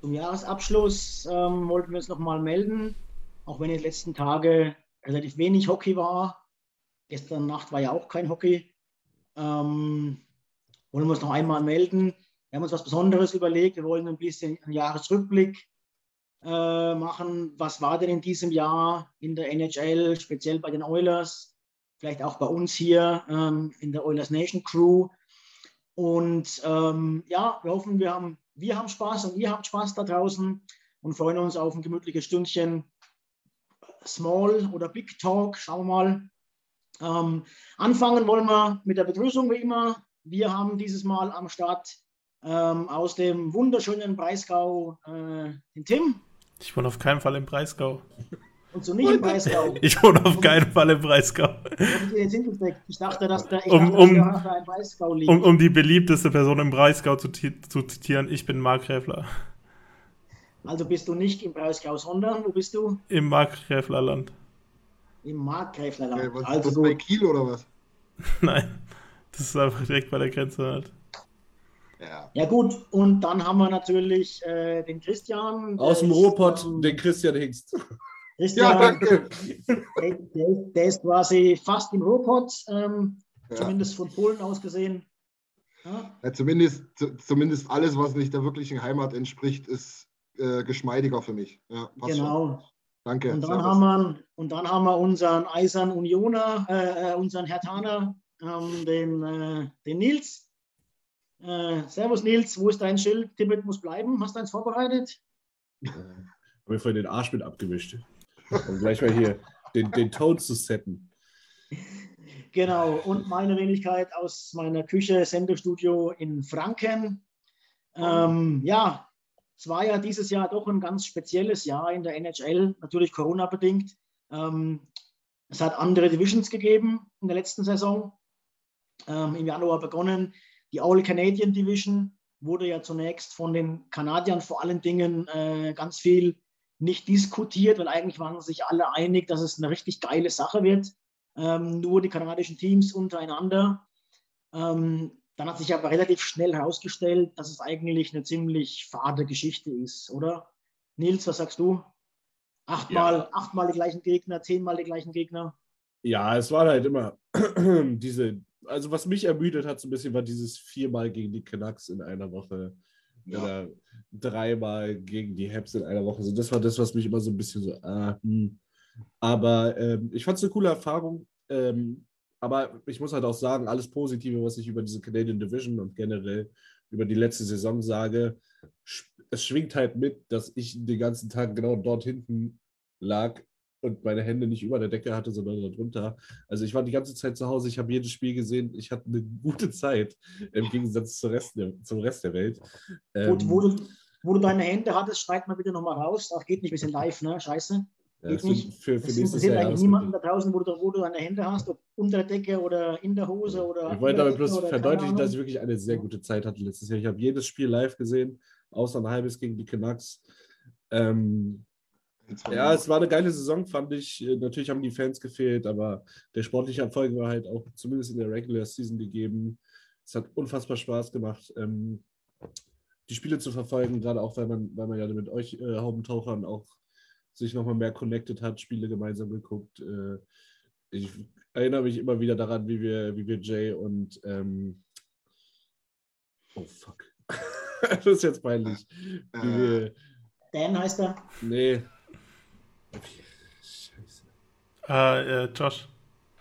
Zum Jahresabschluss ähm, wollten wir uns nochmal melden, auch wenn in den letzten Tagen relativ wenig Hockey war. Gestern Nacht war ja auch kein Hockey. Ähm, wollen wir uns noch einmal melden. Wir haben uns was Besonderes überlegt. Wir wollen ein bisschen einen Jahresrückblick äh, machen. Was war denn in diesem Jahr in der NHL, speziell bei den Oilers, vielleicht auch bei uns hier ähm, in der Oilers Nation Crew. Und ähm, ja, wir hoffen, wir haben, wir haben Spaß und ihr habt Spaß da draußen und freuen uns auf ein gemütliches Stündchen Small oder Big Talk. Schauen wir mal. Ähm, anfangen wollen wir mit der Begrüßung wie immer. Wir haben dieses Mal am Start ähm, aus dem wunderschönen Breisgau äh, den Tim. Ich wohne auf keinen Fall im Breisgau. Und so nicht im Breisgau. Ich wohne auf keinen Fall im Breisgau. Ich dachte, dass der, ich um, dachte, um, im Breisgau liegt. Um, um die beliebteste Person im Breisgau zu, zu zitieren, ich bin Mark Räfler. Also bist du nicht im Breisgau, sondern wo bist du? Im Markgräflerland. Im Markgräflerland. Okay, was, also das bei Kiel oder was? Nein, das ist einfach direkt bei der Grenze halt. Ja. Ja gut, und dann haben wir natürlich äh, den Christian. Aus dem ist, Ruhrpott, ähm, den Christian Hingst. Christian, Ja, danke. der, der, der ist quasi fast im Ruhrpott, ähm, Ja. zumindest von Polen aus gesehen. Ja, Ja, zumindest, zu- zumindest alles, was nicht der wirklichen Heimat entspricht, ist äh, geschmeidiger für mich. Ja, passt Schon. genau. Danke. Und dann, Servus. haben wir, und dann haben wir unseren Eisern Unioner, äh, äh, unseren Hertaner, ähm, den, äh, den Nils. Äh, servus Nils, wo ist dein Schild? Tippet muss bleiben. Hast du eins vorbereitet? Haben wir vorhin den Arsch mit abgewischt. Um gleich mal hier den, den Ton zu setten. Genau, und meine Wenigkeit aus meiner Küche, Sendestudio in Franken. Ähm, ja, es war ja dieses Jahr doch ein ganz spezielles Jahr in der NHL, natürlich Corona-bedingt. Ähm, es hat andere Divisions gegeben in der letzten Saison. Ähm, Im Januar begonnen. Die All-Canadian Division wurde ja zunächst von den Kanadiern vor allen Dingen äh, ganz viel nicht diskutiert, weil eigentlich waren sich alle einig, dass es eine richtig geile Sache wird ähm, nur die kanadischen Teams untereinander. Ähm, dann hat sich aber relativ schnell herausgestellt, dass es eigentlich eine ziemlich fade Geschichte ist, oder? Nils, was sagst du? Achtmal, achtmal die gleichen Gegner, zehnmal die gleichen Gegner. Ja, es war halt immer diese, also was mich ermüdet hat so ein bisschen, war dieses viermal gegen die Canucks in einer Woche Ja. oder dreimal gegen die Habs in einer Woche. So, das war das, was mich immer so ein bisschen so, ah, hm. aber ähm, ich fand es eine coole Erfahrung. Ähm, aber ich muss halt auch sagen, alles Positive, was ich über diese Canadian Division und generell über die letzte Saison sage, es schwingt halt mit, dass ich den ganzen Tag genau dort hinten lag und meine Hände nicht über der Decke hatte, sondern darunter. Also ich war die ganze Zeit zu Hause, ich habe jedes Spiel gesehen, ich hatte eine gute Zeit im Gegensatz zum Rest der, zum Rest der Welt. Gut, Ähm, wo, du, wo du deine Hände hattest, schneid mal bitte nochmal raus. Ach, geht nicht, wir sind live, ne? Scheiße. Ja, Geht für, nicht. für, für Das nächstes interessiert Jahr. eigentlich niemanden da draußen, wo du, wo du deine Hände hast, ob unter der Decke oder in der Hose oder. Ich wollte damit der bloß verdeutlichen, dass ich wirklich eine sehr gute Zeit hatte letztes Jahr. Ich habe jedes Spiel live gesehen, außer ein halbes gegen die Canucks. Ähm, ja, es war eine geile Saison, fand ich. Äh, Natürlich haben die Fans gefehlt, aber der sportliche Erfolg war halt auch zumindest in der Regular Season gegeben. Es hat unfassbar Spaß gemacht, ähm, die Spiele zu verfolgen, gerade auch, weil man, weil man ja mit euch äh, Haubentauchern auch sich nochmal mehr connected hat, Spiele gemeinsam geguckt. Äh, ich erinnere mich immer wieder daran, wie wir, wie wir Jay und ähm, oh fuck. das ist jetzt peinlich. Wie Äh. wir, Dan heißt er. nee. Scheiße. Äh, äh, Josh.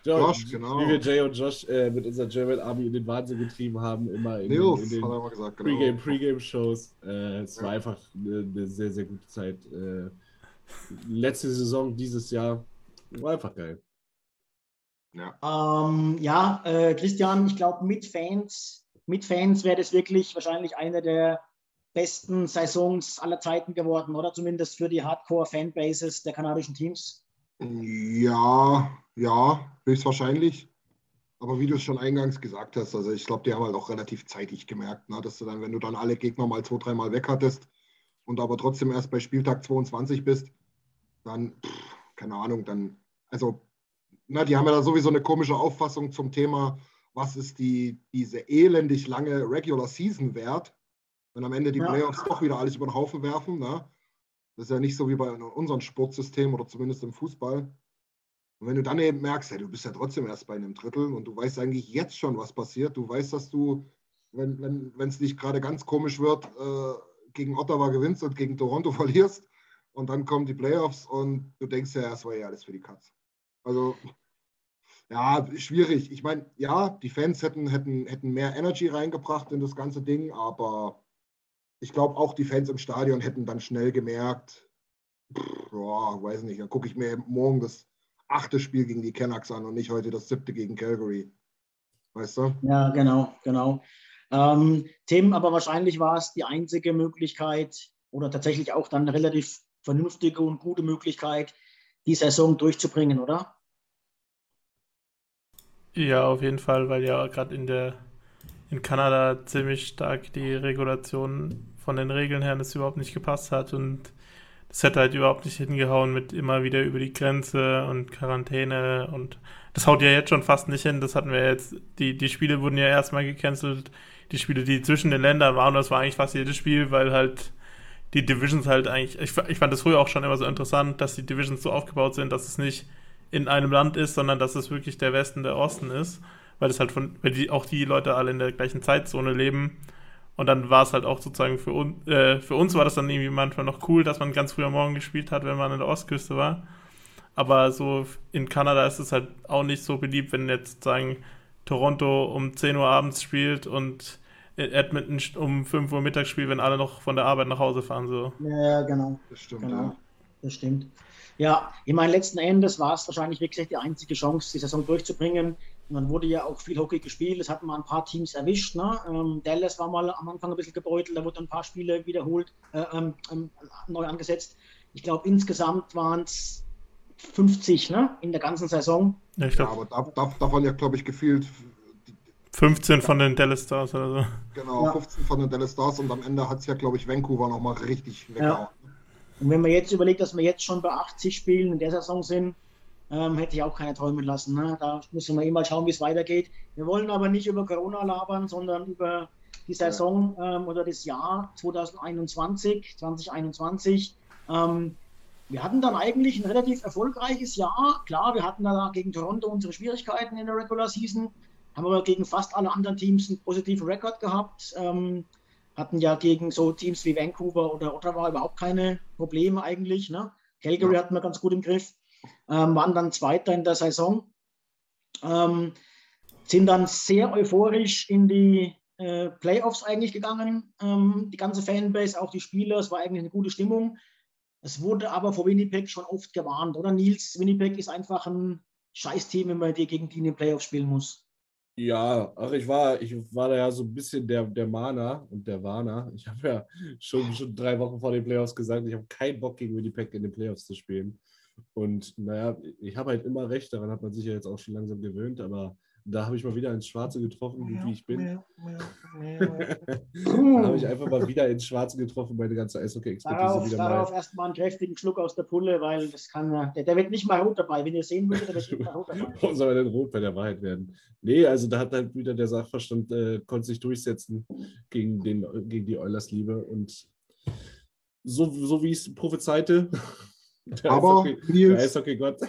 Josh, genau. Wie wir Jay und Josh äh, mit unserer German Army in den Wahnsinn getrieben haben, immer in, den- Nils, in den gesagt, genau. Pre-Game, Pre-Game-Shows. Äh, es war Ja. einfach eine, eine sehr, sehr gute Zeit. Äh, letzte Saison dieses Jahr war einfach geil. Ja. Ähm, ja, äh, Christian, ich glaube, mit Fans, mit Fans wäre das wirklich wahrscheinlich eine der besten Saisons aller Zeiten geworden, oder zumindest für die Hardcore-Fanbases der kanadischen Teams. Ja, ja, höchstwahrscheinlich. Aber wie du es schon eingangs gesagt hast, also ich glaube, die haben halt auch relativ zeitig gemerkt, ne, dass du dann, wenn du dann alle Gegner mal zwei, dreimal weg hattest und aber trotzdem erst bei Spieltag 22 bist, dann, pff, keine Ahnung, dann, also, na, die haben ja da sowieso eine komische Auffassung zum Thema, was ist die, diese elendig lange Regular Season wert, wenn am Ende die Ja. Playoffs doch wieder alles über den Haufen werfen, ne? Das ist ja nicht so wie bei unserem Sportsystem oder zumindest im Fußball. Und wenn du dann eben merkst, hey, du bist ja trotzdem erst bei einem Drittel und du weißt eigentlich jetzt schon, was passiert. Du weißt, dass du, wenn es wenn, nicht gerade ganz komisch wird, äh, gegen Ottawa gewinnst und gegen Toronto verlierst. Und dann kommen die Playoffs und du denkst ja, es war ja alles für die Katz. Also, ja, schwierig. Ich meine, ja, die Fans hätten, hätten, hätten mehr Energy reingebracht in das ganze Ding, aber ich glaube auch die Fans im Stadion hätten dann schnell gemerkt, pff, boah, weiß nicht, dann gucke ich mir morgen das achte Spiel gegen die Canucks an und nicht heute das siebte gegen Calgary. Weißt du? Ja, genau, genau. Ähm, Tim, aber wahrscheinlich war es die einzige Möglichkeit oder tatsächlich auch dann eine relativ vernünftige und gute Möglichkeit, die Saison durchzubringen, oder? Ja, auf jeden Fall, weil ja gerade in der in Kanada ziemlich stark die Regulation von den Regeln her das überhaupt nicht gepasst hat und das hätte halt überhaupt nicht hingehauen mit immer wieder über die Grenze und Quarantäne und das haut ja jetzt schon fast nicht hin. Das hatten wir jetzt, die, die Spiele wurden ja erstmal gecancelt, die Spiele, die zwischen den Ländern waren, das war eigentlich fast jedes Spiel, weil halt die Divisions halt eigentlich, ich, ich fand das früher auch schon immer so interessant, dass die Divisions so aufgebaut sind, dass es nicht in einem Land ist, sondern dass es wirklich der Westen, der Osten ist, weil es halt von, weil die, auch die Leute alle in der gleichen Zeitzone leben. Und dann war es halt auch sozusagen für, un, äh, für uns war das dann irgendwie manchmal noch cool, dass man ganz früh am Morgen gespielt hat, wenn man an der Ostküste war. Aber so in Kanada ist es halt auch nicht so beliebt, wenn jetzt sagen Toronto um 10 Uhr abends spielt und Edmonton um 5 Uhr mittags spielt, wenn alle noch von der Arbeit nach Hause fahren. So. Ja, genau. Das stimmt, Genau, ja. das stimmt. Ja, ich meine, letzten Endes war es wahrscheinlich, wie gesagt, die einzige Chance, die Saison durchzubringen. Und dann wurde ja auch viel Hockey gespielt. Es hatten mal ein paar Teams erwischt. Ne? Ähm, Dallas war mal am Anfang ein bisschen gebeutelt, da wurden ein paar Spiele wiederholt, äh, ähm, ähm, neu angesetzt. Ich glaube, insgesamt waren es 50 ne? in der ganzen Saison. Ja, ich Ja, glaube, aber da, da, davon ja, glaube ich, gefühlt 15 von den Dallas Stars oder so. genau Ja. 15 von den Dallas Stars und am Ende hat es ja, glaube ich, Vancouver nochmal richtig weggehauen. Und wenn man jetzt überlegt, dass wir jetzt schon bei 80 Spielen in der Saison sind, ähm, hätte ich auch keine träumen lassen. Ne? Da müssen wir eh mal schauen, wie es weitergeht. Wir wollen aber nicht über Corona labern, sondern über die Saison ähm, oder das Jahr 2021, 2021. Ähm, wir hatten dann eigentlich ein relativ erfolgreiches Jahr. Klar, wir hatten da gegen Toronto unsere Schwierigkeiten in der Regular Season, haben aber gegen fast alle anderen Teams einen positiven Rekord gehabt. Ähm, hatten ja gegen so Teams wie Vancouver oder Ottawa überhaupt keine Probleme eigentlich. Ne? Calgary Ja. hatten wir ganz gut im Griff, ähm, waren dann Zweiter in der Saison, ähm, sind dann sehr euphorisch in die äh, Playoffs eigentlich gegangen. Ähm, die ganze Fanbase, auch die Spieler, es war eigentlich eine gute Stimmung. Es wurde aber vor Winnipeg schon oft gewarnt, oder Nils? Winnipeg ist einfach ein Scheißteam, wenn man die gegen die in den Playoffs spielen muss. Ja, ach, ich war, ich war da ja so ein bisschen der, der Mahner und der Warner. Ich habe ja schon, schon drei Wochen vor den Playoffs gesagt, ich habe keinen Bock gegen Winnipeg in den Playoffs zu spielen. Und naja, ich habe halt immer recht, daran hat man sich ja jetzt auch schon langsam gewöhnt, aber da habe ich mal wieder ins Schwarze getroffen, gut wie ich bin. da habe ich einfach mal wieder ins Schwarze getroffen, meine ganze Eishockey-Expertise Darauf, wieder darauf mal. erstmal einen kräftigen Schluck aus der Pulle, weil das kann ja, der, der wird nicht mal rot dabei. Wenn ihr sehen würdet, der wird nicht mal rot dabei. Warum soll er denn rot bei der Wahrheit werden? Nee, also da hat halt wieder der Sachverstand, äh, konnte sich durchsetzen gegen, den, gegen die Oilers-Liebe und so, so wie ich es prophezeite, der Aber, Eishockey- Nils- Eishockey-Gott.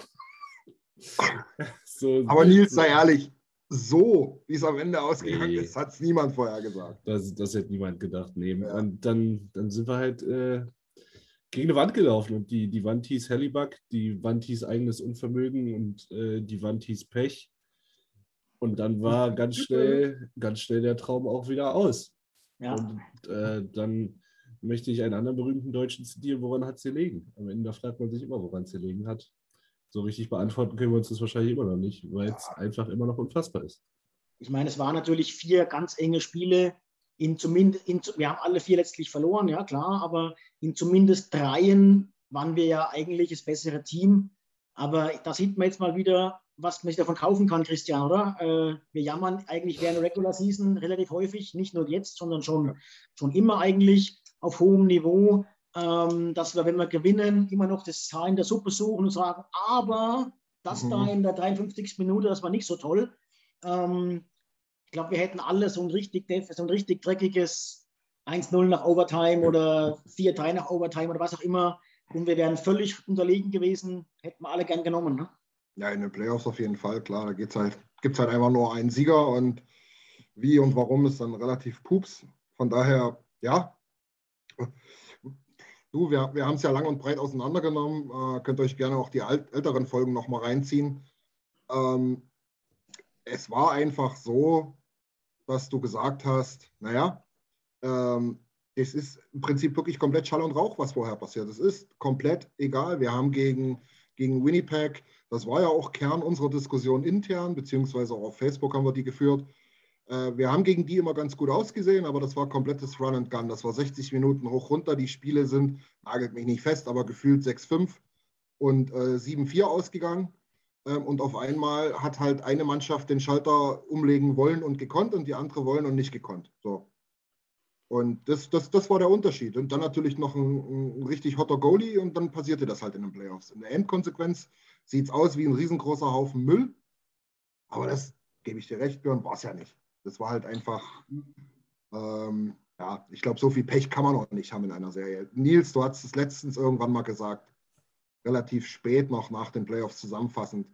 so, Aber Nils, sei ehrlich, so wie es am Ende ausgegangen Nee. ist, hat es niemand vorher gesagt. Das, das hätte niemand gedacht. Nee. Ja. Und dann, dann sind wir halt äh, gegen eine Wand gelaufen und die, die Wand hieß Hellybuck, die Wand hieß eigenes Unvermögen und äh, die Wand hieß Pech. Und dann war ganz schnell, ganz schnell der Traum auch wieder aus. Ja. Und äh, dann möchte ich einen anderen berühmten Deutschen zitieren, woran hat es gelegen? Am Ende fragt man sich immer, woran es gelegen hat. So richtig beantworten können wir uns das wahrscheinlich immer noch nicht, weil es einfach immer noch unfassbar ist. Ich meine, es waren natürlich vier ganz enge Spiele. In zumindest, in, wir haben alle vier letztlich verloren, ja klar, aber in zumindest dreien waren wir ja eigentlich das bessere Team. Aber da sieht man jetzt mal wieder, was man sich davon kaufen kann, Christian, oder? Äh, wir jammern eigentlich während der Regular Season relativ häufig, nicht nur jetzt, sondern schon, schon immer eigentlich auf hohem Niveau, ähm, dass wir, wenn wir gewinnen, immer noch das in der Suppe suchen und sagen, aber das Mhm. da in der 53. Minute, das war nicht so toll. Ähm, ich glaube, wir hätten alle so ein richtig, so ein richtig dreckiges 1-0 nach Overtime oder 4-3 nach Overtime oder was auch immer. Und wir wären völlig unterlegen gewesen, hätten wir alle gern genommen. Ne? Ja, in den Playoffs auf jeden Fall, klar. Da geht's halt, gibt es halt einfach nur einen Sieger und wie und warum ist dann relativ pups. Von daher, ja. Du, wir, wir haben es ja lang und breit auseinandergenommen. Äh, könnt euch gerne auch die alt, älteren Folgen nochmal reinziehen. Ähm, es war einfach so, dass du gesagt hast, naja, ähm, es ist im Prinzip wirklich komplett Schall und Rauch, was vorher passiert. Es ist komplett egal. Wir haben gegen, gegen Winnipeg, das war ja auch Kern unserer Diskussion intern, beziehungsweise auch auf Facebook haben wir die geführt. Äh, wir haben gegen die immer ganz gut ausgesehen, aber das war komplettes Run and Gun. Das war 60 Minuten hoch runter. Die Spiele sind, nagelt mich nicht fest, aber gefühlt 6-5 und äh, 7-4 ausgegangen. Ähm, und auf einmal hat halt eine Mannschaft den Schalter umlegen wollen und gekonnt und die andere wollen und nicht gekonnt. So. Und das, das, das war der Unterschied. Und dann natürlich noch ein, ein richtig hotter Goalie und dann passierte das halt in den Playoffs. In der Endkonsequenz sieht es aus wie ein riesengroßer Haufen Müll. Aber das gebe ich dir recht, Björn, war es ja nicht. Das war halt einfach, ähm, ja, ich glaube, so viel Pech kann man auch nicht haben in einer Serie. Nils, du hast es letztens irgendwann mal gesagt, relativ spät noch nach den Playoffs zusammenfassend.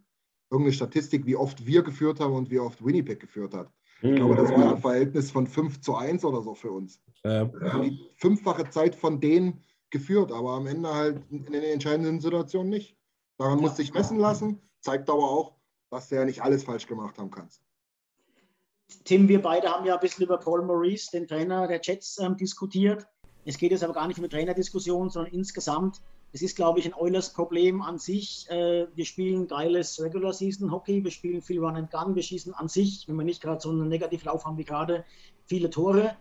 Irgendeine Statistik, wie oft wir geführt haben und wie oft Winnipeg geführt hat. Ich glaube, das war ein Verhältnis von 5 zu 1 oder so für uns. Wir haben die fünffache Zeit von denen geführt, aber am Ende halt in den entscheidenden Situationen nicht. Daran musst du dich messen lassen, zeigt aber auch, dass du ja nicht alles falsch gemacht haben kannst. Tim, wir beide haben ja ein bisschen über Paul Maurice, den Trainer der Jets, ähm, diskutiert. Es geht jetzt aber gar nicht um eine Trainerdiskussion, sondern insgesamt. Es ist, glaube ich, ein Oilers-Problem an sich. Äh, wir spielen geiles Regular-Season-Hockey, wir spielen viel Run and Gun, wir schießen an sich, wenn wir nicht gerade so einen Negativlauf haben wie gerade, viele Tore.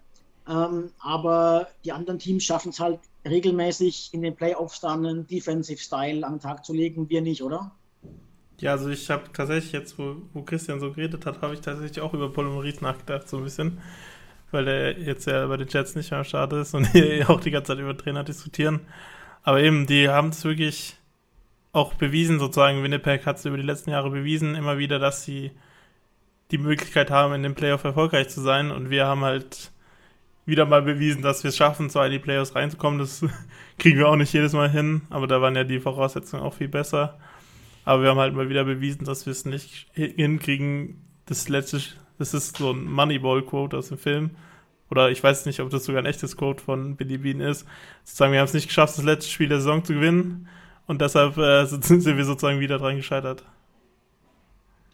Ähm, aber die anderen Teams schaffen es halt regelmäßig in den Playoffs dann einen Defensive Style an den Tag zu legen, wir nicht, oder? Ja, also ich habe tatsächlich jetzt, wo, wo Christian so geredet hat, habe ich tatsächlich auch über Paul Maurice nachgedacht, so ein bisschen. Weil der jetzt ja bei den Jets nicht mehr am Start ist und die auch die ganze Zeit über Trainer diskutieren. Aber eben, die haben es wirklich auch bewiesen, sozusagen. Winnipeg hat es über die letzten Jahre bewiesen, immer wieder, dass sie die Möglichkeit haben, in den Playoff erfolgreich zu sein. Und wir haben halt wieder mal bewiesen, dass wir es schaffen, zwar in die Playoffs reinzukommen. Das kriegen wir auch nicht jedes Mal hin, aber da waren ja die Voraussetzungen auch viel besser. Aber wir haben halt mal wieder bewiesen, dass wir es nicht hinkriegen. Das letzte, das ist so ein Moneyball-Quote aus dem Film. Oder ich weiß nicht, ob das sogar ein echtes Quote von Billy Bean ist. Sozusagen, wir haben es nicht geschafft, das letzte Spiel der Saison zu gewinnen. Und deshalb äh, sind wir sozusagen wieder dran gescheitert.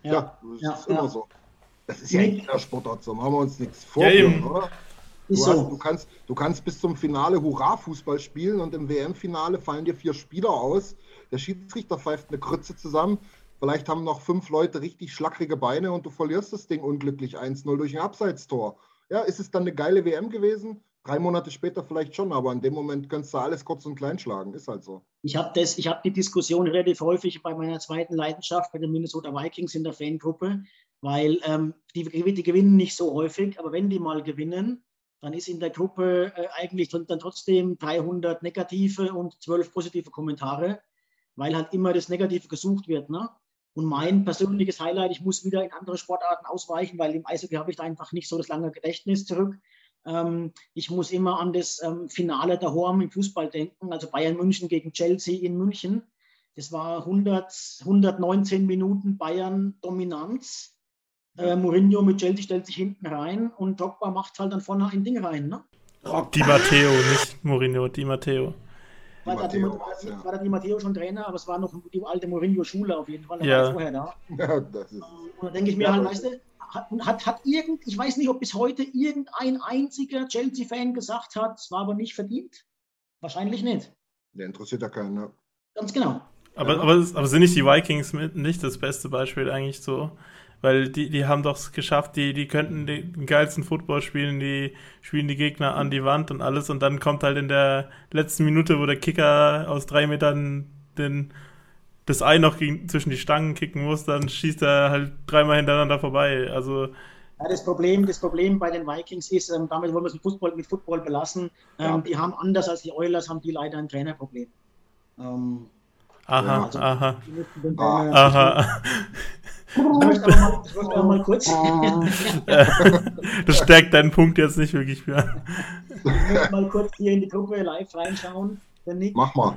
Ja, das ja, ist immer ja. so. Das ist ja in jeder Sportart so. Machen wir uns nichts vor, Ja, oder? Du, hast, so. du, kannst, du kannst bis zum Finale Hurra-Fußball spielen und im WM-Finale fallen dir vier Spieler aus. Der Schiedsrichter pfeift eine Krütze zusammen. Vielleicht haben noch fünf Leute richtig schlackrige Beine und du verlierst das Ding unglücklich 1-0 durch ein Abseitstor. Ja, ist es dann eine geile WM gewesen? drei Monate später vielleicht schon, aber in dem Moment kannst du alles kurz und klein schlagen. Ist halt so. Ich habe hab die Diskussion relativ häufig bei meiner zweiten Leidenschaft, bei den Minnesota Vikings in der Fangruppe, weil ähm, die, die gewinnen nicht so häufig, aber wenn die mal gewinnen, dann ist in der Gruppe äh, eigentlich dann trotzdem 300 negative und 12 positive Kommentare, weil halt immer das Negative gesucht wird. Ne? Und mein persönliches Highlight, ich muss wieder in andere Sportarten ausweichen, weil im Eishockey habe ich da einfach nicht so das lange Gedächtnis zurück. Ähm, ich muss immer an das ähm, Finale der Horm im Fußball denken, also Bayern München gegen Chelsea in München. Das war 100, 119 Minuten Bayern Dominanz. Äh, Mourinho mit Chelsea stellt sich hinten rein und Drogba macht halt dann vorne ein Ding rein. Ne? Di Matteo, nicht Mourinho, Di Matteo. War, da Di, war, ja. war da Di Matteo schon Trainer, aber es war noch die alte Mourinho-Schule auf jeden Fall. Ja. war vorher da. Ja, das ist, und da denke ich mir ja, halt, weißt du, hat, hat, irgend, ich weiß nicht, ob bis heute irgendein einziger Chelsea-Fan gesagt hat, es war aber nicht verdient. Wahrscheinlich nicht. Der interessiert ja keinen, ne? Ganz genau. Aber, ja. aber, aber sind nicht die Vikings mit, nicht das beste Beispiel eigentlich so? Weil die, die haben doch es geschafft, die, die könnten den geilsten Football spielen, die spielen die Gegner an die Wand und alles und dann kommt halt in der letzten Minute, wo der Kicker aus drei Metern den, das Ei noch gegen, zwischen die Stangen kicken muss, dann schießt er halt dreimal hintereinander vorbei. Also ja, das, Problem, das Problem bei den Vikings ist, ähm, damit wollen wir es mit Football, mit Football belassen, ähm, ja. die haben anders als die Oilers, haben die leider ein Trainerproblem. Ähm, aha, also, aha. Aha. Ich möchte aber mal, ich möchte aber mal kurz. das stärkt deinen Punkt jetzt nicht wirklich mehr. Ich möchte mal kurz hier in die Gruppe live reinschauen. Der Nick, Mach mal.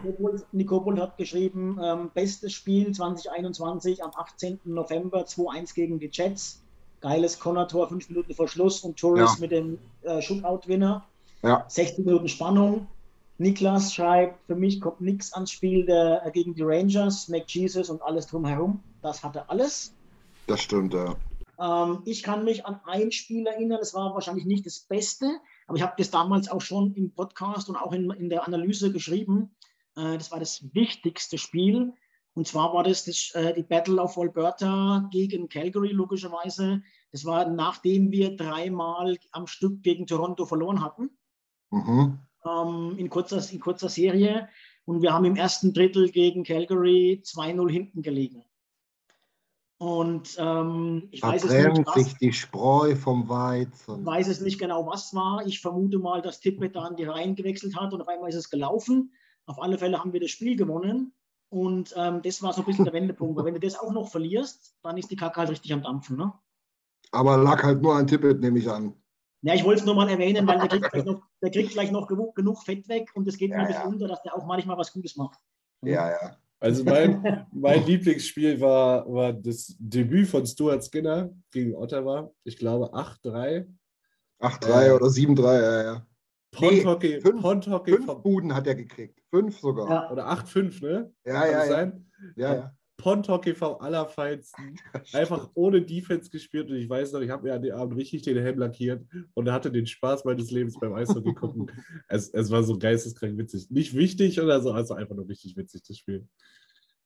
Nikopol hat geschrieben, ähm, bestes Spiel 2021 am 18. November 2-1 gegen die Jets. Geiles Connor-Tor, 5 Minuten vor Schluss und Torres ja. mit dem äh, Shootout-Winner. Ja. 60 Minuten Spannung. Niklas schreibt, für mich kommt nichts ans Spiel der, äh, gegen die Rangers, McJesus und alles drumherum. Das hatte alles. Das stimmt, ja. Ähm, ich kann mich an ein Spiel erinnern, das war wahrscheinlich nicht das Beste, aber ich habe das damals auch schon im Podcast und auch in, in der Analyse geschrieben. Äh, das war das wichtigste Spiel. Und zwar war das, das äh, die Battle of Alberta gegen Calgary, logischerweise. Das war nachdem wir dreimal am Stück gegen Toronto verloren hatten. Mhm. Ähm, in, kurzer, in kurzer Serie. Und wir haben im ersten Drittel gegen Calgary 2-0 hinten gelegen. Und ähm, ich weiß es nicht. Was, sich die Spreu vom Weizen. Ich weiß es nicht genau, was war. Ich vermute mal, dass Tippett da an die Reihen gewechselt hat und auf einmal ist es gelaufen. Auf alle Fälle haben wir das Spiel gewonnen. Und ähm, das war so ein bisschen der Wendepunkt. Weil wenn du das auch noch verlierst, dann ist die Kacke halt richtig am Dampfen. Ne? Aber lag halt nur an Tippett, nehme ich an. Ja, ich wollte es nur mal erwähnen, weil der kriegt gleich noch, der kriegt gleich noch genug, genug Fett weg und es geht ja, mir ein bisschen ja. unter, dass der auch manchmal was Gutes macht. Ja, ja. Also mein, mein Lieblingsspiel war, war das Debüt von Stuart Skinner gegen Ottawa. Ich glaube 8-3. 8-3 äh, oder 7-3, ja, ja. Pond-Hockey. Nee, fünf, fünf Buden hat er gekriegt. Fünf sogar. Ja. Oder 8-5, ne? Ja, Kann ja, ja. ja, ja. Pond-Hockey vom Allerfeinsten. Einfach ohne Defense gespielt. Und ich weiß noch, ich habe mir an dem Abend richtig den Helm lackiert und hatte den Spaß meines Lebens beim Eishockey gucken. es, es war so geisteskrank witzig. Nicht wichtig oder so, also einfach nur richtig witzig zu spielen.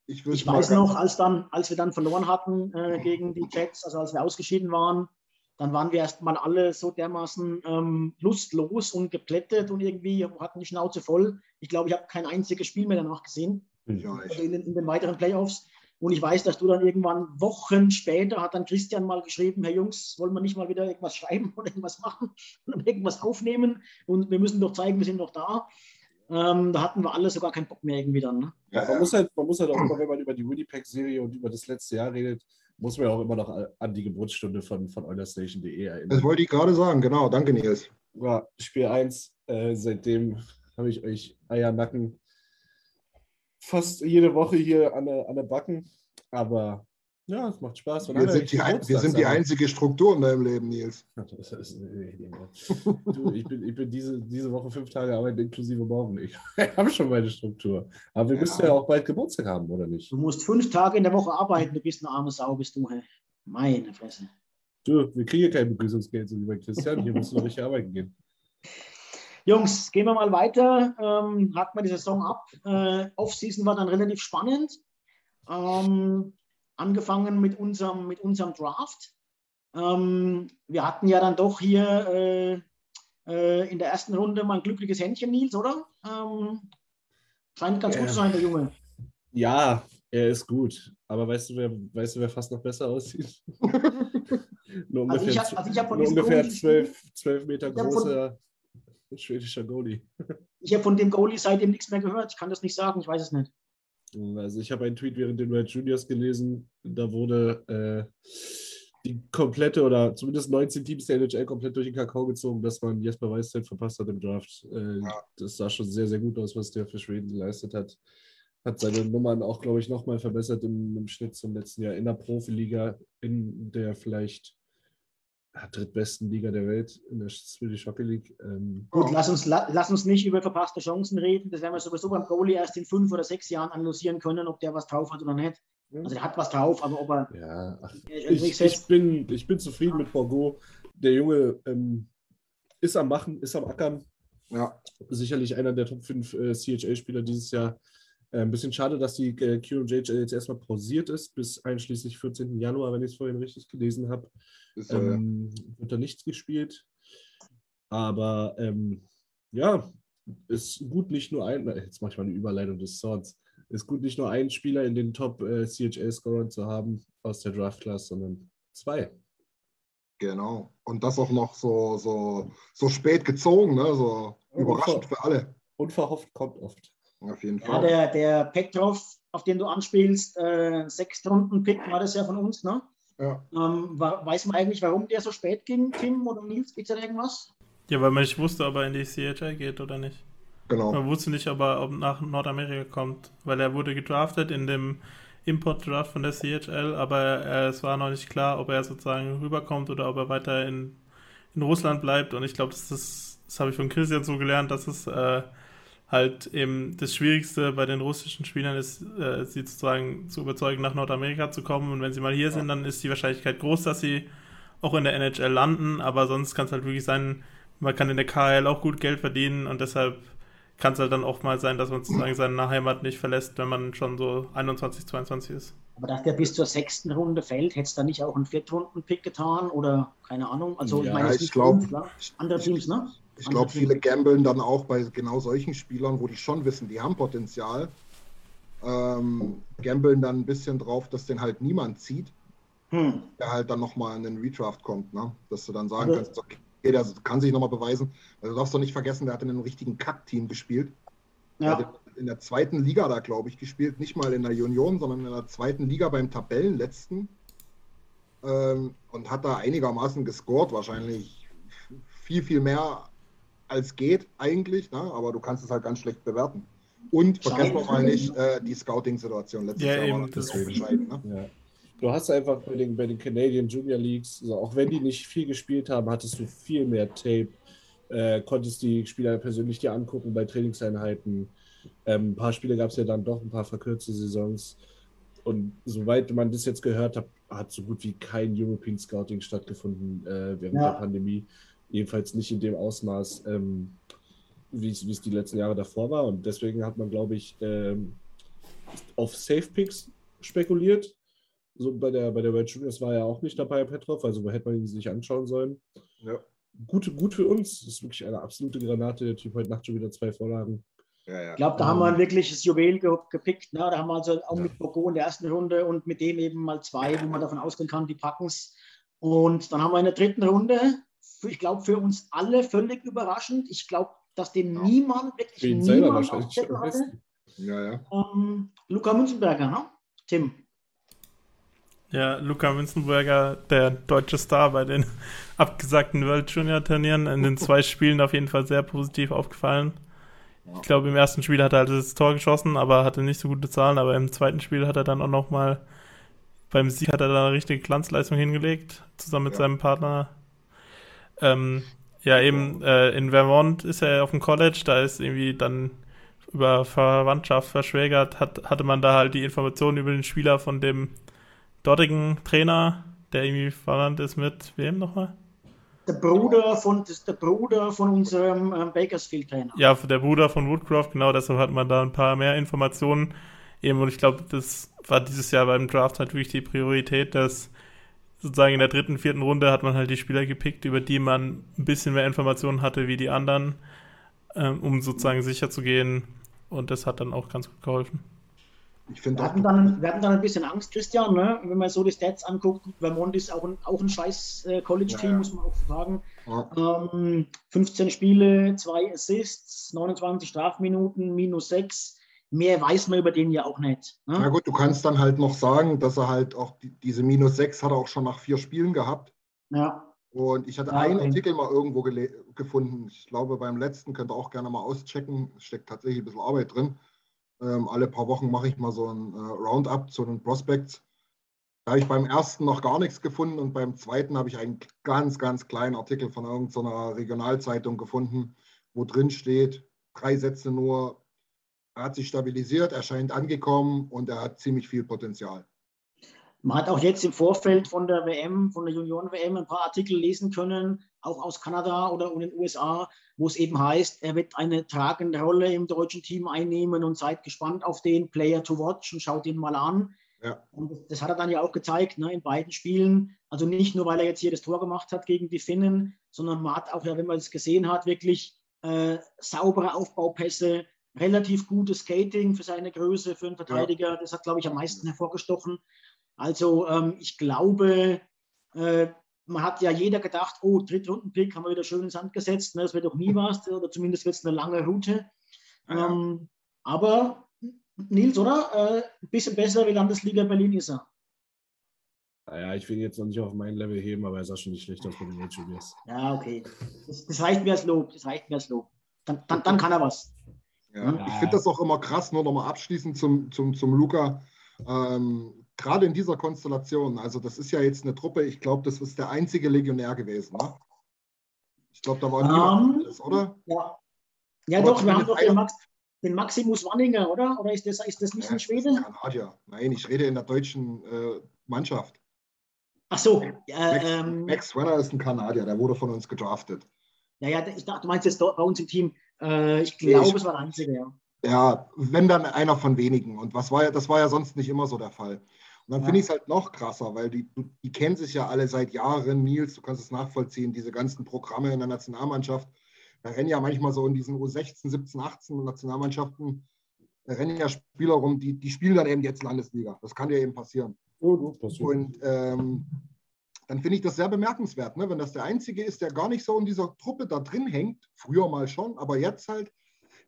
Ich, ich weiß noch, als, dann, als wir dann verloren hatten äh, gegen die Jets, also als wir ausgeschieden waren, dann waren wir erstmal alle so dermaßen ähm, lustlos und geplättet und irgendwie hatten die Schnauze voll. Ich glaube, ich habe kein einziges Spiel mehr danach gesehen. Ja, also in, den, in den weiteren Playoffs. Und ich weiß, dass du dann irgendwann Wochen später hat dann Christian mal geschrieben, Herr Jungs, wollen wir nicht mal wieder irgendwas schreiben oder irgendwas machen oder irgendwas aufnehmen und wir müssen doch zeigen, wir sind noch da. Ähm, da hatten wir alle sogar keinen Bock mehr irgendwie dann. Ne? Ja, man, muss halt, man muss halt auch immer, wenn man über die Winnipeg-Serie und über das letzte Jahr redet, muss man ja auch immer noch an die Geburtsstunde von, von Eulerstation.de erinnern. Das wollte ich gerade sagen, genau. Danke, Nils. Ja, Spiel 1. Äh, seitdem habe ich euch Eiernacken fast jede Woche hier an der, an der Backen. Aber ja, es macht Spaß. Wir sind, die, wir sind die einzige Struktur in deinem Leben, Nils. du, ich bin, ich bin diese, diese Woche fünf Tage Arbeit inklusive morgen. Ich habe schon meine Struktur. Aber wir ja. müssen ja auch bald Geburtstag haben, oder nicht? Du musst fünf Tage in der Woche arbeiten. Du bist eine arme Sau, bist du. Hey. Meine Fresse. Du, wir kriegen kein Begrüßungsgeld, so wie bei Christian. Hier musst du noch richtig arbeiten gehen. Jungs, gehen wir mal weiter. Ähm, haken wir die Saison ab. Äh, Offseason war dann relativ spannend. Ähm, angefangen mit unserem, mit unserem Draft. Ähm, wir hatten ja dann doch hier äh, äh, in der ersten Runde mal ein glückliches Händchen, Nils, oder? Ähm, scheint ganz gut zu sein, der Junge. Ja, er ist gut. Aber weißt du, wer, weißt du, wer fast noch besser aussieht? nur Also ungefähr, ich hab- also ich hab von nur ungefähr 12, 12 Meter Ich schwedischer Goalie. Ich habe von dem Goalie seitdem nichts mehr gehört. Ich kann das nicht sagen, ich weiß es nicht. Also ich habe einen Tweet während den Red Juniors gelesen, da wurde äh, die komplette oder zumindest 19 Teams der NHL komplett durch den Kakao gezogen, dass man Jesper Weißzeit verpasst hat im Draft. Äh, Ja. Das sah schon sehr, sehr gut aus, was der für Schweden geleistet hat. Hat seine Nummern auch, glaube ich, nochmal verbessert im, im Schnitt zum letzten Jahr in der Profiliga, in der vielleicht drittbesten Liga der Welt, in der Swedish Hockey League. Ähm, Gut, lass uns, la, lass uns nicht über verpasste Chancen reden. Das werden wir sowieso beim Goalie erst in fünf oder sechs Jahren analysieren können, ob der was drauf hat oder nicht. Also der hat was drauf, aber ob er ja, ach, ich, ich, bin, ich bin zufrieden mit Borgo. Der Junge ähm, ist am Machen, ist am Ackern. Ja, Sicherlich einer der Top 5 äh, CHL-Spieler dieses Jahr. Äh, ein bisschen schade, dass die äh, QMJHL jetzt erstmal pausiert ist, bis einschließlich 14. Januar, wenn ich es vorhin richtig gelesen habe. so, ja. Ähm, wird da nichts gespielt. Aber ähm, ja, ist gut nicht nur ein, jetzt mache ich mal eine Überleitung des Swords, ist gut nicht nur einen Spieler in den Top äh, CHL-Scorern zu haben aus der Draft-Class, sondern zwei. Genau. Und das auch noch so, so, so spät gezogen, ne? so Ja, überraschend für alle. Unverhofft kommt oft. Auf jeden Ja, Fall. der, der Petrov, auf den du anspielst, äh, sechs Runden Pick war das ja von uns, ne? Ja. Ähm, wa- weiß man eigentlich, warum der so spät ging, Tim oder Nils? Gibt es da irgendwas? Ja, weil man nicht wusste, ob er in die CHL geht oder nicht. Genau. Man wusste nicht, ob er ob nach Nordamerika kommt, weil er wurde gedraftet in dem Import-Draft von der CHL, aber äh, es war noch nicht klar, ob er sozusagen rüberkommt oder ob er weiter in, in Russland bleibt. Und ich glaube, das, ist- das habe ich von Christian so gelernt, dass es äh, halt eben das Schwierigste bei den russischen Spielern ist, äh, sie sozusagen zu überzeugen, nach Nordamerika zu kommen. Und wenn sie mal hier sind, dann ist die Wahrscheinlichkeit groß, dass sie auch in der NHL landen. Aber sonst kann es halt wirklich sein, man kann in der KHL auch gut Geld verdienen und deshalb kann es halt dann auch mal sein, dass man sozusagen seine Heimat nicht verlässt, wenn man schon so 21, 22 ist. Aber dass der bis zur sechsten Runde fällt, hätte es da nicht auch einen Viertrunden-Pick getan oder keine Ahnung? Also ich Ja, meine, es ich nicht glaub- uns, klar. andere Teams, ne? Ich glaube, viele gambeln dann auch bei genau solchen Spielern, wo die schon wissen, die haben Potenzial. Ähm, gambeln dann ein bisschen drauf, dass den halt niemand zieht, Hm. der halt dann nochmal in den Redraft kommt. Ne? Dass du dann sagen Aber- kannst, okay, der kann sich nochmal beweisen. Also du darfst doch nicht vergessen, der hat in einem richtigen Kack-Team gespielt. Er Ja. hat in der zweiten Liga da, glaube ich, gespielt. Nicht mal in der Union, sondern in der zweiten Liga beim Tabellenletzten. Ähm, und hat da einigermaßen gescored. Wahrscheinlich viel, viel mehr als geht eigentlich. Ne? Aber du kannst es halt ganz schlecht bewerten. Und vergessen wir mal nicht äh, die Scouting-Situation letztes Ja, Jahr. eben, war das bescheiden, ne? Ja. Du hast einfach bei den, bei den Canadian Junior Leagues, so, auch wenn die nicht viel gespielt haben, hattest du viel mehr Tape, äh, konntest die Spieler persönlich dir angucken bei Trainingseinheiten. Ähm, ein paar Spiele gab es ja dann doch, ein paar verkürzte Saisons. Und soweit man das jetzt gehört hat, hat so gut wie kein European Scouting stattgefunden äh, während Ja. der Pandemie. Jedenfalls nicht in dem Ausmaß, ähm, wie es die letzten Jahre davor war. Und deswegen hat man, glaube ich, ähm, auf Safe Picks spekuliert. So bei der, bei der World Juniors war er auch nicht dabei, Petrov, also wo hätte man ihn sich anschauen sollen. Ja. Gut, gut für uns. Das ist wirklich eine absolute Granate. Der Typ heute Nacht schon wieder zwei Vorlagen. Ja, ja. Ich glaube, da haben wir ein wirkliches Juwel ge gepickt. Ne? Da haben wir also auch Ja. mit Bogo in der ersten Runde und mit dem eben mal zwei, wo man davon ausgehen kann, die packen es. Und dann haben wir in der dritten Runde, ich glaube, für uns alle völlig überraschend. Ich glaube, dass den Ja. niemand, wirklich selber niemand auf wahrscheinlich Zettel hatte. ja, ja. Ähm, Luca Münzenberger, ne? Tim. Ja, Luca Münzenberger, der deutsche Star bei den abgesagten World Junior Turnieren, in den zwei Spielen auf jeden Fall sehr positiv aufgefallen. Ich glaube, im ersten Spiel hat er halt das Tor geschossen, aber hatte nicht so gute Zahlen, aber im zweiten Spiel hat er dann auch nochmal, beim Sieg hat er da eine richtige Glanzleistung hingelegt, zusammen mit Ja. seinem Partner. Ähm, ja, eben äh, in Vermont ist er auf dem College, da ist irgendwie dann über Verwandtschaft verschwägert, hat, hatte man da halt die Informationen über den Spieler von dem dortigen Trainer, der irgendwie verwandt ist mit wem nochmal? Der Bruder von, das der Bruder von unserem ähm, Bakersfield-Trainer. Ja, der Bruder von Woodcroft, genau, deshalb hat man da ein paar mehr Informationen. Eben, und ich glaube, das war dieses Jahr beim Draft halt wirklich die Priorität, dass sozusagen in der dritten, vierten Runde hat man halt die Spieler gepickt, über die man ein bisschen mehr Informationen hatte wie die anderen, ähm, um sozusagen sicher zu gehen. Und das hat dann auch ganz gut geholfen. Ich wir, hatten dann, wir hatten dann ein bisschen Angst, Christian, ne? wenn man so die Stats anguckt. Vermont ist auch ein, auch ein scheiß äh, College-Team, ja, ja. muss man auch sagen. Ja. Ähm, 15 Spiele, 2 Assists, 29 Strafminuten, minus 6 mehr weiß man über den ja auch nicht. Ne? Na gut, du kannst dann halt noch sagen, dass er halt auch die, diese minus 6 hat er auch schon nach vier Spielen gehabt. Ja. Und ich hatte ja, einen Artikel mal irgendwo gefunden. Ich glaube, beim letzten könnt ihr auch gerne mal auschecken. Es steckt tatsächlich ein bisschen Arbeit drin. Ähm, alle paar Wochen mache ich mal so ein äh, Roundup zu den Prospects. Da habe ich beim ersten noch gar nichts gefunden und beim zweiten habe ich einen ganz, ganz kleinen Artikel von irgendeiner Regionalzeitung gefunden, wo drin steht, drei Sätze nur, er hat sich stabilisiert, er scheint angekommen und er hat ziemlich viel Potenzial. Man hat auch jetzt im Vorfeld von der WM, von der Junioren-WM, ein paar Artikel lesen können, auch aus Kanada oder in den USA, wo es eben heißt, er wird eine tragende Rolle im deutschen Team einnehmen und seid gespannt auf den Player to watch und schaut ihn mal an. Ja. Und das hat er dann ja auch gezeigt ne, in beiden Spielen. Also nicht nur, weil er jetzt hier das Tor gemacht hat gegen die Finnen, sondern man hat auch, ja, wenn man es gesehen hat, wirklich äh, saubere Aufbaupässe, relativ gutes Skating für seine Größe, für einen Verteidiger. Ja. Das hat, glaube ich, am meisten hervorgestochen. Also ähm, ich glaube, äh, man hat ja jeder gedacht, oh, Drittrunden-Pick haben wir wieder schön ins Sand gesetzt. Ne? Das wird doch nie was, oder zumindest wird es eine lange Route. Ja. Ähm, aber Nils, oder? Äh, ein bisschen besser wie Landesliga Berlin ist er. Naja, ich will jetzt noch nicht auf mein Level heben, aber er sah schon nicht schlecht aus bei den HUBs. Ja, okay. Das, das, reicht mir als Lob. Das reicht mir als Lob. Dann, dann, dann kann er was. Ja, ja. Ich finde das auch immer krass, nur nochmal abschließend zum, zum, zum Luca. Ähm, Gerade in dieser Konstellation, also das ist ja jetzt eine Truppe, ich glaube, das ist der einzige Legionär gewesen. Ne? Ich glaube, da war niemand, um, anderes, oder? Ja, ja doch, wir haben doch den, Max, den, Maximus Wanninger, oder? Oder ist das, ist das nicht ja, ein Schwede? Kanadier. Nein, ich rede in der deutschen äh, Mannschaft. Ach so. Max, ähm, Max Renner ist ein Kanadier, der wurde von uns gedraftet. Ja, ja, ich dachte, du meinst jetzt bei uns im Team äh, ich glaube, es war der einzige, ja. Ja, wenn dann einer von wenigen. Und was war ja, das war ja sonst nicht immer so der Fall. Und dann ja. finde ich es halt noch krasser, weil die, die kennen sich ja alle seit Jahren. Nils, du kannst es nachvollziehen, diese ganzen Programme in der Nationalmannschaft. Da rennen ja manchmal so in diesen U16, 17, 18 Nationalmannschaften, da rennen ja Spieler rum, die, die spielen dann eben jetzt Landesliga. Das kann ja eben passieren. Oh, und ähm, dann finde ich das sehr bemerkenswert, ne? wenn das der Einzige ist, der gar nicht so in dieser Truppe da drin hängt, früher mal schon, aber jetzt halt,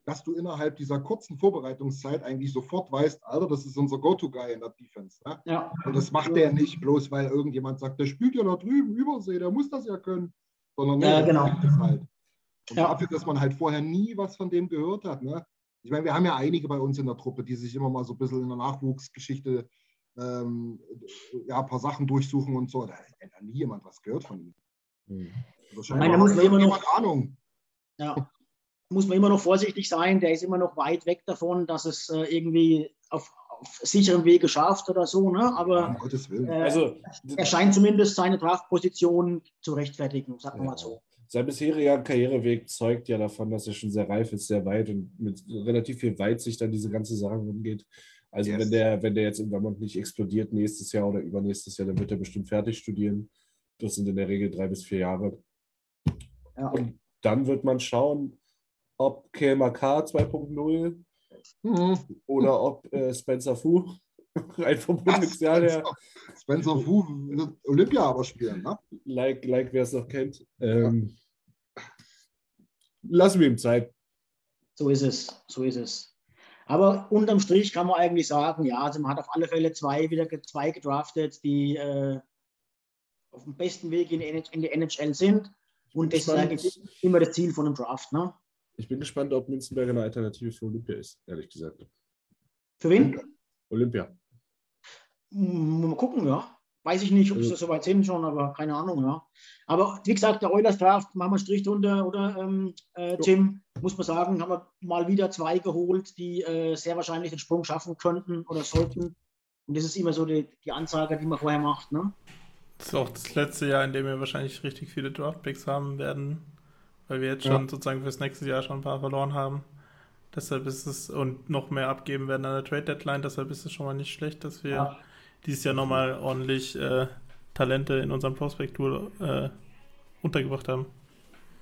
dass du innerhalb dieser kurzen Vorbereitungszeit eigentlich sofort weißt, Alter, das ist unser Go-To-Guy in der Defense. Ne? Ja. Und das macht der nicht bloß, weil irgendjemand sagt, der spielt ja da drüben, Übersee, der muss das ja können, sondern nee, ja, genau. das halt. Und ja. dafür, dass man halt vorher nie was von dem gehört hat. Ne? Ich meine, wir haben ja einige bei uns in der Truppe, die sich immer mal so ein bisschen in der Nachwuchsgeschichte ähm, ja, ein paar Sachen durchsuchen und so. Da hat nie jemand was gehört von ihm. Hm. Also Nein, da muss man immer noch Ahnung. Ja, muss man immer noch vorsichtig sein. Der ist immer noch weit weg davon, dass es äh, irgendwie auf, auf sicherem Wege schafft oder so. Ne? Aber um Gottes Willen. Äh, also, er scheint zumindest seine Draftposition zu rechtfertigen, sagen wir ja. mal so. Sein bisheriger Karriereweg zeugt ja davon, dass er schon sehr reif ist, sehr weit und mit relativ viel Weitsicht an diese ganze Sache umgeht. Also yes. wenn der, wenn der jetzt in Vermont nicht explodiert nächstes Jahr oder übernächstes Jahr, dann wird er bestimmt fertig studieren. Das sind in der Regel drei bis vier Jahre. Ja. Und dann wird man schauen, ob KMK 2.0 mhm. oder ob äh, Spencer Fu rein vom Potenzial her. Spencer Fu wird Olympia aber spielen, ne? Like, like wer es noch kennt. Ähm, ja. Lassen wir ihm Zeit. So ist es, so ist es. Aber unterm Strich kann man eigentlich sagen, ja, also man hat auf alle Fälle zwei wieder zwei gedraftet, die äh, auf dem besten Weg in, in die NHL sind. Und das ist eigentlich immer das Ziel von einem Draft. Ne? Ich bin gespannt, ob Münzenberger eine Alternative für Olympia ist, ehrlich gesagt. Für wen? Olympia. Mal gucken, ja. Weiß ich nicht, ob also, sie so weit sind schon, aber keine Ahnung, ja. Aber wie gesagt, der Eulers Draft, machen wir Strich drunter, oder ähm, äh, Jim, muss man sagen, haben wir mal wieder zwei geholt, die äh, sehr wahrscheinlich den Sprung schaffen könnten oder sollten. Und das ist immer so die, die Ansage, die man vorher macht, ne? Das ist auch das letzte Jahr, in dem wir wahrscheinlich richtig viele Draftpicks haben werden, weil wir jetzt schon ja. sozusagen fürs nächste Jahr schon ein paar verloren haben. Deshalb ist es und noch mehr abgeben werden an der Trade Deadline, deshalb ist es schon mal nicht schlecht, dass wir ja dieses Jahr nochmal ordentlich äh, Talente in unserem Prospect-Tool äh, untergebracht haben.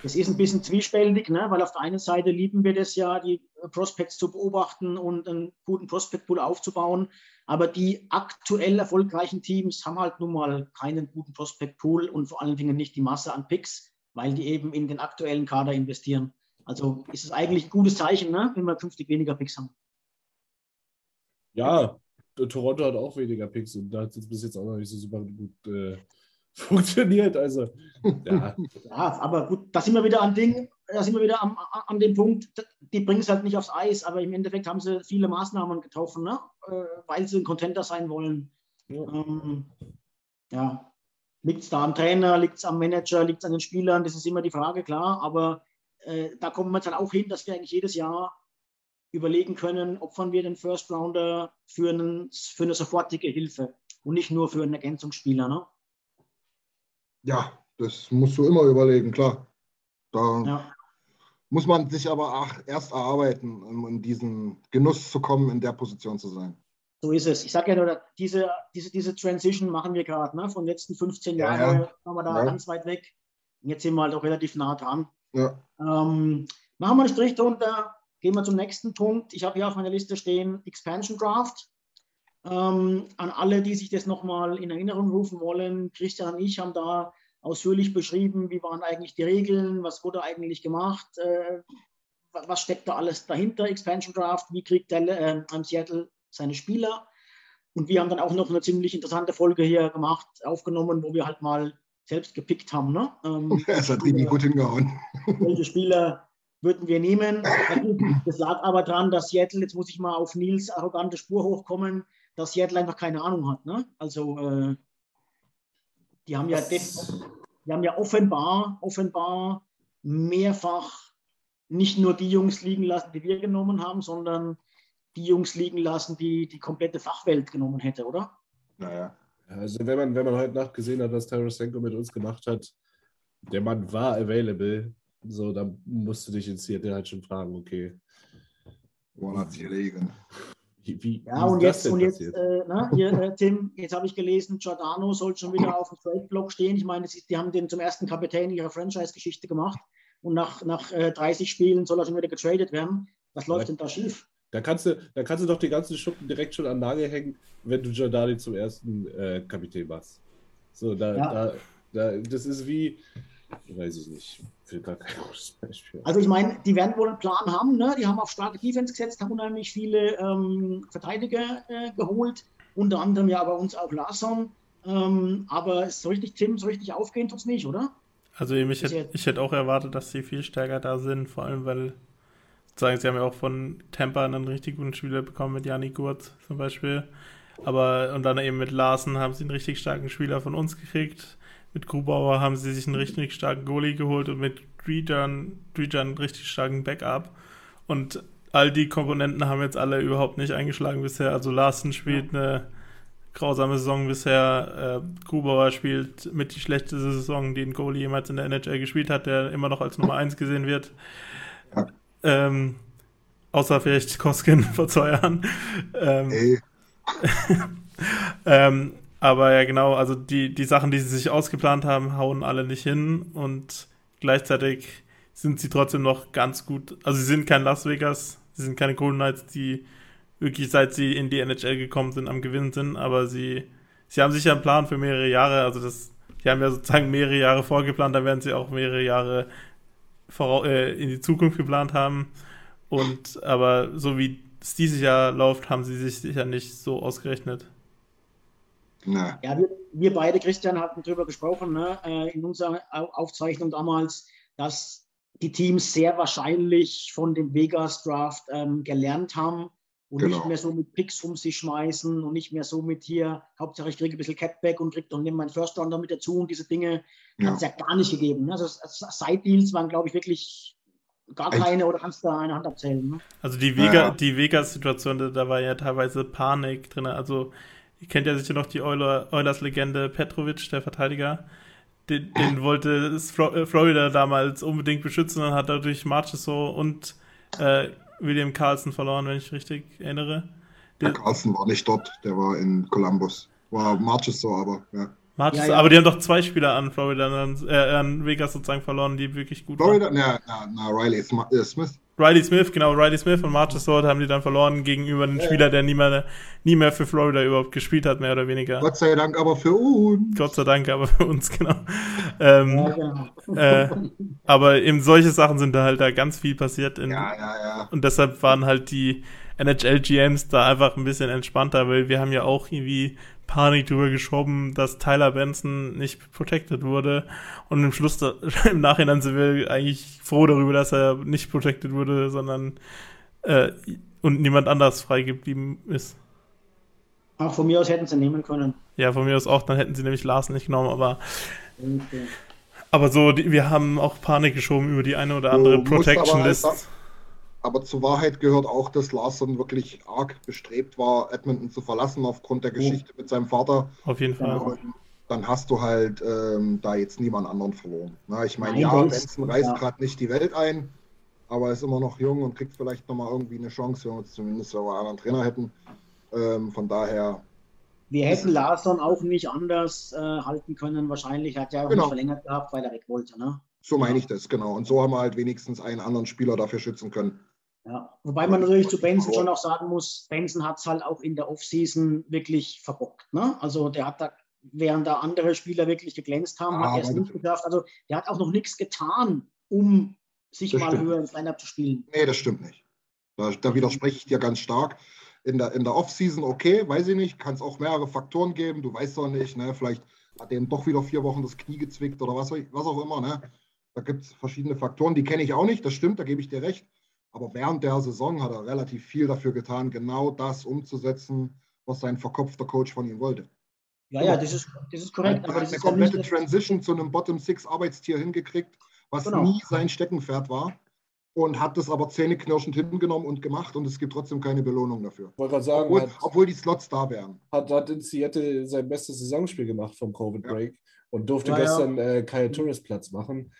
Das ist ein bisschen zwiespältig, ne? weil auf der einen Seite lieben wir das ja, die Prospects zu beobachten und einen guten Prospect-Pool aufzubauen. Aber die aktuell erfolgreichen Teams haben halt nun mal keinen guten Prospect-Pool und vor allen Dingen nicht die Masse an Picks, weil die eben in den aktuellen Kader investieren. Also ist es eigentlich ein gutes Zeichen, ne? wenn wir künftig weniger Picks haben. Ja, Toronto hat auch weniger Picks und da hat es bis jetzt auch noch nicht so super gut äh, funktioniert. Also, ja. ja, aber gut, da sind wir wieder am Ding, da sind wir wieder am, an dem Punkt, die bringen es halt nicht aufs Eis, aber im Endeffekt haben sie viele Maßnahmen getroffen, ne? Äh, weil sie ein Contenter sein wollen. Ja, ähm, ja. liegt es da am Trainer, liegt es am Manager, liegt es an den Spielern, das ist immer die Frage, klar, aber äh, da kommen wir jetzt dann auch hin, dass wir eigentlich jedes Jahr überlegen können, opfern wir den First Rounder für, einen, für eine sofortige Hilfe und nicht nur für einen Ergänzungsspieler. Ne? Ja, das musst du immer überlegen, klar. Da ja. muss man sich aber auch erst erarbeiten, um in diesen Genuss zu kommen, in der Position zu sein. So ist es. Ich sage ja nur, diese, diese, diese Transition machen wir gerade. Ne? Von den letzten 15 ja, Jahren ja. waren wir da ja. ganz weit weg. Jetzt sind wir halt auch relativ nah dran. Ja. Ähm, machen wir einen Strich drunter. Gehen wir zum nächsten Punkt. Ich habe hier auf meiner Liste stehen Expansion Draft. Ähm, an alle, die sich das nochmal in Erinnerung rufen wollen, Christian und ich haben da ausführlich beschrieben, wie waren eigentlich die Regeln, was wurde eigentlich gemacht, äh, was steckt da alles dahinter, Expansion Draft, wie kriegt der, äh, Seattle seine Spieler. Und wir haben dann auch noch eine ziemlich interessante Folge hier gemacht, aufgenommen, wo wir halt mal selbst gepickt haben. Ne? Ähm, das hat richtig gut hingehauen. Welche Spieler würden wir nehmen. Das lag aber daran, dass Seattle, jetzt muss ich mal auf Nils arrogante Spur hochkommen, dass Seattle einfach keine Ahnung hat. Ne? Also äh, die haben ja die haben ja offenbar, offenbar mehrfach nicht nur die Jungs liegen lassen, die wir genommen haben, sondern die Jungs liegen lassen, die die komplette Fachwelt genommen hätte, oder? Naja. Also wenn man, wenn man heute Nacht gesehen hat, was Tarasenko mit uns gemacht hat, der Mann war available. So, da musst du dich in Seattle halt schon fragen, okay. Woran hat sich Regeln? Wie, wie, ja, und jetzt, und jetzt äh, na, hier, äh, Tim, jetzt habe ich gelesen, Giordano soll schon wieder auf dem Trade-Block stehen. Ich meine, die haben den zum ersten Kapitän ihrer Franchise-Geschichte gemacht und nach, nach äh, 30 Spielen soll er schon wieder getradet werden. Was läuft ja. denn da schief? Da kannst, du, da kannst du doch die ganzen Schuppen direkt schon an Nagel hängen, wenn du Giordani zum ersten äh, Kapitän machst. So, da, ja. da, da, das ist wie, weiß ich nicht, für gar kein gutes Beispiel. Also ich meine, die werden wohl einen Plan haben, ne? die haben auf starke Defense gesetzt, haben unheimlich viele ähm, Verteidiger äh, geholt, unter anderem ja bei uns auch Larsson. Ähm, aber so richtig, Tim, so richtig aufgehen tut es nicht, oder? Also ich hätte, ich hätte auch erwartet, dass sie viel stärker da sind, vor allem weil sagen, sie haben ja auch von Tampa einen richtig guten Spieler bekommen mit Janik Gurt zum Beispiel. Aber und dann eben mit Larsen haben sie einen richtig starken Spieler von uns gekriegt. Mit Grubauer haben sie sich einen richtig starken Goalie geholt und mit Drejan, einen richtig starken Backup. Und all die Komponenten haben jetzt alle überhaupt nicht eingeschlagen bisher. Also Larsen spielt eine grausame Saison bisher. Äh, Grubauer spielt mit die schlechteste Saison, die ein Goalie jemals in der NHL gespielt hat, der immer noch als Nummer 1 gesehen wird. Ja. Ähm, außer vielleicht Koskin vor zwei Jahren. Ähm, hey. ähm, aber ja, genau, also die, die Sachen, die sie sich ausgeplant haben, hauen alle nicht hin und gleichzeitig sind sie trotzdem noch ganz gut. Also sie sind kein Las Vegas, sie sind keine Golden Knights, die wirklich seit sie in die NHL gekommen sind, am Gewinn sind, aber sie, sie haben sicher einen Plan für mehrere Jahre, also das, die haben ja sozusagen mehrere Jahre vorgeplant, da werden sie auch mehrere Jahre vorau äh, in die Zukunft geplant haben. Und aber so wie es dieses Jahr läuft, haben sie sich sicher nicht so ausgerechnet. Na. Ja, wir, wir, beide, Christian, hatten darüber gesprochen, ne, äh, in unserer Aufzeichnung damals, dass die Teams sehr wahrscheinlich von dem Vegas Draft ähm, gelernt haben und genau. nicht mehr so mit Picks um sich schmeißen und nicht mehr so mit hier, Hauptsache ich kriege ein bisschen Catback und kriege dann nehme meinen First Rounder mit dazu und diese Dinge ja. hat es ja gar nicht gegeben. Ne? Also Side-Deals waren, glaube ich, wirklich gar keine oder kannst du da eine Hand abzählen. Ne? Also die, Vega, ja. die Vegas-Situation, da war ja teilweise Panik drin. Also ihr kennt ja sicher noch die Oilers-Legende Petrovic, der Verteidiger. Den, den wollte äh, Florida damals unbedingt beschützen und hat dadurch Marchesso und äh, William Carlson verloren, wenn ich richtig erinnere. Der, Carlson war nicht dort, der war in Columbus. War Marches so, aber ja. Marcus, Ja, ja. aber die haben doch zwei Spieler an Florida, äh, an Vegas sozusagen verloren, die wirklich gut Florida, waren. na, na, na Riley äh, Smith. Riley Smith, genau, Riley Smith und Marcus Sword haben die dann verloren gegenüber einem Spieler, der nie mehr, nie mehr für Florida überhaupt gespielt hat, mehr oder weniger. Gott sei Dank aber für uns. Gott sei Dank, aber für uns, genau. Ähm, Ja, genau. äh, aber eben solche Sachen sind da halt da ganz viel passiert. In, Ja, ja, ja. Und deshalb waren halt die NHL-GMs da einfach ein bisschen entspannter, weil wir haben ja auch irgendwie Panik drüber geschoben, dass Tyler Benson nicht protected wurde. Und im Schluss, im Nachhinein sind wir eigentlich froh darüber, dass er nicht protected wurde, sondern äh, und niemand anders freigeblieben ist. Auch von mir aus hätten sie nehmen können. Ja, von mir aus auch, dann hätten sie nämlich Larsen nicht genommen, aber, Okay. aber so, die, wir haben auch Panik geschoben über die eine oder andere Du musst Protection aber zur Wahrheit gehört auch, dass Larson wirklich arg bestrebt war, Edmonton zu verlassen aufgrund der Geschichte mit seinem Vater. Auf jeden Fall. Und dann hast du halt ähm, da jetzt niemand anderen verloren. Na, ich meine, ja, Benson reißt ja. gerade nicht die Welt ein, aber ist immer noch jung und kriegt vielleicht nochmal irgendwie eine Chance, wenn wir uns zumindest einen anderen Trainer hätten. Ähm, von daher, Wir hätten Larsson auch nicht anders äh, halten können. Wahrscheinlich hat er auch Genau. nicht verlängert gehabt, weil er weg wollte. Ne? so meine ich das, genau. Und so haben wir halt wenigstens einen anderen Spieler dafür schützen können. Ja. Wobei man natürlich zu Benson schon auch sagen muss, Benson hat es halt auch in der Offseason wirklich verbockt. Ne? Also der hat da, während da andere Spieler wirklich geglänzt haben, Ja, hat er es nicht geschafft. Also der hat auch noch nichts getan, um sich Das mal stimmt. höher ins Lineup zu spielen. Nee, das stimmt nicht. Da, da widerspreche ich dir ganz stark. In der, in der Offseason, okay, weiß ich nicht, kann es auch mehrere Faktoren geben. Du weißt doch nicht, ne? vielleicht hat dem doch wieder vier Wochen das Knie gezwickt oder was, was auch immer. Ne? Da gibt es verschiedene Faktoren, die kenne ich auch nicht, das stimmt, da gebe ich dir recht. Aber während der Saison hat er relativ viel dafür getan, genau das umzusetzen, was sein verkopfter Coach von ihm wollte. Ja, ja, das ist, das ist korrekt. Er hat eine ist ja komplette Transition zu einem Bottom-Six-Arbeitstier hingekriegt, was Genau. nie sein Steckenpferd war. Und hat das aber zähneknirschend hingenommen und gemacht und es gibt trotzdem keine Belohnung dafür. Wollte gerade sagen, Obwohl, hat, obwohl die Slots da wären. hat, hat in Seattle sein bestes Saisonspiel gemacht vom Covid Ja. Break und durfte Ja, ja. gestern äh, Kyle Torres Platz machen.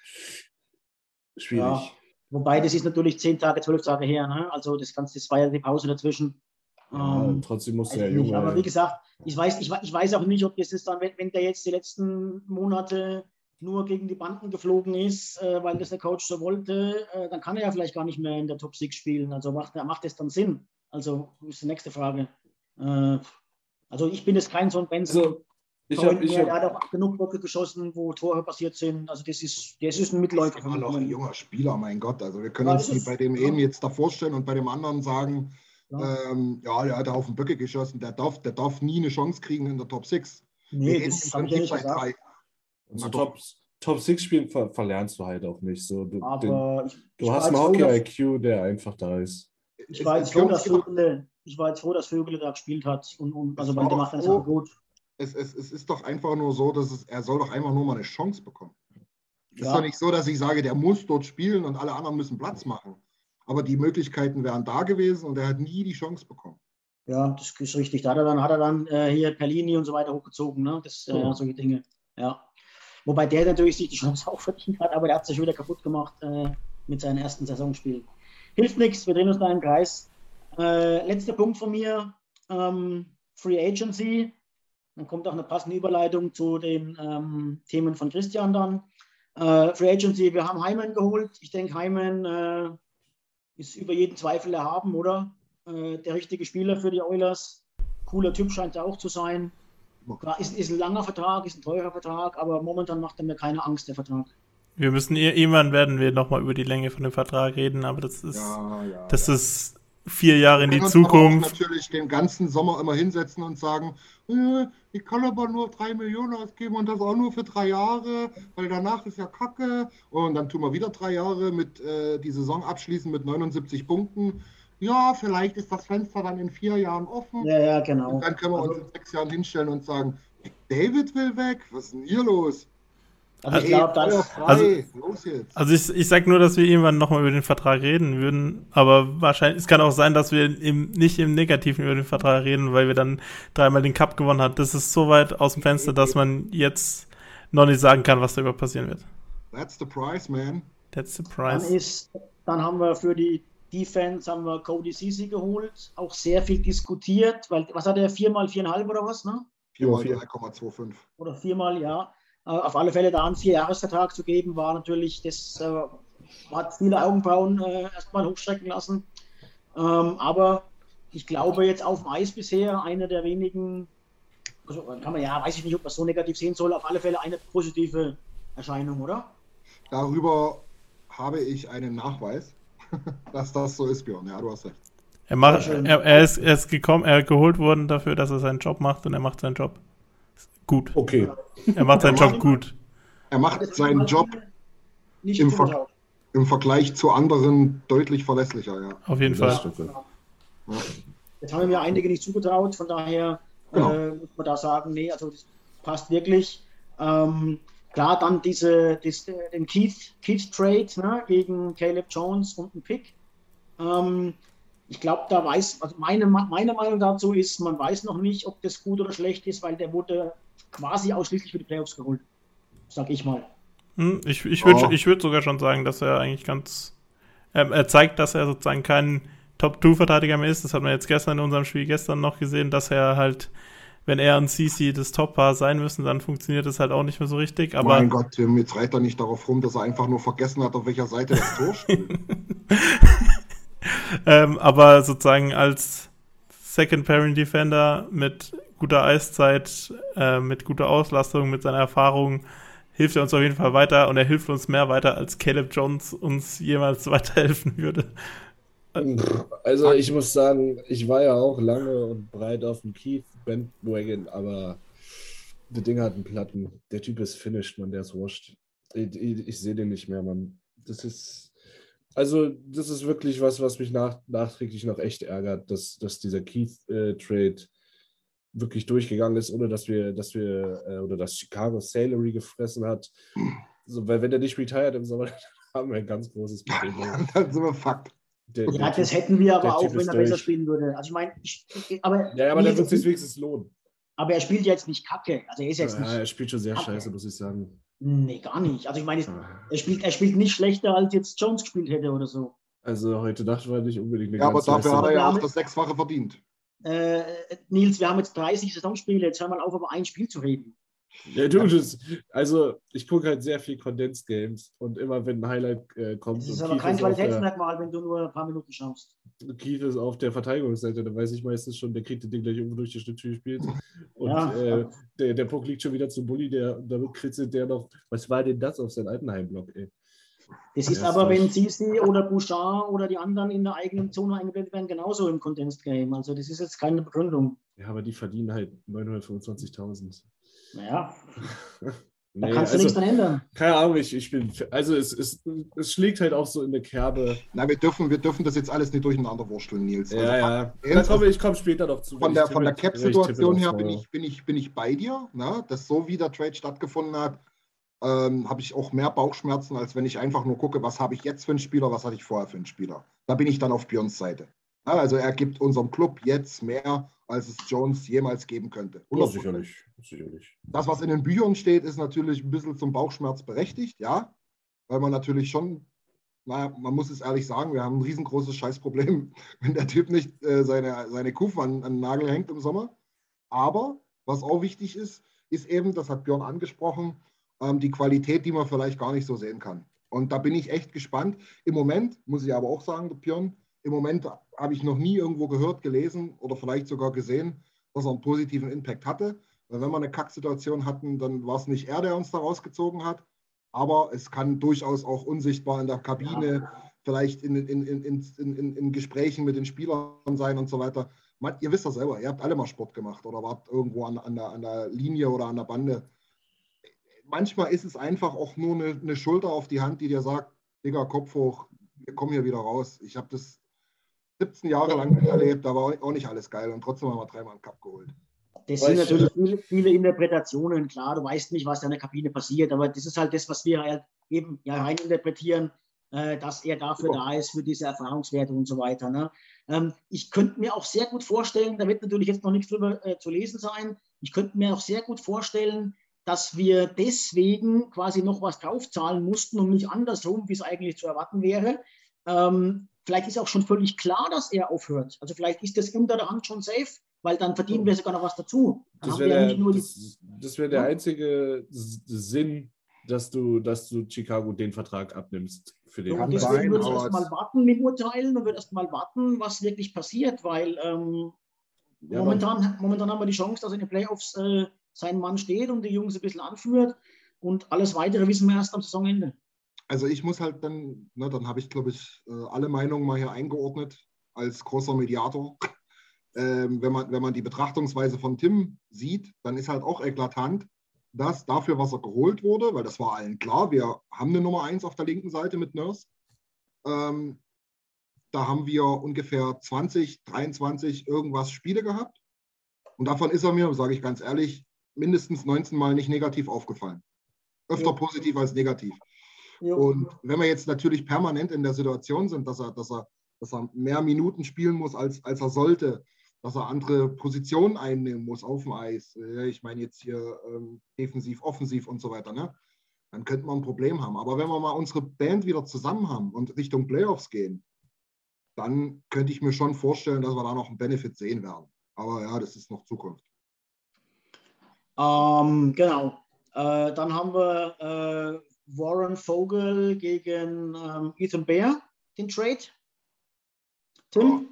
Schwierig. Ja. Wobei, das ist natürlich zehn Tage, zwölf Tage her. Ne? Also das Ganze, das war ja die Pause dazwischen. Ja, Ähm, trotzdem musste Weiß der Junge. aber wie gesagt, ich weiß, ich, ich weiß auch nicht, ob das ist dann, wenn, wenn der jetzt die letzten Monate nur gegen die Banden geflogen ist, äh, weil das der Coach so wollte, äh, dann kann er ja vielleicht gar nicht mehr in der Top 6 spielen. Also macht, macht das dann Sinn? Also ist die nächste Frage. Äh, also ich bin jetzt kein so ein Benson. Also, ich habe ich hab, hat auch genug Böcke geschossen, wo Tore passiert sind. Also das ist, das ist ein Mitläufer Immer noch ein junger Spieler, mein Gott. Also wir können Ja, uns ist- bei dem ja. eben jetzt da vorstellen und bei dem anderen sagen, Ja. ähm, ja, der hat auf den Böcke geschossen, der darf, der darf nie eine Chance kriegen in der Top 6. Wir Nee, das im habe ich ja Prinzip nicht bei gesagt. drei. also. Top, Top 6 Spielen ver verlernst du halt auch nicht. So, du, den, Aber ich, du ich hast war einen jetzt froh, dass- Hockey-IQ, der einfach da ist. Ich war jetzt froh, dass Vögele, ich war jetzt froh, dass Vögele da gespielt hat. Und, und also der doch macht das auch gut. Es, es, es ist doch einfach nur so, dass es, er soll doch einfach nur mal eine Chance bekommen. Es ist Ja. doch nicht so, dass ich sage, der muss dort spielen und alle anderen müssen Platz machen. Aber die Möglichkeiten wären da gewesen und er hat nie die Chance bekommen. Ja, das ist richtig. Da hat er dann, hat er dann äh, hier Perlini und so weiter hochgezogen, ne? Das, äh, Ja. solche Dinge. Ja. Wobei der natürlich sich die Chance auch verdient hat, aber der hat sich wieder kaputt gemacht äh, mit seinen ersten Saisonspielen. Hilft nichts, wir drehen uns da im Kreis. Äh, letzter Punkt von mir: ähm, Free Agency. Dann kommt auch eine passende Überleitung zu den ähm, Themen von Christian dann. Äh, Free Agency, wir haben Heimann geholt. Ich denke, Heimann äh, ist über jeden Zweifel erhaben, oder? Äh, der richtige Spieler für die Oilers. Cooler Typ scheint er auch zu sein. Klar, Ist, ist ein langer Vertrag, ist ein teurer Vertrag, aber momentan macht er mir keine Angst, der Vertrag. Wir müssen irgendwann werden wir nochmal über die Länge von dem Vertrag reden, aber das ist, Ja, ja. das ja. ist vier Jahre in die können uns aber auch Zukunft. natürlich den ganzen Sommer immer hinsetzen und sagen, äh, ich kann aber nur drei Millionen ausgeben und das auch nur für drei Jahre, weil danach ist ja Kacke. Und dann tun wir wieder drei Jahre mit äh, die Saison abschließen mit 79 Punkten. Ja, vielleicht ist das Fenster dann in vier Jahren offen. Ja, ja, genau. Und dann können wir uns Also- in sechs Jahren hinstellen und sagen, David will weg, was ist denn hier los? Also ich glaube, das, frei, Also- los jetzt. Also ich, ich sag nur, dass wir irgendwann nochmal über den Vertrag reden würden, aber wahrscheinlich, es kann auch sein, dass wir im, nicht im Negativen über den Vertrag reden, weil wir dann dreimal den Cup gewonnen haben. Das ist so weit aus dem Fenster, dass man jetzt noch nicht sagen kann, was darüber passieren wird. That's the price, man. That's the dann price. ist, dann haben wir für die Defense haben wir Cody Ceci geholt, auch sehr viel diskutiert, weil was hat er, viermal viereinhalb oder was, ne? Viermal 3,25. Oder viermal, ja. Äh, auf alle Fälle da einen Vierjahresvertrag zu geben, war natürlich, das äh, hat viele Augenbrauen äh, erstmal hochstrecken lassen. Ähm, aber ich glaube jetzt auf dem Eis bisher einer der wenigen, also kann man ja, weiß ich nicht, ob man es so negativ sehen soll, auf alle Fälle eine positive Erscheinung, oder? Darüber habe ich einen Nachweis, dass das so ist, Björn. Ja, du hast recht. Er, macht, er, er, ist, er ist gekommen, er geholt worden dafür, dass er seinen Job macht und er macht seinen Job gut. Okay. Er macht seinen Job gut. Er macht seinen Job im, Ver im, Vergleich zu anderen deutlich verlässlicher, ja. Auf jeden Fall. Ja. Jetzt haben mir einige nicht zugetraut, von daher genau. äh, muss man da sagen, nee, also das passt wirklich. Ähm, klar, dann diese, diese den Keith, Keith Trade ne, gegen Caleb Jones und einen Pick. Ähm, ich glaube, da weiß, also meine, meine Meinung dazu ist, man weiß noch nicht, ob das gut oder schlecht ist, weil der wurde quasi ausschließlich für die Playoffs geholt. Sag ich mal. Hm, ich ich würde oh. würd sogar schon sagen, dass er eigentlich ganz. Er, er zeigt, dass er sozusagen kein Top-2-Verteidiger mehr ist. Das hat man jetzt gestern in unserem Spiel gestern noch gesehen, dass er halt, wenn er und CC das Top-Paar sein müssen, dann funktioniert das halt auch nicht mehr so richtig. Aber mein Gott, Tim, jetzt reiht er nicht darauf rum, dass er einfach nur vergessen hat, auf welcher Seite das Tor steht. ähm, aber sozusagen als Second Pairing Defender mit guter Eiszeit, äh, mit guter Auslastung, mit seiner Erfahrung hilft er uns auf jeden Fall weiter und er hilft uns mehr weiter, als Caleb Jones uns jemals weiterhelfen würde. Also ich muss sagen, ich war ja auch lange und breit auf dem Keith Bandwagon, aber der Ding hat einen Platten. Der Typ ist finished, man, der ist wurscht. Ich, ich, ich sehe den nicht mehr, man. Das ist also, das ist wirklich was, was mich nach, nachträglich noch echt ärgert, dass, dass dieser Keith-Trade äh, wirklich durchgegangen ist, ohne dass wir, dass wir, äh, oder dass Chicago Salary gefressen hat. So, weil wenn er nicht retired im Sommer, dann haben wir ein ganz großes Problem. dann sind wir fucked. Der, ja, der das typ, hätten wir aber auch, wenn er durch. besser spielen würde. Also ich meine, aber. Ja, aber dann wird es sich wenigstens lohnen. Aber er spielt jetzt nicht kacke. Also er ist jetzt ja, nicht. Er spielt schon sehr kacke. scheiße, muss ich sagen. Nee, gar nicht. Also ich meine, er spielt, er spielt nicht schlechter, als jetzt Jones gespielt hätte oder so. Also heute Nacht war nicht unbedingt eine Ja, aber dafür hat er ja auch das Sechsfache verdient. Äh, Nils, wir haben jetzt 30 Saisonspiele, jetzt hör mal auf, über ein Spiel zu reden. Ja, du, das, also ich gucke halt sehr viel Condensed Games und immer wenn ein Highlight äh, kommt. Das ist aber kein Qualitätsmerkmal, wenn du nur ein paar Minuten schaust. Keith ist auf der Verteidigungsseite, dann weiß ich meistens schon, der kriegt das Ding gleich irgendwo durch die Schnittschule spielt. Und ja, äh, der, der Puck liegt schon wieder zum Bulli, der, damit kritzelt der noch. Was war denn das auf seinem Altenheimblock, ey? Das ist aber, wenn Sisi oder Bouchard oder die anderen in der eigenen Zone eingeblendet werden, genauso im Condensed Game. Also das ist jetzt keine Begründung. Ja, aber die verdienen halt 925.000. Naja. Da nee, kannst du also, nichts dran ändern. Keine Ahnung, ich, ich bin. Also es, es, es schlägt halt auch so in der Kerbe. Na, wir dürfen, wir dürfen das jetzt alles nicht durcheinander wursteln, Nils. Ja, also, ja. Dann komme, ich komme später noch zu. Von der, von der Cap-Situation her bin ich, bin, ich, bin ich bei dir. Ne? Dass so wie der Trade stattgefunden hat, ähm, habe ich auch mehr Bauchschmerzen, als wenn ich einfach nur gucke, was habe ich jetzt für einen Spieler, was hatte ich vorher für einen Spieler. Da bin ich dann auf Björns Seite. Ja, also er gibt unserem Club jetzt mehr, als es Jones jemals geben könnte. Ja, sicherlich. sicherlich. Das, was in den Büchern steht, ist natürlich ein bisschen zum Bauchschmerz berechtigt, ja. Weil man natürlich schon, naja, man muss es ehrlich sagen, wir haben ein riesengroßes Scheißproblem, wenn der Typ nicht äh, seine, seine Kufen an, an den Nagel hängt im Sommer. Aber was auch wichtig ist, ist eben, das hat Björn angesprochen, ähm, die Qualität, die man vielleicht gar nicht so sehen kann. Und da bin ich echt gespannt. Im Moment, muss ich aber auch sagen, Björn, im Moment habe ich noch nie irgendwo gehört, gelesen oder vielleicht sogar gesehen, dass er einen positiven Impact hatte. Weil wenn wir eine Kacksituation hatten, dann war es nicht er, der uns da rausgezogen hat. Aber es kann durchaus auch unsichtbar in der Kabine, ja. vielleicht in, in, in, in, Gesprächen mit den Spielern sein und so weiter. Man, ihr wisst das selber, ihr habt alle mal Sport gemacht oder wart irgendwo an, an, der, an der Linie oder an der Bande. Manchmal ist es einfach auch nur eine, eine Schulter auf die Hand, die dir sagt, Digga, Kopf hoch, wir kommen hier wieder raus. Ich habe das 17 Jahre lang miterlebt, da war auch nicht alles geil und trotzdem haben wir dreimal einen Cup geholt. Das sind natürlich viele, viele, Interpretationen, klar, du weißt nicht, was in der Kabine passiert, aber das ist halt das, was wir halt eben ja reininterpretieren, äh, dass er dafür da ist, für diese Erfahrungswerte und so weiter. Ne? Ähm, ich könnte mir auch sehr gut vorstellen, da wird natürlich jetzt noch nichts drüber äh, zu lesen sein, ich könnte mir auch sehr gut vorstellen, dass wir deswegen quasi noch was draufzahlen mussten und nicht andersrum, wie es eigentlich zu erwarten wäre. Ähm, Vielleicht ist auch schon völlig klar, dass er aufhört. Also vielleicht ist das unter der Hand schon safe. weil dann verdienen wir sogar noch was dazu. Dann Das ja wäre nicht der, das, das wär der Ja. einzige Sinn, dass du, dass du Chicago den Vertrag abnimmst für den. Sein, deswegen würde ich aber erst mal es- warten mit Urteilen und würde erst mal warten, was wirklich passiert, weil ähm, Ja, momentan, momentan haben wir die Chance, dass in den Playoffs äh, sein Mann steht und die Jungs ein bisschen anführt und alles weitere wissen wir erst am Saisonende. Also ich muss halt dann, ne, dann habe ich, glaube ich, äh, alle Meinungen mal hier eingeordnet als großer Mediator. Ähm, wenn, man, wenn man die Betrachtungsweise von Tim sieht, dann ist halt auch eklatant, dass dafür, was er geholt wurde, weil das war allen klar, wir haben eine Nummer 1 auf der linken Seite mit Nurse. Ähm, da haben wir ungefähr 20, 23 irgendwas Spiele gehabt. Und davon ist er mir, sage ich ganz ehrlich, mindestens 19 Mal nicht negativ aufgefallen. Öfter Ja. positiv als negativ. Ja. Und wenn wir jetzt natürlich permanent in der Situation sind, dass er, dass er, dass er mehr Minuten spielen muss, als, als er sollte, dass er andere Positionen einnehmen muss auf dem Eis, äh, ich meine jetzt hier ähm, defensiv, offensiv und so weiter, ne? dann könnte man ein Problem haben. Aber wenn wir mal unsere Band wieder zusammen haben und Richtung Playoffs gehen, dann könnte ich mir schon vorstellen, dass wir da noch einen Benefit sehen werden. Aber ja, das ist noch Zukunft. Ähm, genau. Äh, dann haben wir äh, Warren Vogel gegen ähm, Ethan Bear, den Trade. Tim,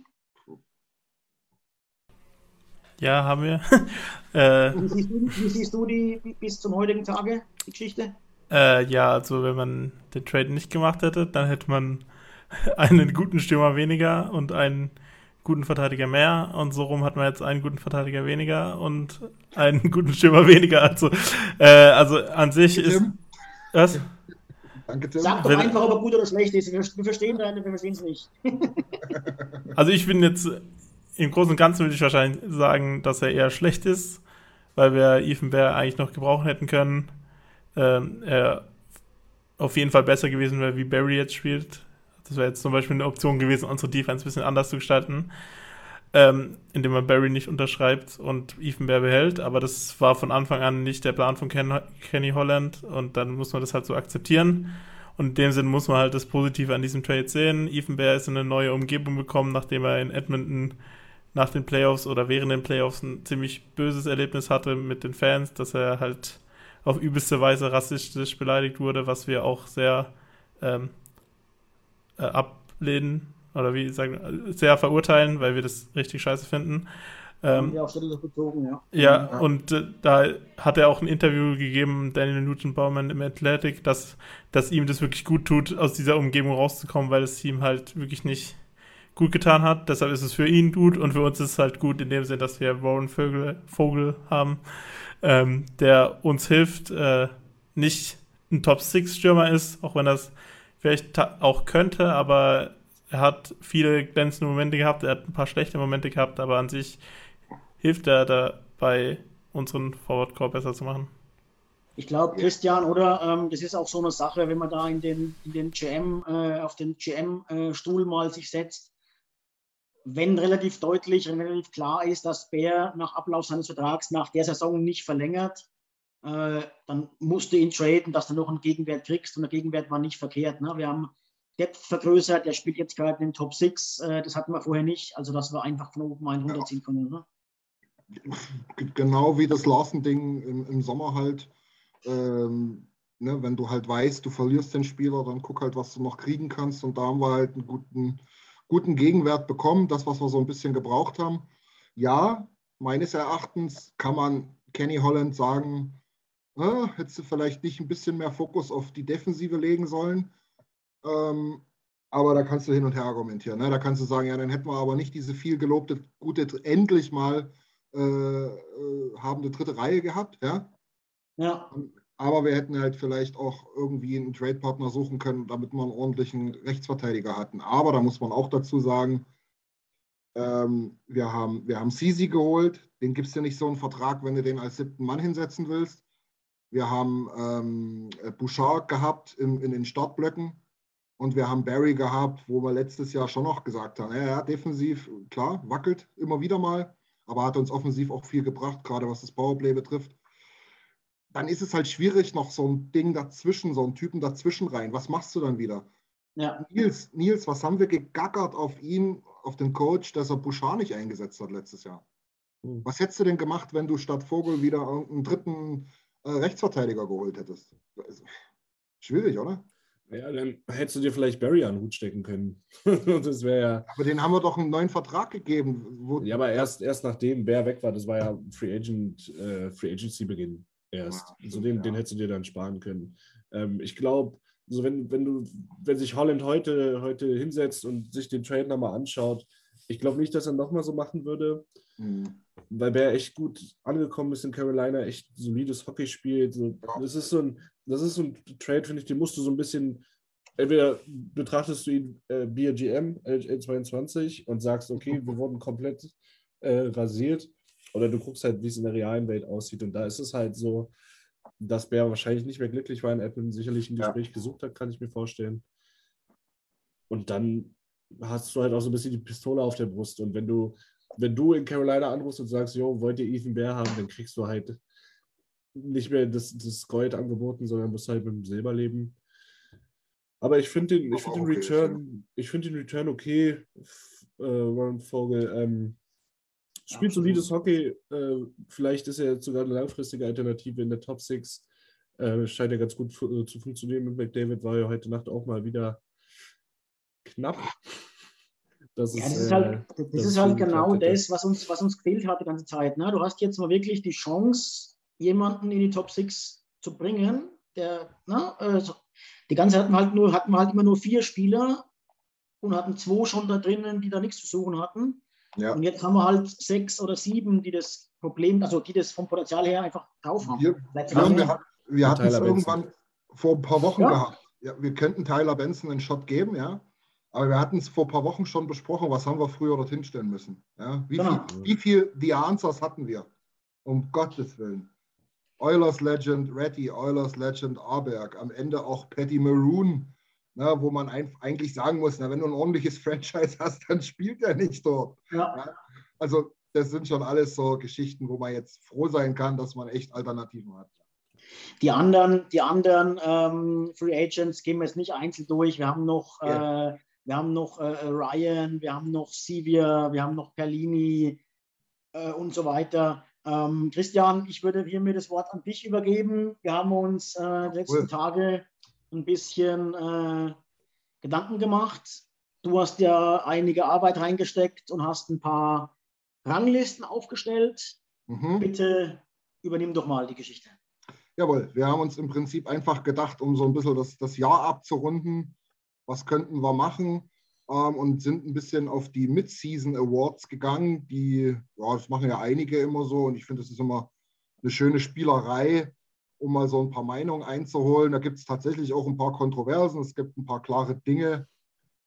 Ja, haben wir. äh, wie siehst du, wie siehst du die bis zum heutigen Tage, die Geschichte? Äh, ja, also wenn man den Trade nicht gemacht hätte, dann hätte man einen guten Stürmer weniger und einen guten Verteidiger mehr. Und so rum hat man jetzt einen guten Verteidiger weniger und einen guten Stürmer weniger. Also, äh, also an sich ist. Tim? Was? Danke, Tim. Sag doch Wenn- einfach, ob er gut oder schlecht ist. Wir, wir verstehen deine, wir verstehen es nicht. Also ich bin jetzt im Großen und Ganzen würde ich wahrscheinlich sagen, dass er eher schlecht ist, weil wir Ethan Bear eigentlich noch gebrauchen hätten können. Ähm, er auf jeden Fall besser gewesen wäre, wie Barry jetzt spielt. Das wäre jetzt zum Beispiel eine Option gewesen, unsere Defense ein bisschen anders zu gestalten, ähm, indem man Barry nicht unterschreibt und Ethan Bear behält. Aber das war von Anfang an nicht der Plan von Ken, Kenny Holland und dann muss man das halt so akzeptieren. Und in dem Sinn muss man halt das Positive an diesem Trade sehen. Ethan Bear ist in eine neue Umgebung bekommen, nachdem er in Edmonton nach den Playoffs oder während den Playoffs ein ziemlich böses Erlebnis hatte mit den Fans, dass er halt auf übelste Weise rassistisch beleidigt wurde, was wir auch sehr ähm, äh, ablehnen oder wie sagen, sehr verurteilen, weil wir das richtig scheiße finden. Ähm, ja, auf bezogen, ja. ja, und äh, da hat er auch ein Interview gegeben, Daniel Newton Baumann im Athletic, dass, dass ihm das wirklich gut tut, aus dieser Umgebung rauszukommen, weil es ihm halt wirklich nicht gut getan hat. Deshalb ist es für ihn gut und für uns ist es halt gut in dem Sinn, dass wir Warren Vogel, Vogel haben, ähm, der uns hilft, äh, nicht ein Top-6-Stürmer ist, auch wenn das vielleicht auch könnte, aber er hat viele glänzende Momente gehabt, er hat ein paar schlechte Momente gehabt, aber an sich hilft er dabei, unseren Forward Core besser zu machen. Ich glaube, Christian, oder ähm, das ist auch so eine Sache, wenn man da in den, in den GM, äh, auf den GM-Stuhl mal sich setzt, wenn relativ deutlich, wenn relativ klar ist, dass Bär nach Ablauf seines Vertrags nach der Saison nicht verlängert, äh, dann musst du ihn traden, dass du noch einen Gegenwert kriegst und der Gegenwert war nicht verkehrt. Ne? Wir haben Depth vergrößert, der spielt jetzt gerade in den Top 6, äh, das hatten wir vorher nicht, also dass wir einfach von oben einen runterziehen können. Ne? genau wie das Larsen-Ding im, im Sommer halt. Ähm, ne, wenn du halt weißt, du verlierst den Spieler, dann guck halt, was du noch kriegen kannst. Und da haben wir halt einen guten, guten Gegenwert bekommen, das, was wir so ein bisschen gebraucht haben. Ja, meines Erachtens kann man Kenny Holland sagen, äh, hättest du vielleicht nicht ein bisschen mehr Fokus auf die Defensive legen sollen. Ähm, aber da kannst du hin und her argumentieren. Ne? Da kannst du sagen, ja, dann hätten wir aber nicht diese viel gelobte, gute, endlich mal äh, äh, habende dritte Reihe gehabt. Ja? Ja, Aber wir hätten halt vielleicht auch irgendwie einen Trade-Partner suchen können, damit wir einen ordentlichen Rechtsverteidiger hatten. Aber da muss man auch dazu sagen, ähm, wir haben, wir haben Sisi geholt. Den gibst du nicht so einen Vertrag, wenn du den als siebten Mann hinsetzen willst. Wir haben ähm, Bouchard gehabt in, in den Startblöcken. Und wir haben Barry gehabt, wo wir letztes Jahr schon noch gesagt haben, ja, ja, defensiv, klar, wackelt immer wieder mal, aber hat uns offensiv auch viel gebracht, gerade was das Powerplay betrifft. Dann ist es halt schwierig, noch so ein Ding dazwischen, so einen Typen dazwischen rein. Was machst du dann wieder? ja. Nils, Nils, was haben wir gegackert auf ihn, auf den Coach, dass er Bouchard nicht eingesetzt hat letztes Jahr? Hm. Was hättest du denn gemacht, wenn du statt Vogel wieder einen dritten äh, Rechtsverteidiger geholt hättest? Also, schwierig, oder? Ja, dann hättest du dir vielleicht Barry an den Hut stecken können. das wäre ja. Aber den haben wir doch einen neuen Vertrag gegeben. ja, aber erst, erst nachdem Bär weg war, das war ja Free Agent, äh, Free Agency Beginn erst. Ja, also den, ja. den hättest du dir dann sparen können. Ähm, ich glaube, also wenn, wenn du, wenn sich Holland heute, heute hinsetzt und sich den Trade nochmal anschaut, ich glaube nicht, dass er nochmal so machen würde. Mhm. Weil Bär echt gut angekommen ist in Carolina, echt solides Hockey spielt. So, das, ist so ein, das ist so ein Trade, finde ich, den musst du so ein bisschen. Entweder betrachtest du ihn äh, BRGM, LL22 und sagst, okay, wir wurden komplett äh, rasiert, oder du guckst halt, wie es in der realen Welt aussieht. Und da ist es halt so, dass Bär wahrscheinlich nicht mehr glücklich war in Edmonton, sicherlich ein Gespräch ja. gesucht hat, kann ich mir vorstellen. Und dann hast du halt auch so ein bisschen die Pistole auf der Brust. Und wenn du wenn du in Carolina anrufst und sagst, jo, wollt ihr Ethan Bear haben, dann kriegst du halt nicht mehr das, das Gold angeboten, sondern musst halt mit dem Silber leben. Aber ich finde den, find den Return, ich finde den Return okay, äh, Ron Vogel. Ähm, spielt solides Hockey. Äh, vielleicht ist er jetzt sogar eine langfristige Alternative in der Top 6. Äh, scheint ja ganz gut äh, zu funktionieren mit McDavid. War ja heute Nacht auch mal wieder knapp. Das ja, ist, das ist halt, äh, das das ist halt genau das, was uns, was uns gefehlt hat die ganze Zeit. Ne? Du hast jetzt mal wirklich die Chance, jemanden in die Top 6 zu bringen, der, ne, also die ganze Zeit hatten wir halt nur, hatten wir halt immer nur vier Spieler und hatten zwei schon da drinnen, die da nichts zu suchen hatten. Ja. Und jetzt haben wir halt sechs oder sieben, die das Problem, also die das vom Potenzial her einfach drauf haben. Wir, wir, wir hatten es irgendwann vor ein paar Wochen ja. gehabt. Ja, wir könnten Tyler Benson einen Shot geben, ja. Aber wir hatten es vor ein paar Wochen schon besprochen, was haben wir früher dorthin stellen müssen. Ja? Wie, genau. viel, wie viel The Answers hatten wir? Um Gottes Willen. Oilers Legend, Reddy, Oilers Legend, Arberg, am Ende auch Patty Maroon, na, ne, wo man ein, eigentlich sagen muss, na, wenn du ein ordentliches Franchise hast, dann spielt er nicht dort. Ja. Ja? Also das sind schon alles so Geschichten, wo man jetzt froh sein kann, dass man echt Alternativen hat. Die anderen, die anderen ähm, Free Agents gehen wir jetzt nicht einzeln durch. Wir haben noch ja. äh, wir haben noch äh, äh, Ryan, wir haben noch Sivir, wir haben noch Perlini äh, und so weiter. Ähm, Christian, ich würde hiermit das Wort an dich übergeben. Wir haben uns äh, die letzten cool. Tage ein bisschen äh, Gedanken gemacht. Du hast ja einige Arbeit reingesteckt und hast ein paar Ranglisten aufgestellt. Mhm. Bitte übernimm doch mal die Geschichte. Jawohl, wir haben uns im Prinzip einfach gedacht, um so ein bisschen das, das Jahr abzurunden, was könnten wir machen ähm, und sind ein bisschen auf die Mid-Season Awards gegangen, die, ja, das machen ja einige immer so und ich finde, das ist immer eine schöne Spielerei, um mal so ein paar Meinungen einzuholen. Da gibt es tatsächlich auch ein paar Kontroversen, es gibt ein paar klare Dinge.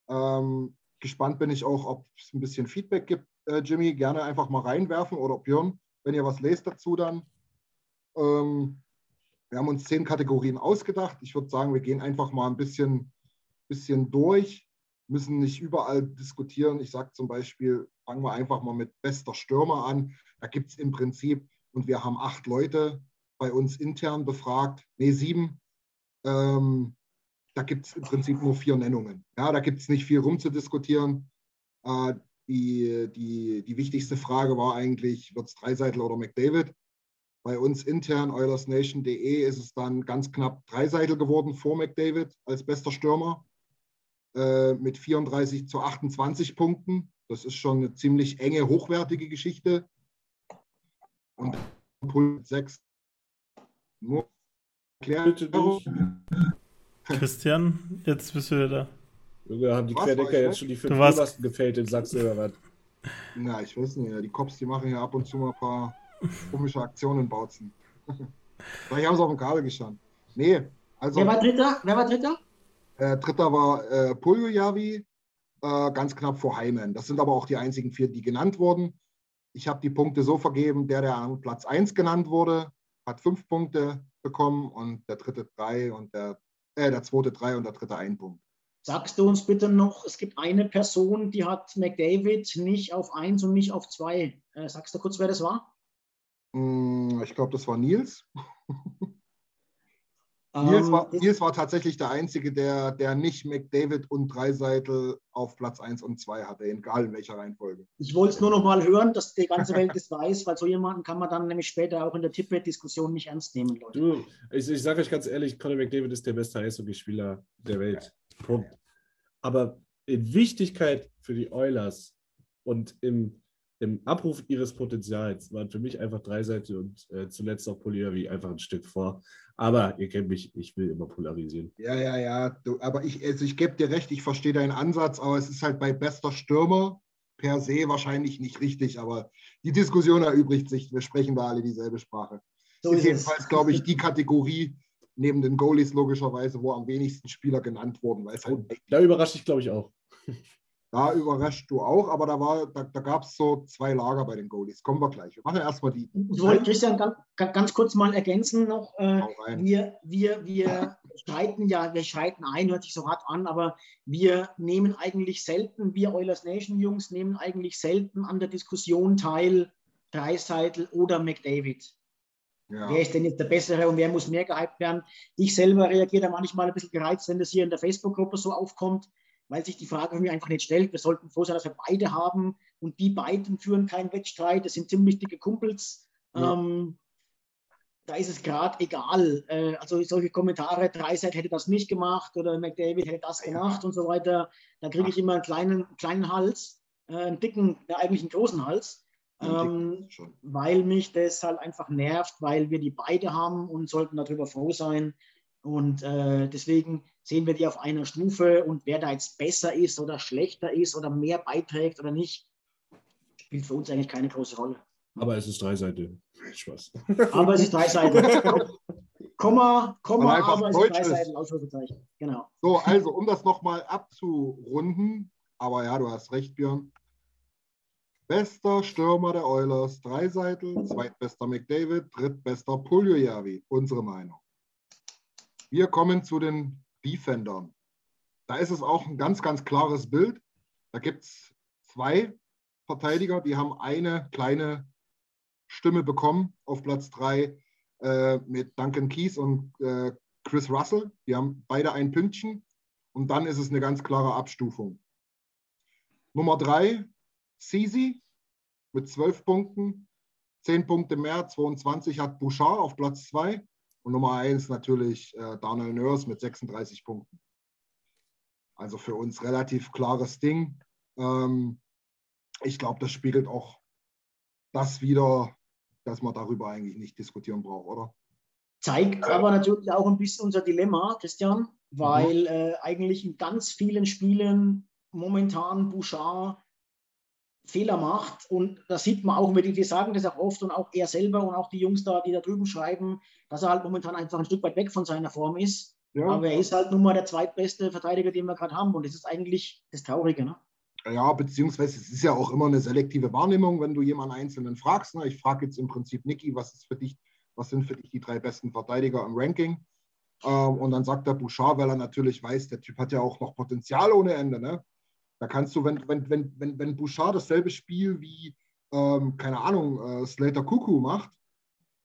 Ähm, gespannt bin ich auch, ob es ein bisschen Feedback gibt, äh, Jimmy. Gerne einfach mal reinwerfen oder Björn, wenn ihr was lest dazu dann. Ähm, wir haben uns zehn Kategorien ausgedacht. Ich würde sagen, wir gehen einfach mal ein bisschen bisschen durch, müssen nicht überall diskutieren. Ich sage zum Beispiel, fangen wir einfach mal mit bester Stürmer an. Da gibt es im Prinzip, und wir haben acht Leute bei uns intern befragt, nee, sieben. Ähm, da gibt es im Prinzip nur vier Nennungen. Ja, da gibt es nicht viel rumzudiskutieren. Äh, die, die, die wichtigste Frage war eigentlich, wird es Dreiseitel oder McDavid? Bei uns intern, oilersnation.de, ist es dann ganz knapp Dreiseitel geworden vor McDavid als bester Stürmer. Äh, mit 34 zu 28 Punkten. Das ist schon eine ziemlich enge, hochwertige Geschichte. Und Punkt 6. Nur Christian, jetzt bist du wieder da. Wir haben die was, Querdecker jetzt schon die fünf Obersten gefällt in Sachsen oder was? Na, ich weiß nicht. Die Cops, die machen ja ab und zu mal ein paar komische Aktionen in Bautzen. Vielleicht haben sie auf dem Kabel gestanden. Nee, also. Wer war Dritter? Wer war Dritter? Äh, dritter war äh, Poljojavi, äh, ganz knapp vor Heimen. Das sind aber auch die einzigen vier, die genannt wurden. Ich habe die Punkte so vergeben, der, der an Platz 1 genannt wurde, hat fünf Punkte bekommen und der dritte drei und der, äh, der zweite drei und der dritte ein Punkt. Sagst du uns bitte noch, es gibt eine Person, die hat McDavid nicht auf 1 und nicht auf 2. Äh, sagst du kurz, wer das war? Hm, ich glaube, das war Nils. Nils, Ähm, war, Nils war tatsächlich der Einzige, der, der nicht McDavid und Dreiseitel auf Platz 1 und 2 hatte, egal in welcher Reihenfolge. Ich wollte es nur noch mal hören, dass die ganze Welt das weiß, weil so jemanden kann man dann nämlich später auch in der Tippet-Diskussion nicht ernst nehmen, Leute. Du, ich, ich sage euch ganz ehrlich, Conor McDavid ist der beste Eishockeyspieler der Welt. Punkt. Aber in Wichtigkeit für die Oilers und im, im Abruf ihres Potenzials waren für mich einfach Dreiseitel und äh, zuletzt auch Polyavi einfach ein Stück vor. Aber ihr kennt mich, ich will immer polarisieren. Ja, ja, ja. Du, aber ich, also ich gebe dir recht, ich verstehe deinen Ansatz, aber es ist halt bei bester Stürmer per se wahrscheinlich nicht richtig. Aber die Diskussion erübrigt sich. Wir sprechen da alle dieselbe Sprache. So ist jedenfalls, glaube ich, die Kategorie neben den Goalies logischerweise, wo am wenigsten Spieler genannt wurden, weil es halt Da überrascht ich, glaube ich, auch. Da überrascht du auch, aber da, war, da, da gab es so zwei Lager bei den Goalies. Kommen wir gleich. Wir machen erstmal die. Ich wollte Christian ganz, ganz kurz mal ergänzen noch. Äh, wir, wir, wir streiten ja, wir streiten ein, hört sich so hart an, aber wir nehmen eigentlich selten, wir Oilers Nation Jungs nehmen eigentlich selten an der Diskussion teil, Dreiseitel oder McDavid. Ja. Wer ist denn jetzt der Bessere und wer muss mehr gehypt werden? Ich selber reagiere da manchmal ein bisschen gereizt, wenn das hier in der Facebook-Gruppe so aufkommt, weil sich die Frage für mich einfach nicht stellt. Wir sollten froh sein, dass wir beide haben und die beiden führen keinen Wettstreit. Das sind ziemlich dicke Kumpels. Ja. Ähm, da ist es gerade egal. Äh, also solche Kommentare, Dreiseit hätte das nicht gemacht oder McDavid hätte das gemacht und so weiter. Da kriege ich immer einen kleinen, kleinen Hals, äh, einen dicken, ja, eigentlich einen großen Hals. Ähm, weil mich das halt einfach nervt, weil wir die beide haben und sollten darüber froh sein. Und äh, deswegen sehen wir die auf einer Stufe und wer da jetzt besser ist oder schlechter ist oder mehr beiträgt oder nicht, spielt für uns eigentlich keine große Rolle. Aber es ist Dreiseitel. Spaß. Aber es ist dreiseitig. Komma, Komma, einfach aber es ist ist. dreiseitig, Ausrufezeichen. Genau. So, also, um das nochmal abzurunden, aber ja, du hast recht, Björn. Bester Stürmer der Oilers, Dreiseitel, zweitbester McDavid, drittbester Puljujarvi, unsere Meinung. Wir kommen zu den Defendern. Da ist es auch ein ganz, ganz klares Bild. Da gibt es zwei Verteidiger, die haben eine kleine Stimme bekommen auf Platz drei äh, mit Duncan Keys und äh, Chris Russell. Die haben beide ein Pünktchen und dann ist es eine ganz klare Abstufung. Nummer drei, Sisi mit 12 Punkten, 10 Punkte mehr, 22 hat Bouchard auf Platz 2 und Nummer 1 natürlich äh, Daniel Nörs mit 36 Punkten. Also für uns relativ klares Ding. Ähm, ich glaube, das spiegelt auch das wieder, dass man darüber eigentlich nicht diskutieren braucht, oder? Zeigt aber natürlich auch ein bisschen unser Dilemma, Christian, weil äh, eigentlich in ganz vielen Spielen momentan Bouchard Fehler macht. Und das sieht man auch, wir wir sagen das auch oft und auch er selber und auch die Jungs da, die da drüben schreiben, dass er halt momentan einfach ein Stück weit weg von seiner Form ist. Ja, Aber er ist halt nun mal der zweitbeste Verteidiger, den wir gerade haben. Und das ist eigentlich das Traurige. Ne? ja, beziehungsweise es ist ja auch immer eine selektive Wahrnehmung, wenn du jemanden Einzelnen fragst. Ne? Ich frage jetzt im Prinzip Niki, was ist für dich, was sind für dich die drei besten Verteidiger im Ranking? Ähm, und dann sagt der Bouchard, weil er natürlich weiß, der Typ hat ja auch noch Potenzial ohne Ende. Ne? Da kannst du, wenn, wenn, wenn, wenn, wenn Bouchard dasselbe Spiel wie, ähm, keine Ahnung, äh, Slater Kuku macht,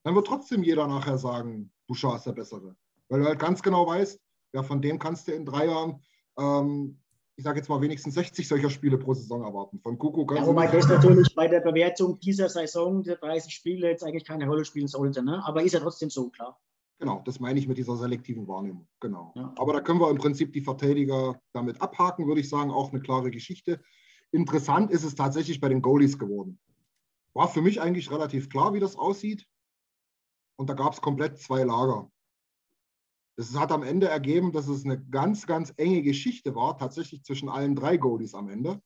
dann wird trotzdem jeder nachher sagen, Bouchard ist der Bessere. Weil du halt ganz genau weißt, ja, von dem kannst du in drei Jahren, ähm, ich sage jetzt mal, wenigstens 60 solcher Spiele pro Saison erwarten. Von Kuku kannst Ja, wobei das natürlich bei der Bewertung dieser Saison, der 30 Spiele, jetzt eigentlich keine Rolle spielen sollte. Ne? Aber ist ja trotzdem so, klar. Genau, das meine ich mit dieser selektiven Wahrnehmung. Genau. Ja. Aber da können wir im Prinzip die Verteidiger damit abhaken, würde ich sagen. Auch eine klare Geschichte. Interessant ist es tatsächlich bei den Goalies geworden. War für mich eigentlich relativ klar, wie das aussieht. Und da gab es komplett zwei Lager. Das hat am Ende ergeben, dass es eine ganz, ganz enge Geschichte war, tatsächlich zwischen allen drei Goalies am Ende.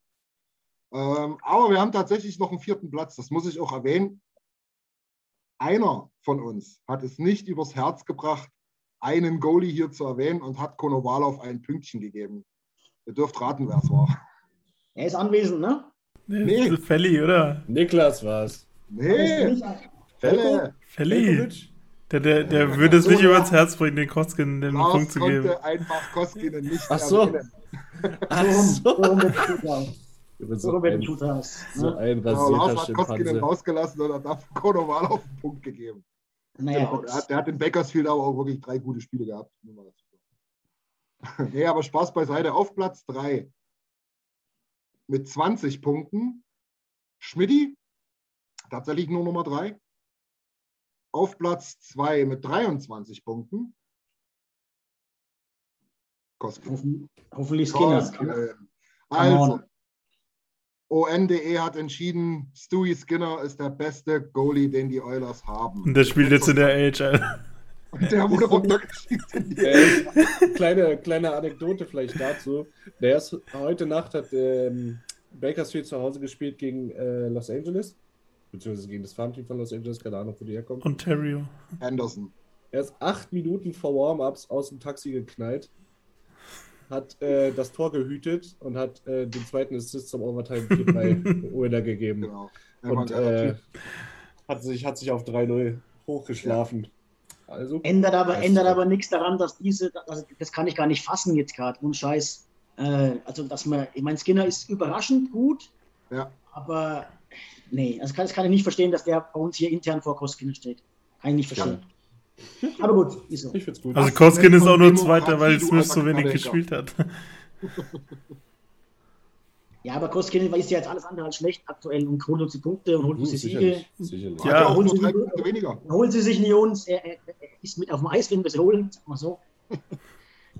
Ähm, aber wir haben tatsächlich noch einen vierten Platz, das muss ich auch erwähnen. Einer von uns hat es nicht übers Herz gebracht, einen Goalie hier zu erwähnen und hat Konovalov ein Pünktchen gegeben. Ihr dürft raten, wer es war. Er ist anwesend, ne? Nee. Nee. Felli, oder? Niklas war's. Nee, Fälle. Felli. Der, der, der würde es So, nicht ja. übers Herz bringen, den Koskin den Lars Punkt zu geben. konnte einfach Koskinen nicht Ach so. erwähnen. Ach So so. rum, so. So So ein, Shootout. so Ne? ein Aber Lars rasierter hat Koskinen Schimpanse. rausgelassen und hat dafür Konovalov einen Punkt gegeben. Naja, Genau, der, hat, der hat in Bakersfield aber auch wirklich drei gute Spiele gehabt. Nee, aber Spaß beiseite. Auf Platz 3 mit 20 Punkten. Schmidti, tatsächlich nur Nummer 3. Auf Platz 2 mit 23 Punkten. Koski. Hoffen, hoffentlich Skinner. Come Also. ONDE hat entschieden, Stewie Skinner ist der beste Goalie, den die Oilers haben. Und der spielt jetzt in der AHL. Der wurde runtergeschickt in die Äh, kleine, kleine Anekdote vielleicht dazu. Der ist, heute Nacht hat ähm, Bakersfield zu Hause gespielt gegen äh, Los Angeles, beziehungsweise gegen das Farmteam von Los Angeles, keine Ahnung, wo die herkommen. Ontario. Anderson. Er ist acht Minuten vor Warm-Ups aus dem Taxi geknallt, hat äh, das Tor gehütet und hat äh, den zweiten Assist zum Overtime 4-3 Winner gegeben. Genau. Und äh, Typ. hat, sich, hat sich auf 3-0 hochgeschlafen. Also, Ändert aber, ändert aber nichts daran, dass diese, also das kann ich gar nicht fassen jetzt gerade, ohne Scheiß. Äh, also, dass man, ich meine, Skinner ist überraschend gut, Ja. aber nee, das kann, das kann ich nicht verstehen, dass der bei uns hier intern vor Koskinen steht. Kann ich nicht verstehen. Aber gut, ist so. ich find's gut. Also Koskin ist auch nur Zweiter, weil Smith so wenig gespielt hat. Ja, aber Koskinen ist ja jetzt alles andere als schlecht aktuell und holt uns die Punkte und holt uns die Siege. sicherlich. Ja. Auch holen Sie weniger. Holen sie sich nicht uns, er, er, er ist mit auf dem Eis, wenn wir sie holen, sag mal so.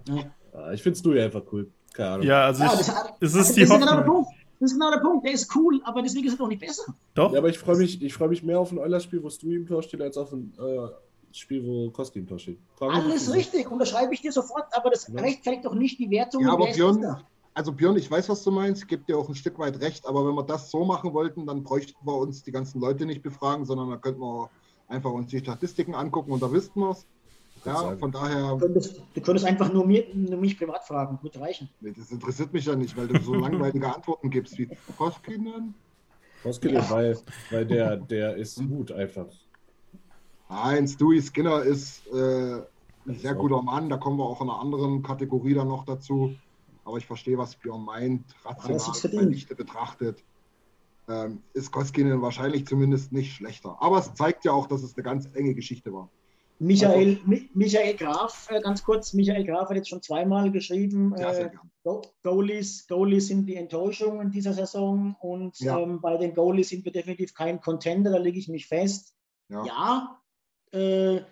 Ja. Ja, ich find's du einfach cool. Keine Ahnung. Ja, also Ja, ich, das, es das ist die genau der. Punkt. Das ist genau der Punkt. Der ist cool, aber deswegen ist er doch nicht besser. Doch? Ja, aber ich freue mich, ich freu mich mehr auf ein Oilers-Spiel, wo Stu im Tor steht, als auf ein äh, Spiel, wo Koski im Tor steht. Mich Alles nicht, richtig, unterschreibe ich dir sofort, aber das Ja. rechtfertigt doch nicht die Wertung. Ja, aber Björn, also Björn, ich weiß, was du meinst, gebe dir auch ein Stück weit recht, aber wenn wir das so machen wollten, dann bräuchten wir uns die ganzen Leute nicht befragen, sondern dann könnten wir einfach uns die Statistiken angucken und da wüssten wir es. Ja, von daher, Du könntest, du könntest einfach nur, mir, nur mich privat fragen, wird reichen. nee, das interessiert mich ja nicht, weil du so langweilige Antworten gibst wie Koskinen. Koski, weil, weil der, der ist gut einfach. Nein, Stewie Skinner ist äh, ein sehr guter Mann, da kommen wir auch in einer anderen Kategorie dann noch dazu. Aber ich verstehe, was Björn meint, rational. Lichte betrachtet. Ähm, ist Koskinen wahrscheinlich zumindest nicht schlechter. Aber es zeigt ja auch, dass es eine ganz enge Geschichte war. Michael, Mi Michael Graf, äh, ganz kurz, Michael Graf hat jetzt schon zweimal geschrieben, Sehr, sehr äh, Goalies, Goalies sind die Enttäuschung in dieser Saison und Ja. ähm, bei den Goalies sind wir definitiv kein Contender, da lege ich mich fest. Ja. Ja, äh,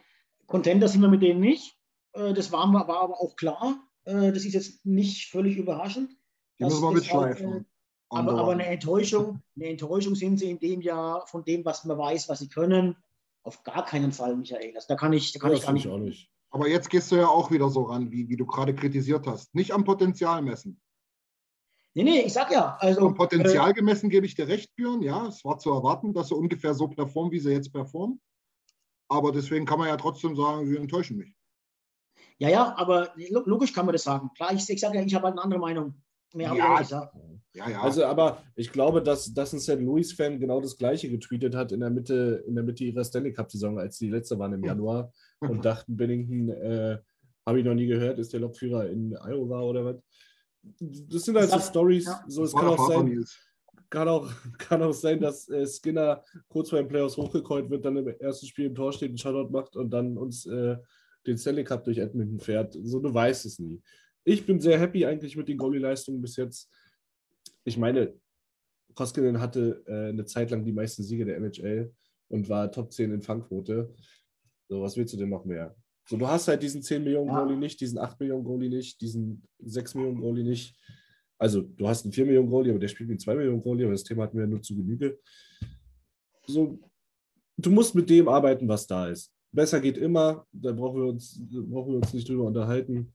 Contender sind wir mit denen nicht. Äh, das waren wir, war aber auch klar. Äh, das ist jetzt nicht völlig überraschend. Die Das müssen wir ist halt, mitschleifen. äh, aber, aber eine Enttäuschung, eine Enttäuschung sind sie in dem Jahr von dem, was man weiß, was sie können. Auf gar keinen Fall, Michael. Also da kann ich, da kann Ja, ich gar nicht. ich auch nicht. Aber jetzt gehst du ja auch wieder so ran, wie, wie du gerade kritisiert hast. Nicht am Potenzial messen. Nee, nee, ich sag ja. Also, Am Potenzial gemessen gebe ich dir recht, Björn. Ja, es war zu erwarten, dass sie ungefähr so performen, wie sie jetzt performen. Aber deswegen kann man ja trotzdem sagen, sie enttäuschen mich. Ja, ja, aber lo- logisch kann man das sagen. Klar, ich, ich sage ja, ich habe halt eine andere Meinung. Mehr habe ich Ja, gesagt. Ja, ja. Also, aber ich glaube, dass, dass ein St. Louis-Fan genau das Gleiche getweetet hat in der Mitte, in der Mitte ihrer Stanley Cup-Saison, als die letzte waren im Januar und dachten, Bennington, äh, habe ich noch nie gehört, ist der Lokführer in Iowa oder was? Das sind halt so ja. So, es kann auch, sein. Kann, auch, kann auch sein, dass äh, Skinner kurz vor den Playoffs hochgekreuzt wird, dann im ersten Spiel im Tor steht, einen Shoutout macht und dann uns äh, den Stanley Cup durch Edmonton fährt. So, du weißt es nie. Ich bin sehr happy eigentlich mit den Goalie-Leistungen bis jetzt. Ich meine, Koskinen hatte äh, eine Zeit lang die meisten Siege der NHL und war Top 10 in Fangquote. So, was willst du denn noch mehr? So, du hast halt diesen 10 Millionen. Goalie nicht, diesen 8 Millionen Goalie nicht, diesen 6 Millionen Goalie nicht. Also, du hast einen 4 Millionen Goalie, aber der spielt wie ein 2 Millionen Goalie, aber das Thema wir ja nur zu Genüge. So, du musst mit dem arbeiten, was da ist. Besser geht immer, da brauchen wir uns, brauchen wir uns nicht drüber unterhalten.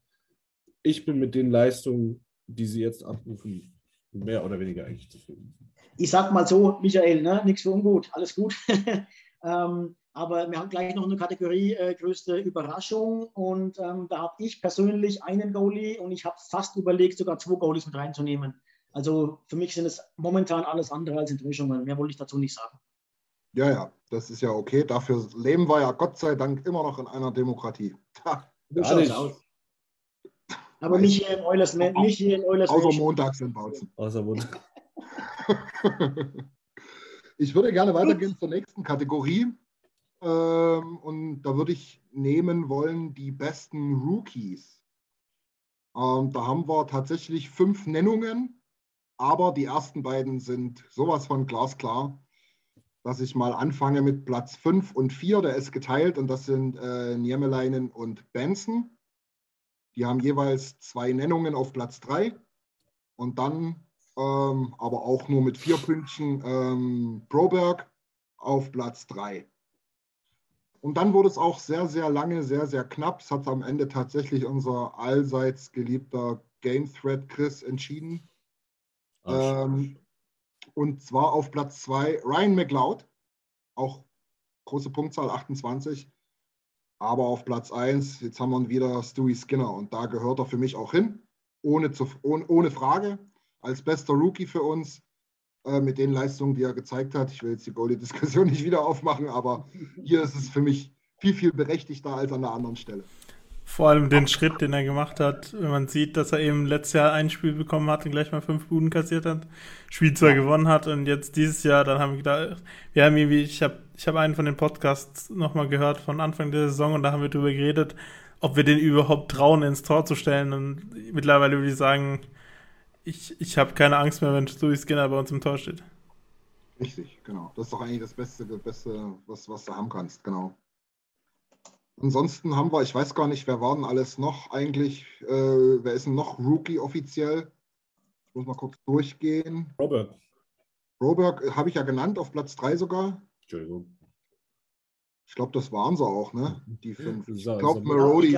Ich bin mit den Leistungen, die sie jetzt abrufen, mehr oder weniger eigentlich zufrieden. Ich sag mal so, Michael, ne, nichts für ungut, alles gut. ähm, aber wir haben gleich noch eine Kategorie äh, größte Überraschung und ähm, da habe ich persönlich einen Goalie und ich habe fast überlegt, sogar zwei Goalies mit reinzunehmen. Also für mich sind es momentan alles andere als Enttäuschungen. Mehr wollte ich dazu nicht sagen. Ja, ja, das ist ja okay. Dafür leben wir ja Gott sei Dank immer noch in einer Demokratie. Ha, nicht. aus. Aber nicht hier in Eulers, nicht hier in Eulers außer Menschen. montags in Bautzen. Außer Wund. Ich würde gerne weitergehen zur nächsten Kategorie. Ähm, und da würde ich nehmen wollen die besten Rookies. Ähm, da haben wir tatsächlich fünf Nennungen, aber die ersten beiden sind sowas von glasklar, dass ich mal anfange mit Platz 5 und 4. Der ist geteilt und das sind äh, Niemelainen und Benson. Die haben jeweils zwei Nennungen auf Platz 3 und dann ähm, aber auch nur mit vier Pünktchen ähm, Broberg auf Platz 3. Und dann wurde es auch sehr, sehr lange, sehr, sehr knapp. Es hat am Ende tatsächlich unser allseits geliebter Game Thread Chris entschieden. Ähm, und zwar auf Platz 2 Ryan McLeod, auch große Punktzahl 28. Aber auf Platz 1, jetzt haben wir wieder Stewie Skinner und da gehört er für mich auch hin, ohne, zu, ohne, ohne Frage, als bester Rookie für uns äh, mit den Leistungen, die er gezeigt hat. Ich will jetzt die Goalie-Diskussion nicht wieder aufmachen, aber hier ist es für mich viel, viel berechtigter als an der anderen Stelle. Vor allem den Schritt, den er gemacht hat, wenn man sieht, dass er eben letztes Jahr ein Spiel bekommen hat und gleich mal fünf Buden kassiert hat, Spiel zwar ja. gewonnen hat und jetzt dieses Jahr, dann haben wir gedacht, wir haben irgendwie, ich habe ich hab einen von den Podcasts nochmal gehört von Anfang der Saison und da haben wir darüber geredet, ob wir den überhaupt trauen, ins Tor zu stellen und mittlerweile würde ich sagen, ich, ich habe keine Angst mehr, wenn Stewie Skinner bei uns im Tor steht. Richtig, genau. Das ist doch eigentlich das Beste, das Beste was, was du haben kannst, genau. Ansonsten haben wir, ich weiß gar nicht, wer war denn alles noch eigentlich, äh, wer ist denn noch Rookie offiziell? Ich muss mal kurz durchgehen. Robert. Robert äh, habe ich ja genannt, auf Platz 3 sogar. Entschuldigung. Ich glaube, das waren sie auch, ne? Die fünf. Ich glaube, Marody. Ich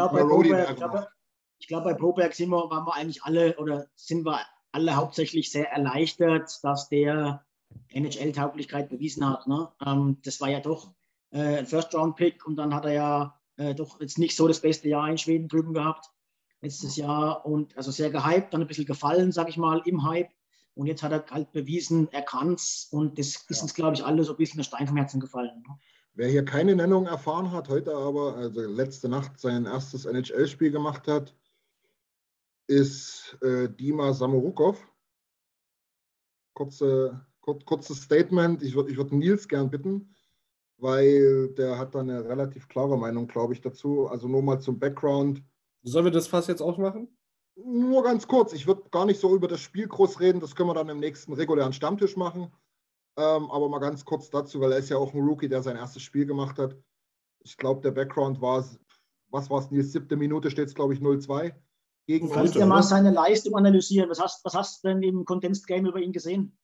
glaube, bei, glaub, Broberg sind wir, waren wir eigentlich alle oder sind wir alle hauptsächlich sehr erleichtert, dass der NHL-Tauglichkeit bewiesen hat. Ne? Ähm, das war ja doch äh, ein First-Round-Pick und dann hat er ja äh, doch jetzt nicht so das beste Jahr in Schweden drüben gehabt letztes Jahr und also sehr gehypt, dann ein bisschen gefallen, sage ich mal, im Hype. Und jetzt hat er halt bewiesen, er kann es und das ist uns, glaube ich, alle so ein bisschen der Stein vom Herzen gefallen. Ne? Wer hier keine Nennung erfahren hat, heute aber, also letzte Nacht sein erstes NHL-Spiel gemacht hat, ist äh, Dima Samorukov. Kurze, kur kurzes Statement. Ich würde ich würd Nils gern bitten, weil der hat da eine relativ klare Meinung, glaube ich, dazu. Also nur mal zum Background. Sollen wir das Fass jetzt aufmachen? Nur ganz kurz. Ich würde gar nicht so über das Spiel groß reden. Das können wir dann im nächsten regulären Stammtisch machen. Ähm, aber mal ganz kurz dazu, weil er ist ja auch ein Rookie, der sein erstes Spiel gemacht hat. Ich glaube, der Background war, was war es, die siebte Minute steht es, glaube ich, 0-2. Gegen du kannst ja mal seine Leistung analysieren. Was hast, was hast du denn im Condensed Game über ihn gesehen?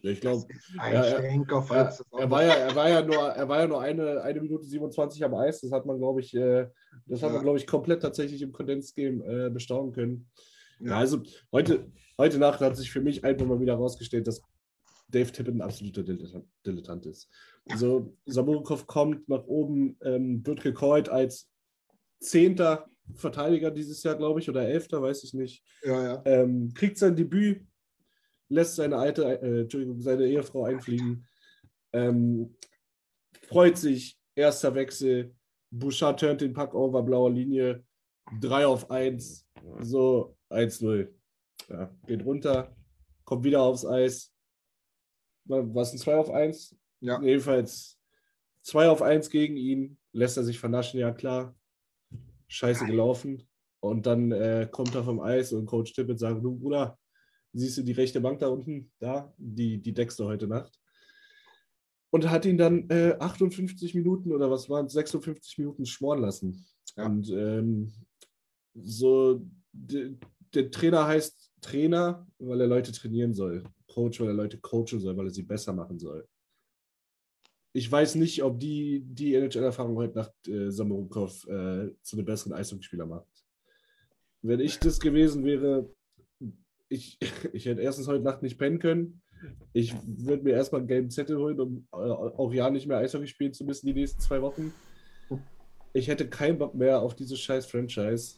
Ich glaube, er, er, er, war ja, er war ja nur, er war ja nur eine, eine Minute 27 am Eis. Das hat man, glaube ich, äh, das hat ja. man, glaube ich, komplett tatsächlich im Condensed Game äh, bestaunen können. Ja. also heute, heute Nacht hat sich für mich einfach mal wieder herausgestellt, dass Dave Tippett ein absoluter Dilettant ist. Also Saburkov kommt nach oben, ähm, wird gecallt als Zehnter Verteidiger dieses Jahr, glaube ich, oder Elfter, weiß ich nicht. Ja, ja. Ähm, kriegt sein Debüt, lässt seine alte, äh, Entschuldigung, seine Ehefrau einfliegen, ähm, freut sich, erster Wechsel, Bouchard turnt den Pack over, blauer Linie, 3 auf 1, so 1-0. Ja, geht runter, kommt wieder aufs Eis. Was ein 2 auf 1? Ja. Jedenfalls 2 auf 1 gegen ihn, lässt er sich vernaschen, ja klar. Scheiße gelaufen. Und dann äh, kommt er vom Eis und Coach Tippett sagt, du Bruder, siehst du die rechte Bank da unten? Da, die, die deckst du heute Nacht. Und hat ihn dann äh, 58 Minuten oder was waren es, 56 Minuten schmoren lassen. Ja. Und ähm, so, der Trainer heißt Trainer, weil er Leute trainieren soll. Coach, weil er Leute coachen soll, weil er sie besser machen soll. Ich weiß nicht, ob die, die NHL-Erfahrung heute Nacht äh, Samorukov äh, zu einem besseren Eishockeyspieler macht. Wenn ich das gewesen wäre, ich, ich hätte erstens heute Nacht nicht pennen können. Ich würde mir erstmal einen gelben Zettel holen, um äh, auch ja nicht mehr Eishockey spielen zu müssen die nächsten zwei Wochen. Ich hätte keinen Bock mehr auf dieses scheiß Franchise.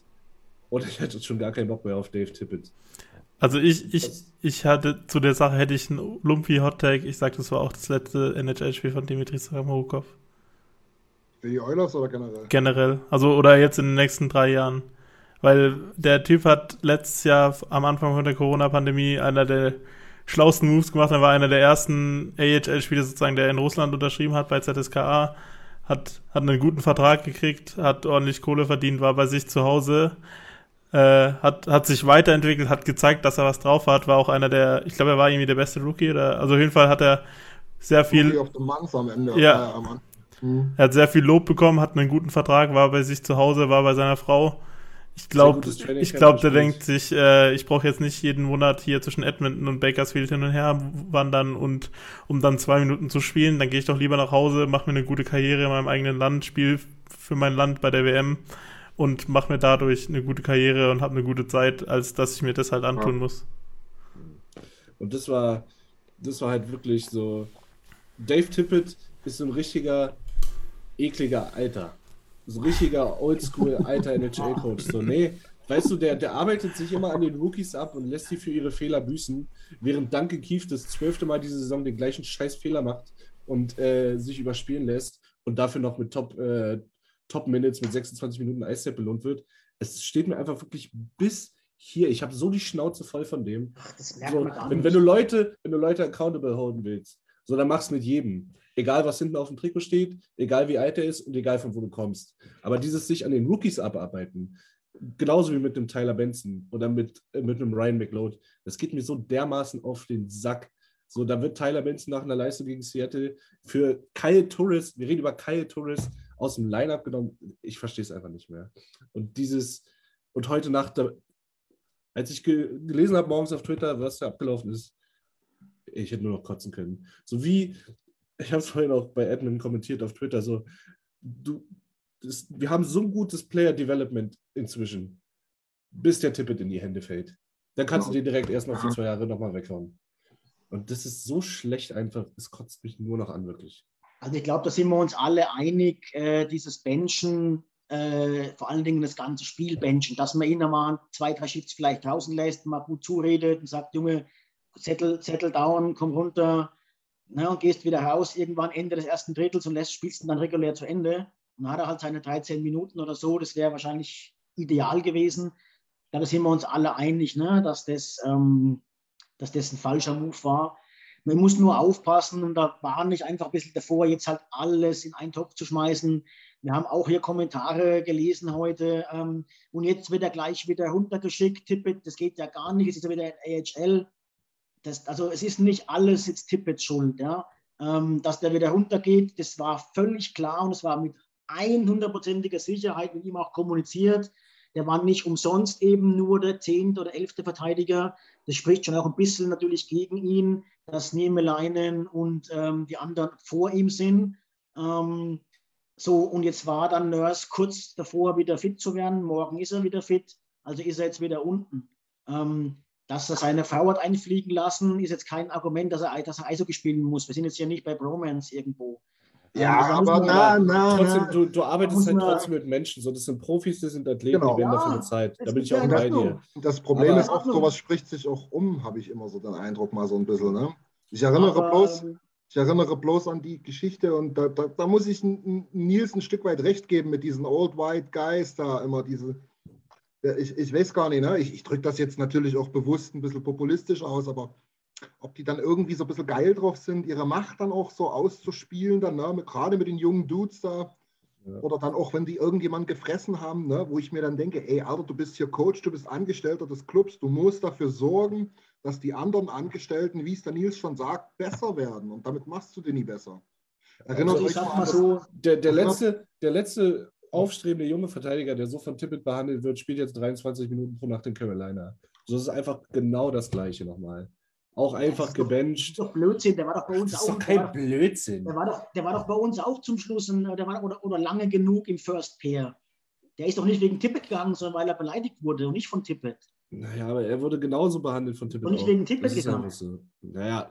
Und ich hätte schon gar keinen Bock mehr auf Dave Tippett. Also ich, ich, ich hatte zu der Sache hätte ich einen Lumpy Hot Take. Ich sag, das war auch das letzte NHL-Spiel von Dimitri Samorukov. Für die Oilers oder generell? Generell. Also oder jetzt in den nächsten drei Jahren. Weil der Typ hat letztes Jahr am Anfang von der Corona-Pandemie einer der schlauesten Moves gemacht. Er war einer der ersten AHL-Spieler sozusagen, der in Russland unterschrieben hat bei ZSKA. hat, hat einen guten Vertrag gekriegt, hat ordentlich Kohle verdient, war bei sich zu Hause, äh, hat, hat sich weiterentwickelt, hat gezeigt, dass er was drauf hat, war auch einer der, ich glaube, er war irgendwie der beste Rookie, oder, also auf jeden Fall hat er sehr viel. Auf dem Manns am Ende. Ja. Mhm. Er hat sehr viel Lob bekommen, hat einen guten Vertrag, war bei sich zu Hause, war bei seiner Frau. Ich glaube, ich glaube, der denkt sich, äh, ich brauche jetzt nicht jeden Monat hier zwischen Edmonton und Bakersfield hin und her wandern und um dann zwei Minuten zu spielen, dann gehe ich doch lieber nach Hause, mache mir eine gute Karriere in meinem eigenen Land, spiele für mein Land bei der WM und mache mir dadurch eine gute Karriere und habe eine gute Zeit, als dass ich mir das halt antun ja. muss. Und das war, das war halt wirklich so. Dave Tippett ist so ein richtiger ekliger Alter so richtiger Oldschool alter NHL-Coach. So, nee, weißt du, der, der arbeitet sich immer an den Rookies ab und lässt sie für ihre Fehler büßen, während Duncan Keith das zwölfte Mal diese Saison den gleichen scheiß Fehler macht und äh, sich überspielen lässt und dafür noch mit Top, äh, Top Minutes mit 26 Minuten Eiszeit belohnt wird. Es steht mir einfach wirklich bis hier. Ich habe so die Schnauze voll von dem. Ach, so, wenn, wenn, du Leute, wenn du Leute accountable holen willst, so dann mach's mit jedem. Egal, was hinten auf dem Trikot steht, egal wie alt er ist und egal von wo du kommst. Aber dieses sich an den Rookies abarbeiten, genauso wie mit dem Tyler Benson oder mit, äh, mit einem Ryan McLeod, das geht mir so dermaßen auf den Sack. So, da wird Tyler Benson nach einer Leistung gegen Seattle für Kyle Torres, wir reden über Kyle Torres, aus dem Lineup genommen. Ich verstehe es einfach nicht mehr. Und dieses, und heute Nacht, als ich ge gelesen habe morgens auf Twitter, was da abgelaufen ist, ich hätte nur noch kotzen können. So wie ich habe es vorhin auch bei Edmund kommentiert auf Twitter, so, du, das, wir haben so ein gutes Player Development inzwischen, bis der Tippet in die Hände fällt. Dann kannst du den direkt erstmal für zwei Jahre nochmal weghauen. Und das ist so schlecht einfach, es kotzt mich nur noch an, wirklich. Also ich glaube, da sind wir uns alle einig, äh, dieses Benchen, äh, vor allen Dingen das ganze Spiel benchen, dass man ihn mal zwei, drei Shifts vielleicht draußen lässt, mal gut zuredet und sagt, Junge, Zettel, Zettel down, komm runter, ne, und gehst wieder raus, irgendwann Ende des ersten Drittels und lässt, spielst ihn dann regulär zu Ende. Und dann hat er halt seine 13 Minuten oder so, das wäre wahrscheinlich ideal gewesen. Da sind wir uns alle einig, ne, dass, das, ähm, dass das ein falscher Move war. Man muss nur aufpassen und da war nicht einfach ein bisschen davor, jetzt halt alles in einen Topf zu schmeißen. Wir haben auch hier Kommentare gelesen heute ähm, und jetzt wird er gleich wieder runtergeschickt. Tippet, das geht ja gar nicht, es ist ja wieder AHL das, also es ist nicht alles jetzt Tippets schuld, ja. Ähm, dass der wieder runtergeht, das war völlig klar und es war mit 100%iger Sicherheit mit ihm auch kommuniziert. Der war nicht umsonst eben nur der zehnte oder elfte Verteidiger. Das spricht schon auch ein bisschen natürlich gegen ihn, dass Niemeleinen und ähm, die anderen vor ihm sind. Ähm, so, und jetzt war dann Nurse kurz davor, wieder fit zu werden. Morgen ist er wieder fit, also ist er jetzt wieder unten. Ähm, dass er seine Frau hat einfliegen lassen, ist jetzt kein Argument, dass er, dass er Eishockey spielen muss. Wir sind jetzt hier nicht bei Bromance irgendwo. Ja, ähm, aber na, na, trotzdem, du, du arbeitest halt trotzdem mit Menschen. So, das sind Profis, das sind Athleten, genau. die werden ja, dafür bezahlt. Da bin ich auch bei dir. Das Problem aber, ist oft, sowas spricht sich auch um, habe ich immer so den Eindruck, mal so ein bisschen. Ne? Ich erinnere aber, bloß, ich erinnere bloß an die Geschichte und da, da, da muss ich Nils ein Stück weit recht geben mit diesen Old White Guys da immer diese ich, ich weiß gar nicht, ne? ich, ich drücke das jetzt natürlich auch bewusst ein bisschen populistisch aus, aber ob die dann irgendwie so ein bisschen geil drauf sind, ihre Macht dann auch so auszuspielen, dann, ne? gerade mit den jungen Dudes da. Ja. Oder dann auch, wenn die irgendjemand gefressen haben, ne? wo ich mir dann denke, ey, Alter, du bist hier Coach, du bist Angestellter des Clubs, du musst dafür sorgen, dass die anderen Angestellten, wie es der Nils schon sagt, besser werden. Und damit machst du den nie besser. Erinnert also euch mal, mal so, der, der, letzte, der letzte aufstrebende junge Verteidiger, der so von Tippett behandelt wird, spielt jetzt 23 Minuten pro Nacht in Carolina. So ist es einfach genau das Gleiche nochmal. Auch einfach gebencht. Das ist doch Blödsinn, der war doch bei uns das ist auch. Doch kein Blödsinn. Der war, doch, der war doch bei uns auch zum Schluss ein, der war, oder, oder lange genug im First Pair. Der ist doch nicht wegen Tippett gegangen, sondern weil er beleidigt wurde und nicht von Tippett. Naja, aber er wurde genauso behandelt von Tippett. Und nicht auch. wegen Tippett gegangen. So. Naja,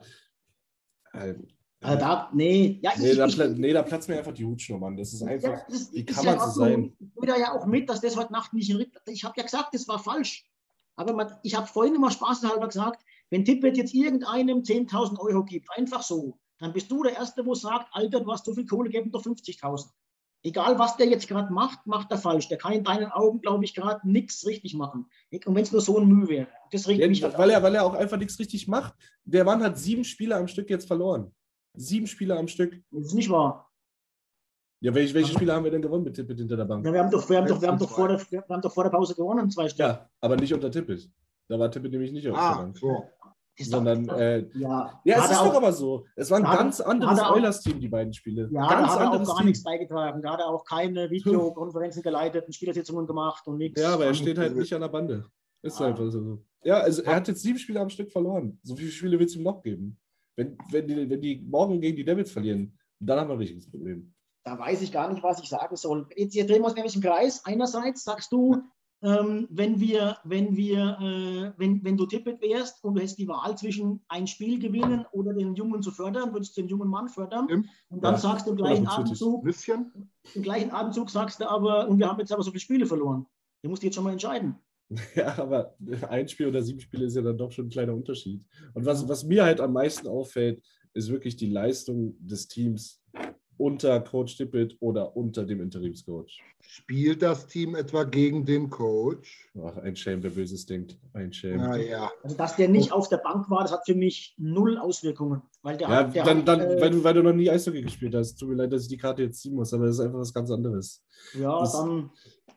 also da, nee, ja, nee, ich, da, ich, nee, da platzt mir einfach die Hutschnur, Mann. Das ist einfach, ja, das wie kann man so sein? Ich da ja auch mit, dass das heute Nacht nicht in Ich habe ja gesagt, das war falsch. Aber man, ich habe vorhin immer spaßhalber gesagt, wenn Tippet jetzt irgendeinem 10.000 Euro gibt, einfach so, dann bist du der Erste, wo sagt, Alter, du hast so viel Kohle, geben doch 50.000. Egal, was der jetzt gerade macht, macht er falsch. Der kann in deinen Augen, glaube ich, gerade nichts richtig machen. Und wenn es nur so ein Mühe wäre. Das regt ja, mich halt weil, er, weil er auch einfach nichts richtig macht. Der Mann hat sieben Spiele am Stück jetzt verloren. Sieben Spieler am Stück. Das ist nicht wahr. Ja, welche, welche Spiele haben wir denn gewonnen mit Tippet hinter der Bank? Ja, wir, haben doch, wir, haben doch, wir, haben doch vor der, wir haben doch vor der Pause gewonnen, zwei Stück. Ja, aber nicht unter Tippet. Da war Tippet nämlich nicht auf der Ah, Bank. so. Sondern, äh, ja, ja, es ist er doch auch- aber so. Es war ein hat er- ganz anderes er auch- Oilers-Team, die beiden Spiele. Ja, ganz da hat er auch anderes gar Team. nichts beigetragen. Da hat er auch keine Videokonferenzen geleitet und Spielersitzungen gemacht und nichts. Ja, aber er steht halt nicht an der Bande. Ist Ah. einfach so. Ja, also er hat jetzt sieben Spiele am Stück verloren. So viele Spiele wird es ihm noch geben. Wenn, wenn, die, wenn die morgen gegen die Devils verlieren, dann haben wir ein richtiges Problem. Da weiß ich gar nicht, was ich sagen soll. Jetzt, jetzt drehen wir uns nämlich im Kreis. Einerseits sagst du, ähm, wenn wir, wenn wir, äh, wenn, wenn du Tippet wärst und du hättest die Wahl zwischen ein Spiel gewinnen oder den Jungen zu fördern, würdest du den jungen Mann fördern. Stimmt. Und dann Ja, sagst du im gleichen Atemzug, bisschen. im gleichen Atemzug sagst du aber, und wir haben jetzt aber so viele Spiele verloren. Du musst jetzt schon mal entscheiden. Ja, aber ein Spiel oder sieben Spiele ist ja dann doch schon ein kleiner Unterschied. Und was, was mir halt am meisten auffällt, ist wirklich die Leistung des Teams unter Coach Tippett oder unter dem Interimscoach. Spielt das Team etwa gegen den Coach? Ach, ein Shame, wer Böses denkt. Ein Shame. Naja. Also, dass der nicht auf der Bank war, das hat für mich null Auswirkungen. Weil der Ja, hat, der dann, hat, dann äh, weil, du, weil du noch nie Eishockey gespielt hast. Tut mir leid, dass ich die Karte jetzt ziehen muss, aber das ist einfach was ganz anderes. ja, das- dann,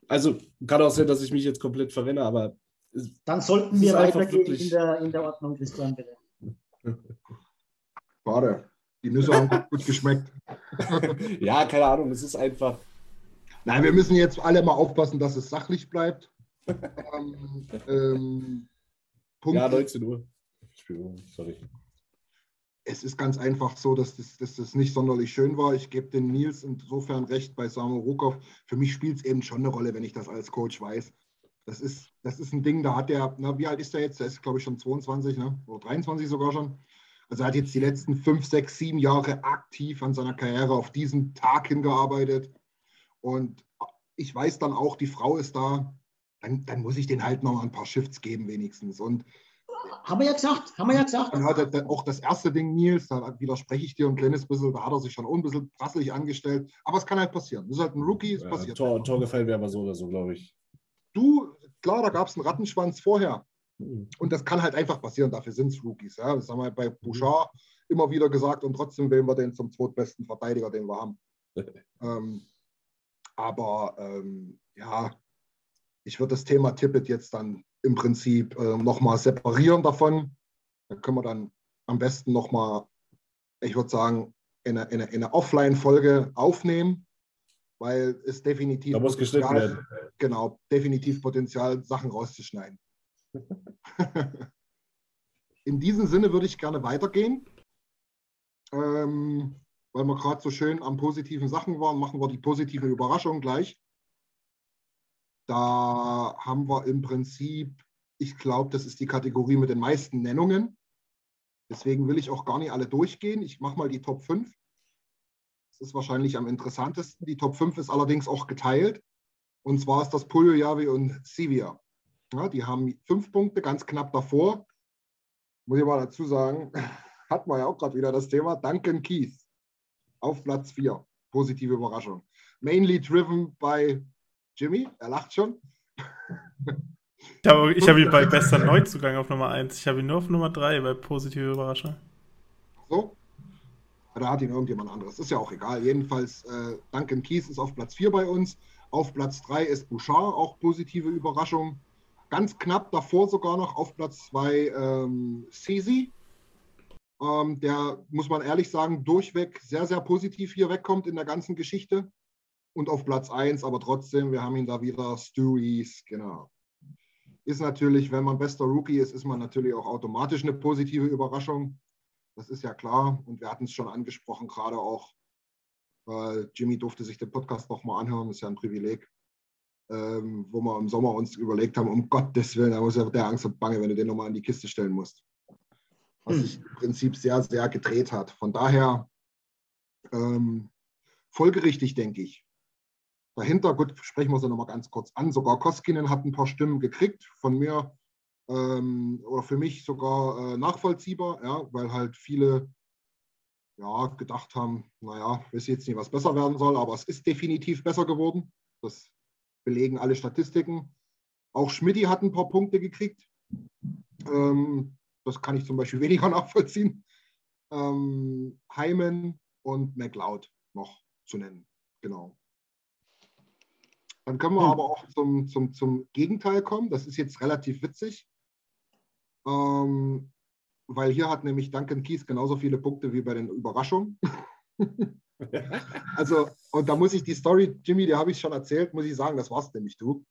Also, kann auch sein, dass ich mich jetzt komplett verrenne, aber es- dann sollten wir weitergehen wirklich- in der, in der Ordnung, Christian, bitte. Schade. Die Nüsse haben gut- gut geschmeckt. ja, keine Ahnung, es ist einfach. Nein, wir müssen jetzt alle mal aufpassen, dass es sachlich bleibt. ähm, ähm, Punkt Ja, ist, 19 Uhr. Entschuldigung, Sorry. es ist ganz einfach so, dass das, dass das nicht sonderlich schön war. Ich gebe den Nils insofern recht bei Samu Rukov. Für mich spielt es eben schon eine Rolle, wenn ich das als Coach weiß. Das ist, das ist ein Ding, da hat der, na, wie alt ist der jetzt? Der ist, glaube ich, schon 22, ne? oder 23 sogar schon. Also er hat jetzt die letzten fünf, sechs, sieben Jahre aktiv an seiner Karriere auf diesen Tag hingearbeitet. Und ich weiß dann auch, die Frau ist da. Dann, dann muss ich den halt noch mal ein paar Shifts geben, wenigstens. Und Haben wir ja gesagt, haben wir ja gesagt. dann hat er dann auch das erste Ding, Nils, da widerspreche ich dir ein kleines bisschen, da hat er sich schon ein bisschen prasselig angestellt. Aber es kann halt passieren. Das ist halt ein Rookie, es Ja, passiert. Tor, Tor gefallen wäre aber so oder so, glaube ich. Du, klar, da gab es einen Rattenschwanz vorher. Hm. Und das kann halt einfach passieren, dafür sind es Rookies. Ja. Das haben wir bei Bouchard immer wieder gesagt und trotzdem wählen wir den zum zweitbesten Verteidiger, den wir haben. ähm, aber ähm, ja, ich würde das Thema Tippet jetzt dann im Prinzip äh, nochmal separieren davon. Da können wir dann am besten nochmal, ich würde sagen, in eine, in eine, in eine Offline-Folge aufnehmen, weil es definitiv Da muss geschnitten Potenzial- werden. Genau, definitiv Potenzial, Sachen rauszuschneiden. In diesem Sinne würde ich gerne weitergehen. Ähm, weil wir gerade so schön am positiven Sachen waren, machen wir die positiven Überraschungen gleich. Da haben wir im Prinzip, ich glaube, das ist die Kategorie mit den meisten Nennungen. Deswegen will ich auch gar nicht alle durchgehen. Ich mache mal die Top 5. Das ist wahrscheinlich am interessantesten. Die Top 5 ist allerdings auch geteilt. Und zwar ist das Polio Yavi und Sivia. Ja, die haben fünf Punkte, ganz knapp davor. Muss ich mal dazu sagen, hat man ja auch gerade wieder das Thema. Duncan Keith auf Platz 4. Positive Überraschung. Mainly driven by Jimmy. Er lacht schon. Ich habe, habe ihn bei bester Neuzugang auf Nummer 1. Ich habe ihn nur auf Nummer 3 bei positive Überraschung. So. Da hat ihn irgendjemand anderes. Ist ja auch egal. Jedenfalls, äh, Duncan Keith ist auf Platz 4 bei uns. Auf Platz 3 ist Bouchard, auch positive Überraschung. Ganz knapp davor sogar noch auf Platz 2 ähm, Sisi. Ähm, der, muss man ehrlich sagen, durchweg sehr, sehr positiv hier wegkommt in der ganzen Geschichte. Und auf Platz 1, aber trotzdem, wir haben ihn da wieder, Stewies, genau. Ist natürlich, wenn man bester Rookie ist, ist man natürlich auch automatisch eine positive Überraschung. Das ist ja klar. Und wir hatten es schon angesprochen, gerade auch, weil Jimmy durfte sich den Podcast nochmal anhören, ist ja ein Privileg, ähm, wo wir im Sommer uns überlegt haben, um Gottes Willen, da muss ja der Angst und Bange, wenn du den nochmal an die Kiste stellen musst. Was sich im Prinzip sehr, sehr gedreht hat. Von daher ähm, folgerichtig, denke ich. Dahinter, gut, sprechen wir sie nochmal ganz kurz an. Sogar Koskinen hat ein paar Stimmen gekriegt. Von mir ähm, oder für mich sogar äh, nachvollziehbar, ja, weil halt viele ja, gedacht haben, naja, ich weiß jetzt nicht, was besser werden soll, aber es ist definitiv besser geworden. Das belegen alle Statistiken. Auch Schmidti hat ein paar Punkte gekriegt. Ähm, das kann ich zum Beispiel weniger nachvollziehen. Ähm, Hyman und McLeod noch zu nennen. Genau. Dann können wir Hm. aber auch zum, zum, zum Gegenteil kommen. Das ist jetzt relativ witzig. Ähm, weil hier hat nämlich Duncan Keys genauso viele Punkte wie bei den Überraschungen. Also, und da muss ich die Story, Jimmy, die habe ich schon erzählt, muss ich sagen, das war's nämlich du.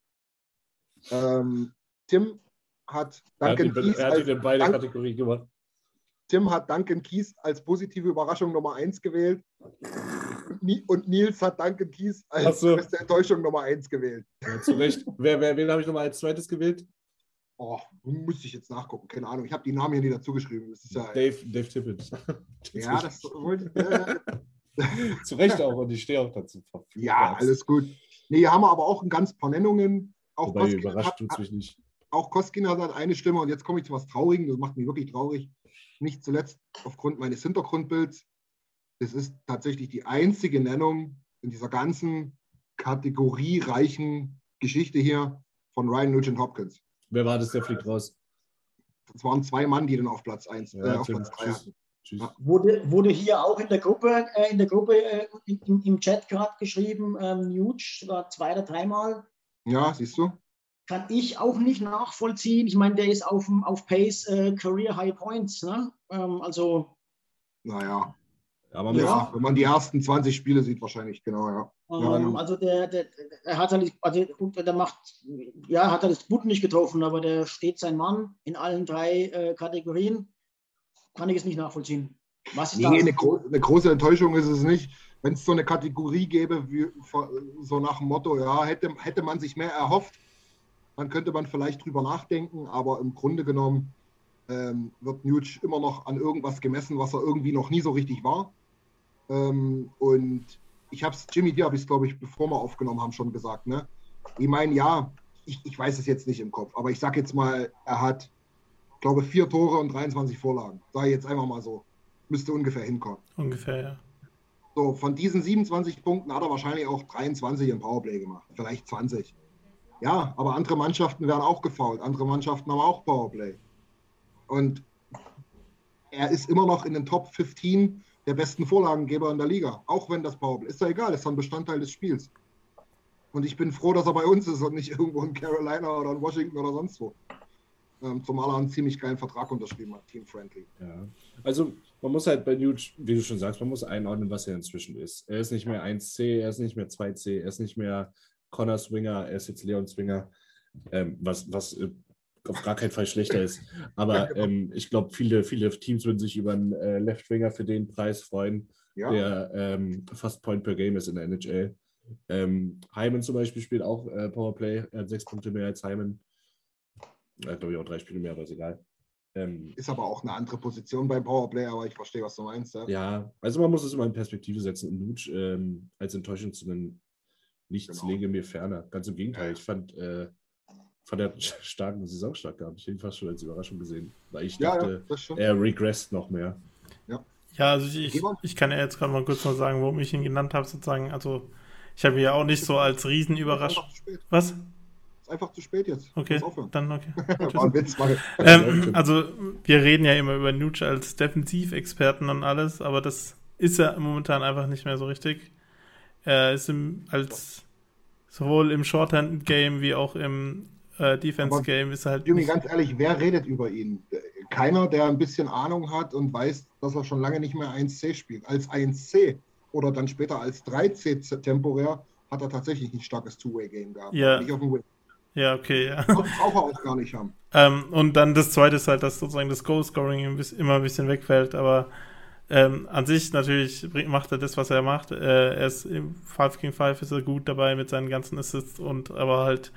Ähm, Tim hat Duncan Keys er hat in beide Dank- Kategorien gemacht. Tim hat Duncan Keys als positive Überraschung Nummer 1 gewählt. Und Nils hat Duncan Keys Ach als so. größte Enttäuschung Nummer 1 gewählt. Ja, zu Recht. wer, wer, wen habe ich nochmal als zweites gewählt? Oh, müsste ich jetzt nachgucken, keine Ahnung. Ich habe die Namen hier nie dazu geschrieben. Ja, Dave, Dave Tippett. ja, das wollte äh, zu Recht auch und ich stehe auch dazu. Ja, alles gut. Nee, hier haben wir aber auch ein ganz paar Nennungen. Auch Wobei, Koskin, überrascht hat, mich nicht. auch Koskin hat halt eine Stimme und jetzt komme ich zu was Traurigem. Das macht mich wirklich traurig. Nicht zuletzt aufgrund meines Hintergrundbilds. Es ist tatsächlich die einzige Nennung in dieser ganzen kategoriereichen Geschichte hier von Ryan Nugent Hopkins. Wer war das, der fliegt raus? Das waren zwei Mann, die dann auf Platz 1, äh, auf Platz 3 tschüss. hatten. Tschüss. Wurde, wurde hier auch in der Gruppe, äh, in der Gruppe äh, im, im Chat gerade geschrieben, ähm, Nuge war zwei oder dreimal. Ja, siehst du? Kann ich auch nicht nachvollziehen. Ich meine, der ist auf, dem- auf Pace äh, Career High Points. Ne? Ähm, also Naja, Aber Ja. ja, wenn man die ersten 20 Spiele sieht, wahrscheinlich, genau, ja. Ähm, ja. also der, der, der hat halt, also gut, der macht, ja, hat er das Boot nicht getroffen, aber der steht sein Mann in allen drei äh, Kategorien. Kann ich es nicht nachvollziehen. Was ist Nee, da? eine, gro eine große Enttäuschung ist es nicht. Wenn es so eine Kategorie gäbe, wie, so nach dem Motto, ja, hätte, hätte man sich mehr erhofft, dann könnte man vielleicht drüber nachdenken, aber im Grunde genommen ähm, wird Nuge immer noch an irgendwas gemessen, was er irgendwie noch nie so richtig war. Ähm, und ich habe es, Jimmy, dir habe ich es, glaube ich, bevor wir aufgenommen haben, schon gesagt. Ne? Ich meine, ja, ich, ich weiß es jetzt nicht im Kopf, aber ich sage jetzt mal, er hat, glaube vier Tore und 23 Vorlagen. Sage ich jetzt einfach mal so. Müsste ungefähr hinkommen. Ungefähr, ja. So, von diesen 27 Punkten hat er wahrscheinlich auch 23 im Powerplay gemacht, vielleicht 20. Ja, aber andere Mannschaften werden auch gefault, andere Mannschaften haben auch Powerplay. Und er ist immer noch in den Top 15 der besten Vorlagengeber in der Liga, auch wenn das Powerplay ist ja egal, ist ein Bestandteil des Spiels. Und ich bin froh, dass er bei uns ist und nicht irgendwo in Carolina oder in Washington oder sonst wo. Ähm, zumal er einen ziemlich geilen Vertrag unterschrieben hat, Team Friendly. Ja. Also man muss halt bei Nuge, wie du schon sagst, man muss einordnen, was er inzwischen ist. Er ist nicht mehr 1C, er ist nicht mehr 2C, er ist nicht mehr Connor Swinger, er ist jetzt Leon Swinger, ähm, was, was äh, auf gar keinen Fall schlechter ist. Aber ähm, ich glaube, viele, viele Teams würden sich über einen äh, Left Winger für den Preis freuen, Ja, der ähm, fast Point per Game ist in der NHL. Ähm, Hyman zum Beispiel spielt auch äh, Powerplay, er hat sechs Punkte mehr als Hyman. Er hat, glaube ich, auch drei Spiele mehr, aber ist egal. Ähm, ist aber auch eine andere Position beim Powerplay, aber ich verstehe, was du meinst. Ja. Ja, also man muss es immer in Perspektive setzen. Und Nuge ähm, als Enttäuschung zu nennen, nichts Genau. lege mir ferner. Ganz im Gegenteil. Ich fand, äh, fand er starken Saisonstart gehabt. Ich habe ihn fast schon als Überraschung gesehen. Weil ich Ja, ja, dachte, er regressed noch mehr. Ja, also ich, ich, ich kann ja jetzt gerade mal kurz mal sagen, warum ich ihn genannt habe, sozusagen. Also, ich habe ihn ja auch nicht so als Riesenüberraschung. Was? Ist einfach zu spät jetzt. Okay, dann okay. Witz. Ähm, also, wir reden ja immer über Nuge als Defensivexperten und alles, aber das ist er momentan einfach nicht mehr so richtig. Er ist im, als sowohl im Shorthand-Game wie auch im äh, Defense-Game ist er halt. Jimmy, ganz ehrlich, wer redet über ihn? Keiner, der ein bisschen Ahnung hat und weiß, dass er schon lange nicht mehr 1C spielt. Als 1C oder dann später als 3C temporär hat er tatsächlich ein starkes Two-Way-Game gehabt. Ja. Nicht auf dem Win. Ja, okay, ja. Braucht er auch gar nicht haben. Ähm, und dann das zweite ist halt, dass sozusagen das Goal-Scoring immer ein bisschen wegfällt, aber ähm, an sich natürlich macht er das, was er macht. Äh, er ist im 5 gegen 5 ist er gut dabei mit seinen ganzen Assists und aber halt,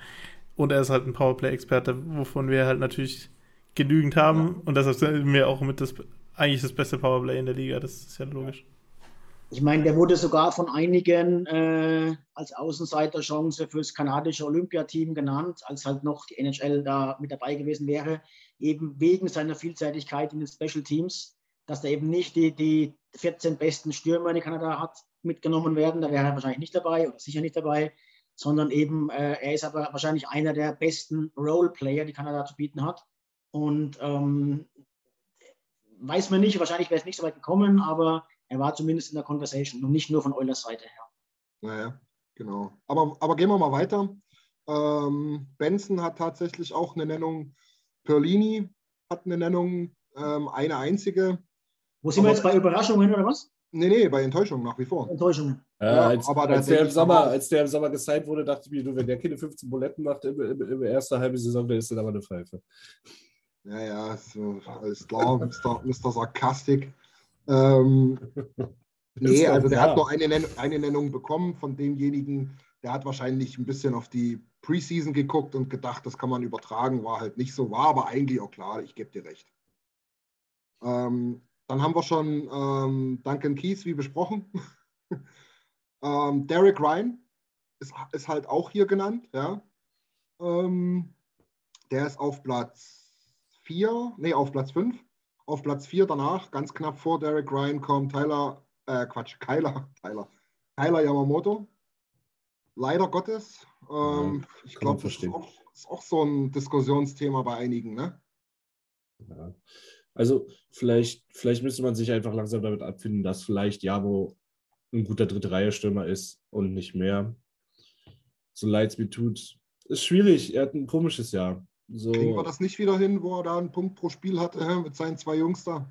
und er ist halt ein Powerplay-Experte, wovon wir halt natürlich genügend haben und deshalb sind wir auch mit das eigentlich das beste Powerplay in der Liga, das ist ja logisch. Ich meine, der wurde sogar von einigen äh, als Außenseiterchance fürs kanadische Olympiateam genannt, als halt noch die NHL da mit dabei gewesen wäre, eben wegen seiner Vielseitigkeit in den Special Teams, dass da eben nicht die, die 14 besten Stürmer, die Kanada hat, mitgenommen werden. Da wäre er wahrscheinlich nicht dabei oder sicher nicht dabei, sondern eben, äh, er ist aber wahrscheinlich einer der besten Roleplayer, die Kanada zu bieten hat. Und ähm, weiß man nicht, wahrscheinlich wäre es nicht so weit gekommen, aber er war zumindest in der Conversation und nicht nur von Eulers Seite her. Naja, genau. Aber, aber gehen wir mal weiter. Ähm, Benson hat tatsächlich auch eine Nennung. Perlini hat eine Nennung, ähm, eine einzige. Wo sind wir jetzt bei Überraschungen oder was? Nee, nee, bei Enttäuschung nach wie vor. Enttäuschungen. Ja, Ja, als, aber als, der im Sommer, als der im Sommer gesigned wurde, dachte ich mir, du, wenn der keine 15 Buletten macht im, im, im ersten halben Saison, dann ist das aber eine Pfeife. Ja, ja, so, alles klar, Mr. Mr. Sarkastik. Ähm, nee, also der hat nur eine, Nenn eine Nennung bekommen von demjenigen, der hat wahrscheinlich ein bisschen auf die Preseason geguckt und gedacht, das kann man übertragen, war halt nicht so, war aber eigentlich auch klar, ich gebe dir recht. Ähm, dann haben wir schon ähm, Duncan Keys, wie besprochen. ähm, Derek Ryan ist, ist halt auch hier genannt, ja. Ähm, der ist auf Platz 4, nee, auf Platz 5. Auf Platz 4 danach, ganz knapp vor Derek Ryan, kommt Tyler, äh, Quatsch, Kyler, Tyler, Tyler Yamamoto. Leider Gottes. Ähm, ich kann man glaube, das ist auch, ist auch so ein Diskussionsthema bei einigen, ne? Ja. Also vielleicht, vielleicht müsste man sich einfach langsam damit abfinden, dass vielleicht Jabo ein guter dritte Reihe-Stürmer ist und nicht mehr. So leid es mir tut. Ist schwierig, er hat ein komisches Jahr. So, Kriegen wir das nicht wieder hin, wo er da einen Punkt pro Spiel hatte äh, mit seinen zwei Jungs da?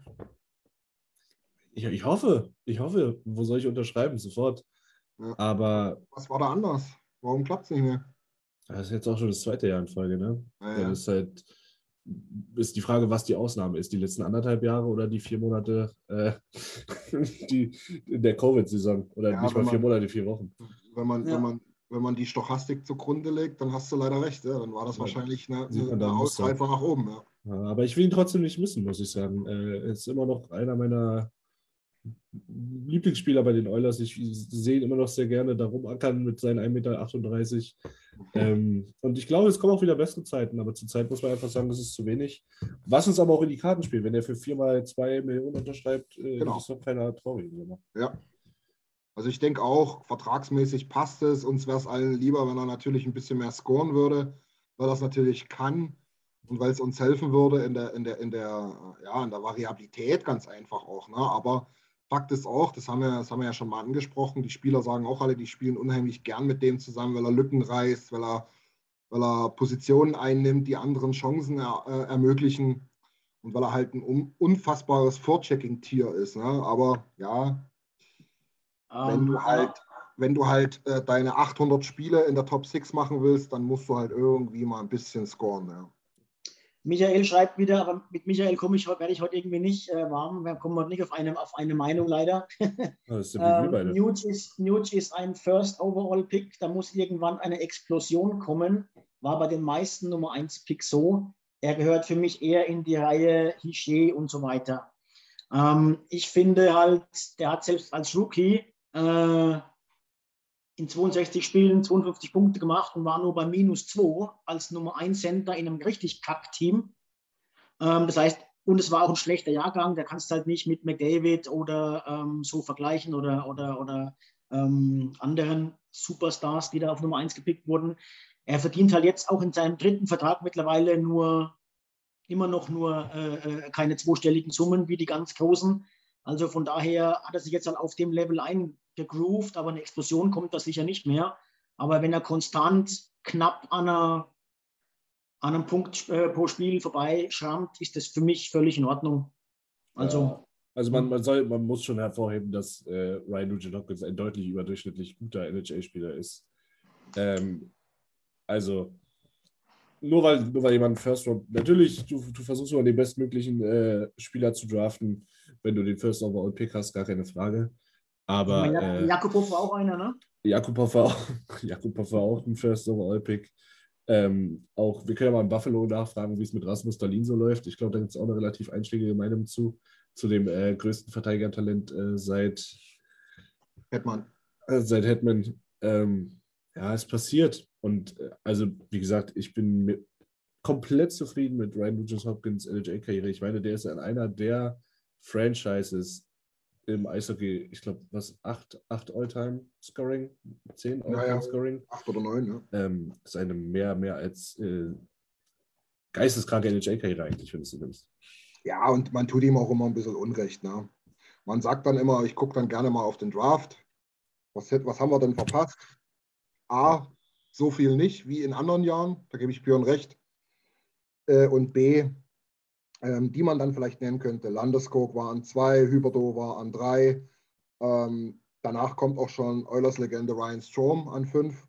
ich, ich hoffe, ich hoffe, wo soll ich unterschreiben? Sofort. Ja. Aber Was war da anders? Warum klappt es nicht mehr? das ist jetzt auch schon das zweite Jahr in Folge, ne? Naja. Das ist halt, ist die Frage, was die Ausnahme ist. Die letzten anderthalb Jahre oder die vier Monate äh, die, in der Covid-Saison. Oder Ja, nicht mal vier man- Monate, vier Wochen. Wenn man, Ja. wenn man, wenn man die Stochastik zugrunde legt, dann hast du leider recht. Ja? Dann war das Ja. wahrscheinlich eine, eine da ein Muster. Ausreifer nach oben. Ja. Ja, aber ich will ihn trotzdem nicht missen, muss ich sagen. Äh, Er ist immer noch einer meiner Lieblingsspieler bei den Oilers. Ich sehe ihn immer noch sehr gerne da rumackern mit seinen 1,38 Meter. Ähm, und ich glaube, es kommen auch wieder bessere Zeiten, aber zurzeit muss man einfach sagen, das ist zu wenig. Was uns aber auch in die Karten spielt, wenn er für 4 mal 2 Millionen unterschreibt, äh, Genau. ist doch keiner traurig. Ja. Also ich denke auch, vertragsmäßig passt es. Uns wäre es allen lieber, wenn er natürlich ein bisschen mehr scoren würde, weil er es natürlich kann und weil es uns helfen würde in der, in der, in der, ja, in der Variabilität ganz einfach auch. Ne? Aber Fakt ist auch, das haben, wir, das haben wir ja schon mal angesprochen, die Spieler sagen auch alle, die spielen unheimlich gern mit dem zusammen, weil er Lücken reißt, weil er, weil er Positionen einnimmt, die anderen Chancen er, äh, ermöglichen und weil er halt ein un unfassbares Vorchecking-Tier ist. Ne? Aber ja, wenn Ähm, du halt, wenn du halt äh, deine 800 Spiele in der Top 6 machen willst, dann musst du halt irgendwie mal ein bisschen scoren. Ja. Michael schreibt wieder, aber mit Michael komme ich, werde ich heute irgendwie nicht äh, warm. Wir kommen heute nicht auf eine, auf eine Meinung leider. Das ist Ähm, beide. Nuge, ist, Nuge ist ein First Overall Pick. Da muss irgendwann eine Explosion kommen. War bei den meisten Nummer 1 Pick so. Er gehört für mich eher in die Reihe Hichet und so weiter. Ähm, ich finde halt, der hat selbst als Rookie äh, in 62 Spielen 52 Punkte gemacht und war nur bei minus 2 als Nummer 1 Center in einem richtig Kack-Team. Ähm, das heißt, und es war auch ein schlechter Jahrgang, da kannst du halt nicht mit McDavid oder ähm, so vergleichen oder, oder, oder ähm, anderen Superstars, die da auf Nummer 1 gepickt wurden. Er verdient halt jetzt auch in seinem dritten Vertrag mittlerweile nur immer noch nur äh, äh, keine zweistelligen Summen wie die ganz großen. Also von daher hat er sich jetzt halt auf dem Level eingegroovt, aber eine Explosion kommt da sicher nicht mehr. Aber wenn er konstant knapp an, einer, an einem Punkt äh, pro Spiel vorbeischrammt, ist das für mich völlig in Ordnung. Also Ja. Also man, man, soll, man muss schon hervorheben, dass äh, Ryan Nugent Hopkins ein deutlich überdurchschnittlich guter NHL-Spieler ist. Ähm, also nur weil, nur weil jemand First Round, natürlich, du, du versuchst immer den bestmöglichen äh, Spieler zu draften, wenn du den First Overall Pick hast, gar keine Frage. Aber ich meine, äh, Jakubov war auch einer, ne? Jakubov war, auch, war auch ein First Overall Pick. Ähm, auch, wir können ja mal in Buffalo nachfragen, wie es mit Rasmus Dalin so läuft. Ich glaube, da gibt es auch eine relativ einschlägige Meinung zu, zu dem äh, größten Verteidigertalent äh, seit, Hetman. äh, seit Hetman. Ähm, ja, es passiert. Und äh, also, wie gesagt, ich bin mit, komplett zufrieden mit Ryan Nugent Hopkins NHL-Karriere. Ich meine, der ist in einer der Franchises im Eishockey, ich glaube, was, acht, acht All-Time-Scoring, zehn Ja, ja. All-Time-Scoring. Acht oder neun, ne? Ähm, ist eine mehr, mehr als äh, geisteskranke NHL-Karriere eigentlich, wenn du es so nimmst. Ja, und man tut ihm auch immer ein bisschen Unrecht. Ne? Man sagt dann immer, ich gucke dann gerne mal auf den Draft. Was, was haben wir denn verpasst? A, so viel nicht wie in anderen Jahren, da gebe ich Björn recht. Äh, und B, ähm, die man dann vielleicht nennen könnte. Landeskog war an zwei, Hyberdo war an drei. Ähm, danach kommt auch schon Eulers Legende Ryan Strom an fünf.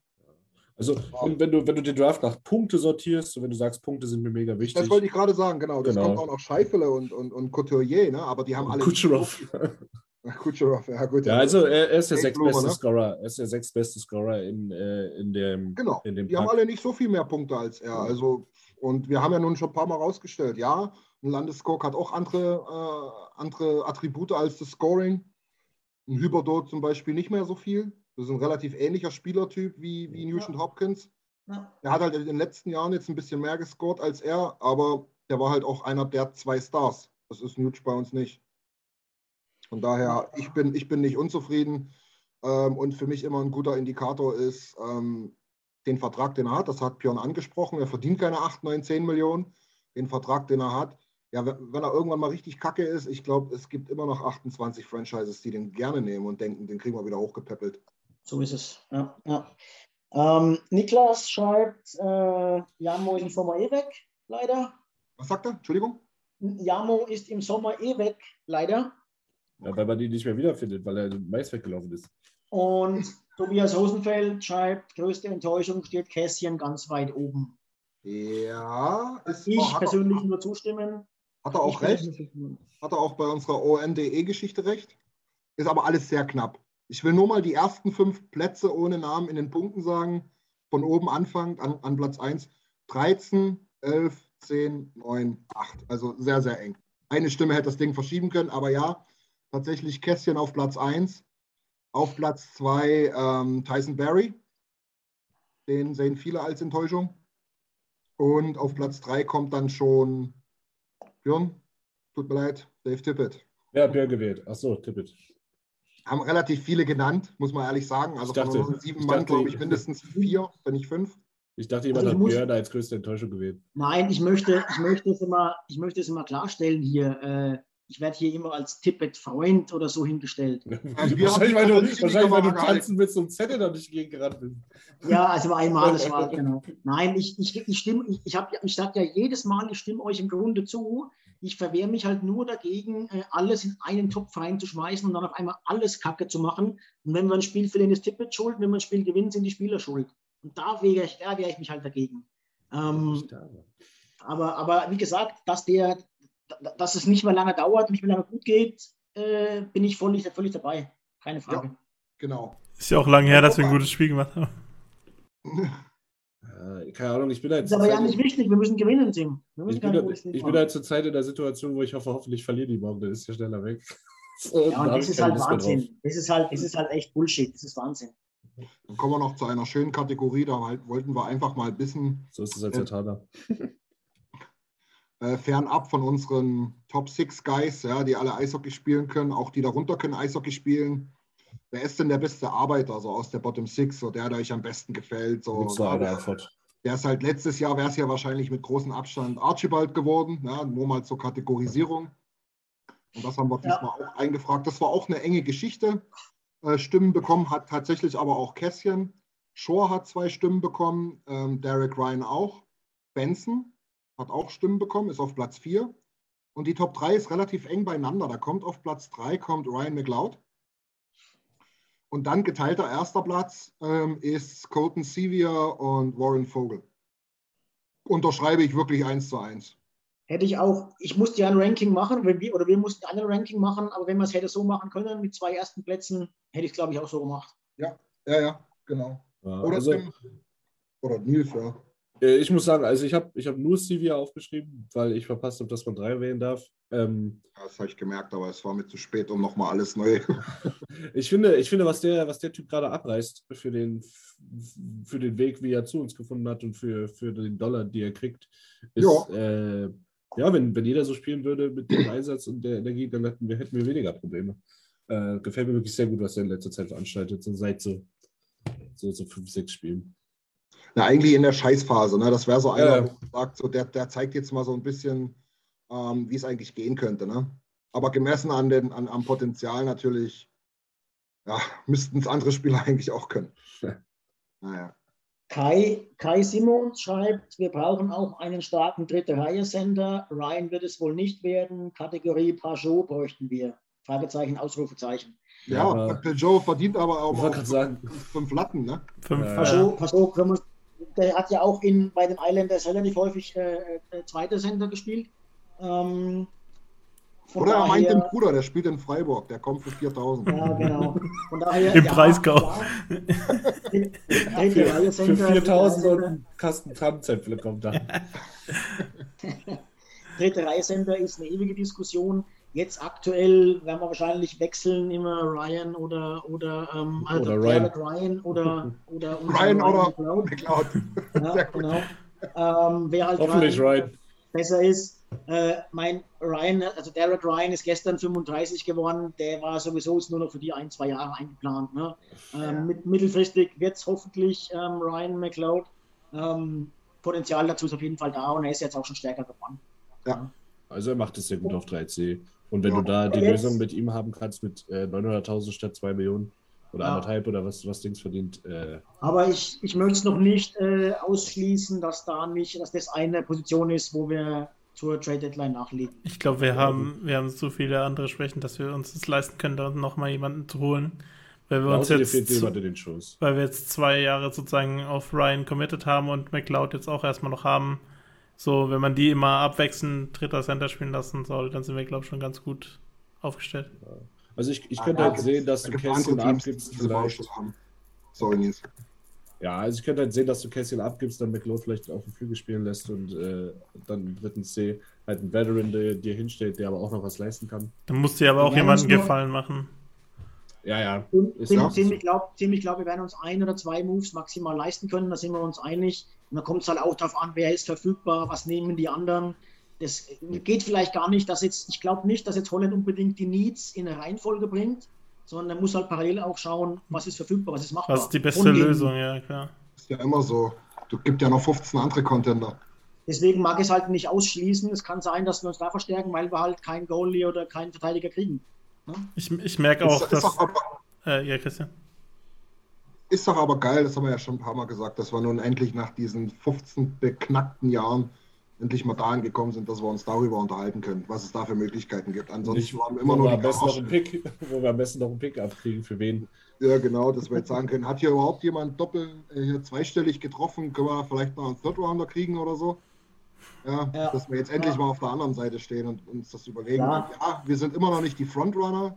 Also, wenn, wenn, du, wenn du den Draft nach Punkte sortierst, und wenn du sagst, Punkte sind mir mega wichtig. Das wollte ich gerade sagen, genau. Das Genau. kommt auch noch Scheifele und, und, und Couturier, ne? aber die haben alle. Kucherov. Kucherov, ja gut. Ja, also er, er ist der sechstbeste ne? Scorer. Er ist der sechstbeste Scorer in, äh, in dem, Genau. in dem Die haben Pack. alle nicht so viel mehr Punkte als er. Also, und wir haben ja nun schon ein paar Mal rausgestellt, ja, ein Landeskog hat auch andere, äh, andere Attribute als das Scoring. Ein Hyberdo zum Beispiel nicht mehr so viel. Das ist ein relativ ähnlicher Spielertyp wie, wie Nugent Hopkins. Ja. Er hat halt in den letzten Jahren jetzt ein bisschen mehr gescored als er, aber der war halt auch einer der zwei Stars. Das ist Nuge bei uns nicht. Von daher, ich bin, ich bin nicht unzufrieden. Ähm, und für mich immer ein guter Indikator ist ähm, den Vertrag, den er hat. Das hat Björn angesprochen. Er verdient keine 8, 9, 10 Millionen. Den Vertrag, den er hat. Ja, wenn, er irgendwann mal richtig kacke ist, ich glaube, es gibt immer noch 28 Franchises, die den gerne nehmen und denken, den kriegen wir wieder hochgepäppelt. So ist es. Ja, ja. Ähm, Niklas schreibt, äh, Jamo ist im Sommer eh weg, leider. Was sagt er? Entschuldigung? Jamo ist im Sommer eh weg, leider. Ja, weil man die nicht mehr wiederfindet, weil er Mais weggelaufen ist. Und Tobias Rosenfeld schreibt, größte Enttäuschung steht Kässchen ganz weit oben. Ja, ist, Ich er, persönlich nur zustimmen. Hat er auch Ich recht. Hat er auch bei unserer ONDE-Geschichte recht. Ist aber alles sehr knapp. Ich will nur mal die ersten fünf Plätze ohne Namen in den Punkten sagen. Von oben anfangend an, an Platz 1. 13, 11, 10, 9, 8. Also sehr, sehr eng. Eine Stimme hätte das Ding verschieben können, aber ja, tatsächlich Kästchen auf Platz 1. Auf Platz 2 ähm, Tyson Berry. Den sehen viele als Enttäuschung. Und auf Platz 3 kommt dann schon Björn, tut mir leid, Dave Tippett. Hat Björn gewählt? Achso, Tippett. Haben relativ viele genannt, muss man ehrlich sagen. Also Ich dachte- von unseren sieben ich Mann, glaube ich, mindestens vier, wenn nicht fünf. Ich dachte, jemand Also hat muss- Björn als größte Enttäuschung gewählt. Nein, ich möchte, ich möchte es immer, ich möchte es immer klarstellen hier. Ich werde hier immer als Tippet-Freund oder so hingestellt. Also wahrscheinlich, weil du, wahrscheinlich, weil du tanzen mit so einem Zettel da nicht gegen gerannt bist. Ja, also einmal, das war genau. Nein, ich, ich, ich stimme, ich, ich, hab, ich sage ja jedes Mal, ich stimme euch im Grunde zu. Ich verwehre mich halt nur dagegen, äh, alles in einen Topf reinzuschmeißen und dann auf einmal alles Kacke zu machen. Und wenn wir ein Spiel verlieren, ist Tippet schuld, wenn wir ein Spiel gewinnen, sind die Spieler schuld. Und da wehre ich, da wehre ich mich halt dagegen. Ähm, aber, aber wie gesagt, dass, der, dass es nicht mehr lange dauert, nicht mehr lange gut geht, äh, bin ich völlig, völlig dabei. Keine Frage. Genau. Ist ja auch lange her, dass wir ein gutes Spiel gemacht haben. Ja, keine Ahnung, ich bin halt. Das ist aber ja nicht wichtig, wir müssen gewinnen, müssen Ich bin, halt, Spiel ich bin machen. halt zur Zeit in der Situation, wo ich hoffe, hoffentlich verlieren die morgen, dann ist der schneller weg. So, Ja, und das ist halt Lust. Wahnsinn. Das ist halt, das ist halt echt Bullshit. Das ist Wahnsinn. Dann kommen wir noch zu einer schönen Kategorie. Da wollten wir einfach mal ein bisschen So ist es als Japaner. Äh, fernab von unseren Top Six Guys, ja, die alle Eishockey spielen können, auch die darunter können Eishockey spielen. Wer ist denn der beste Arbeiter, so aus der Bottom Six, so der, der euch am besten gefällt? So, Antwort? Der ist halt letztes Jahr, wäre es ja wahrscheinlich mit großem Abstand Archibald geworden, ja, nur mal zur Kategorisierung. Und das haben wir Ja. diesmal auch eingefragt. Das war auch eine enge Geschichte. Äh, Stimmen bekommen hat tatsächlich aber auch Kässchen. Shore hat zwei Stimmen bekommen, ähm, Derek Ryan auch. Benson hat auch Stimmen bekommen, ist auf Platz 4. Und die Top 3 ist relativ eng beieinander. Da kommt auf Platz 3 kommt Ryan McLeod. Und dann geteilter erster Platz ähm, ist Colton Sevier und Warren Vogel. Unterschreibe ich wirklich eins zu eins. Hätte ich auch, ich musste ja ein Ranking machen, wenn wir, oder wir mussten ein Ranking machen, aber wenn man es hätte so machen können, mit zwei ersten Plätzen, hätte ich es, glaube ich, auch so gemacht. Ja, ja, genau. Ja, Oder, also, Tim, oder Nils, ja. Äh, ich muss sagen, also ich habe ich hab nur Stevia aufgeschrieben, weil ich verpasst habe, dass man drei wählen darf. Ähm, Das habe ich gemerkt, aber es war mir zu spät, um nochmal alles neu. ich, finde, ich finde, was der, was der Typ gerade abreißt für den, für den Weg, wie er zu uns gefunden hat und für, für den Dollar, die er kriegt, ist, Ja. äh, ja, wenn, wenn jeder so spielen würde mit dem Einsatz und der Energie, dann hätten wir, hätten wir weniger Probleme. Äh, gefällt mir wirklich sehr gut, was er in letzter Zeit veranstaltet, so seit so, so, so fünf, sechs Spielen. Na, eigentlich in der Scheißphase. Ne? Das wäre so einer, Ja, ja. wo man sagt, so, der, der zeigt jetzt mal so ein bisschen, ähm, wie es eigentlich gehen könnte. Ne? Aber gemessen an den, an, am Potenzial natürlich ja, müssten es andere Spieler eigentlich auch können. naja. Kai, Kai Simons schreibt, wir brauchen auch einen starken dritte Reihe Sender. Ryan wird es wohl nicht werden. Kategorie Pajot bräuchten wir. Fragezeichen, Ausrufezeichen. Ja, aber- Peugeot verdient aber auch, auch sagen, fünf Latten, ne? Fünf, Ja. Pajot, Pajot, der hat ja auch in, bei den Islanders relativ häufig äh, äh, zweite Sender gespielt. Ähm, von Oder er meint den Bruder, der spielt in Freiburg, der kommt für 4000. Ja, genau. Von daher, Im ja. Dritte Reihe für, Sender, für 4000 und einen Kasten Tramzäpfle kommt da. Dritte Reihe Sender ist eine ewige Diskussion. Jetzt aktuell werden wir wahrscheinlich wechseln, immer Ryan oder oder, ähm, also Oder Garrett Ryan oder oder Ryan oder McLeod. McLeod. Ja, genau. Ähm, wer halt Hoffentlich Ryan. besser ist. Äh, mein Ryan, also Derek Ryan ist gestern 35 geworden. Der war sowieso jetzt nur noch für die ein, zwei Jahre eingeplant. Ne? Ähm, mit, mittelfristig wird es hoffentlich ähm, Ryan McLeod. Ähm, Potenzial dazu ist auf jeden Fall da und er ist jetzt auch schon stärker geworden. Also er macht es sehr gut auf 3C. Und wenn Ja. du da die Jetzt- Lösung mit ihm haben kannst mit äh, 900.000 statt 2 Millionen oder Ja. anderthalb oder was, was Dings verdient, äh, Aber ich, ich möchte es noch nicht äh, ausschließen, dass da nicht, dass das eine Position ist, wo wir zur Trade Deadline nachlegen. Ich glaube, wir haben, wir haben so viele andere Schwächen, dass wir uns das leisten können, da noch mal jemanden zu holen. Weil wir uns jetzt, Shows. weil wir jetzt zwei Jahre sozusagen auf Ryan committed haben und McLeod jetzt auch erstmal noch haben. So, wenn man die immer abwechselnd dritter Center spielen lassen soll, dann sind wir, glaube ich, schon ganz gut aufgestellt. Also ich, ich Ah, könnte da halt sehen, dass da du die abgibst vielleicht. Sorry, Nils. Ja, also ich könnte halt sehen, dass du Cassian abgibst, dann McLeod vielleicht auf dem Flügel spielen lässt und äh, dann im dritten C halt einen Veteran, der dir hinstellt, der aber auch noch was leisten kann. Dann musst du dir aber auch jemanden gefallen machen. Ja, ja. Ist so. ich glaube, glaub, wir werden uns ein oder zwei Moves maximal leisten können, da sind wir uns einig. Und da kommt es halt auch darauf an, wer ist verfügbar, was nehmen die anderen. Das geht vielleicht gar nicht, dass jetzt, ich glaube nicht, dass jetzt Holland unbedingt die Needs in eine Reihenfolge bringt, sondern er muss halt parallel auch schauen, was ist verfügbar, was ist machbar. Was ist die beste Lösung, ja, klar. Ist ja immer so. Du gibt ja noch 15 andere Contender. Deswegen mag ich es halt nicht ausschließen. Es kann sein, dass wir uns da verstärken, weil wir halt keinen Goalie oder keinen Verteidiger kriegen. Ich, ich merke Ist, auch, ist, dass. doch aber, Äh, ja, Christian. Ist doch aber geil, das haben wir ja schon ein paar Mal gesagt, dass wir nun endlich nach diesen 15 beknackten Jahren endlich mal dahin gekommen sind, dass wir uns darüber unterhalten können, was es da für Möglichkeiten gibt. Ansonsten waren wir immer nur wir die besten noch Garage. einen Pick, wo wir am besten noch einen Pick abkriegen, für wen. Ja, genau, dass wir jetzt sagen können, hat hier überhaupt jemand doppel äh, hier zweistellig getroffen? Können wir vielleicht noch einen Third Rounder kriegen oder so? Ja, Ja. dass wir jetzt endlich Ja. mal auf der anderen Seite stehen und uns das überlegen. Ja. Ja. wir sind immer noch nicht die Frontrunner.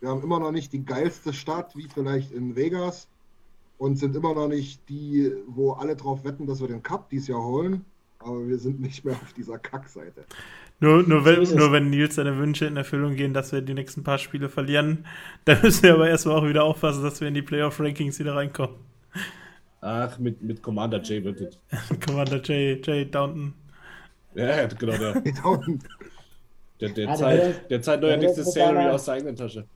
Wir haben immer noch nicht die geilste Stadt, wie vielleicht in Vegas. Und sind immer noch nicht die, wo alle drauf wetten, dass wir den Cup dieses Jahr holen. Aber wir sind nicht mehr auf dieser Kackseite. Nur, nur, wenn, nur wenn Nils seine Wünsche in Erfüllung gehen, dass wir die nächsten paar Spiele verlieren, dann müssen wir aber erstmal auch wieder aufpassen, dass wir in die Playoff-Rankings wieder reinkommen. Ach, mit, mit Commander J wird es. Commander Jay, Jay Downton. Ja, genau, der, Da unten. der, der, Ja, der Zeit, der zahlt der neuerdings das Salary aus der eigenen Tasche.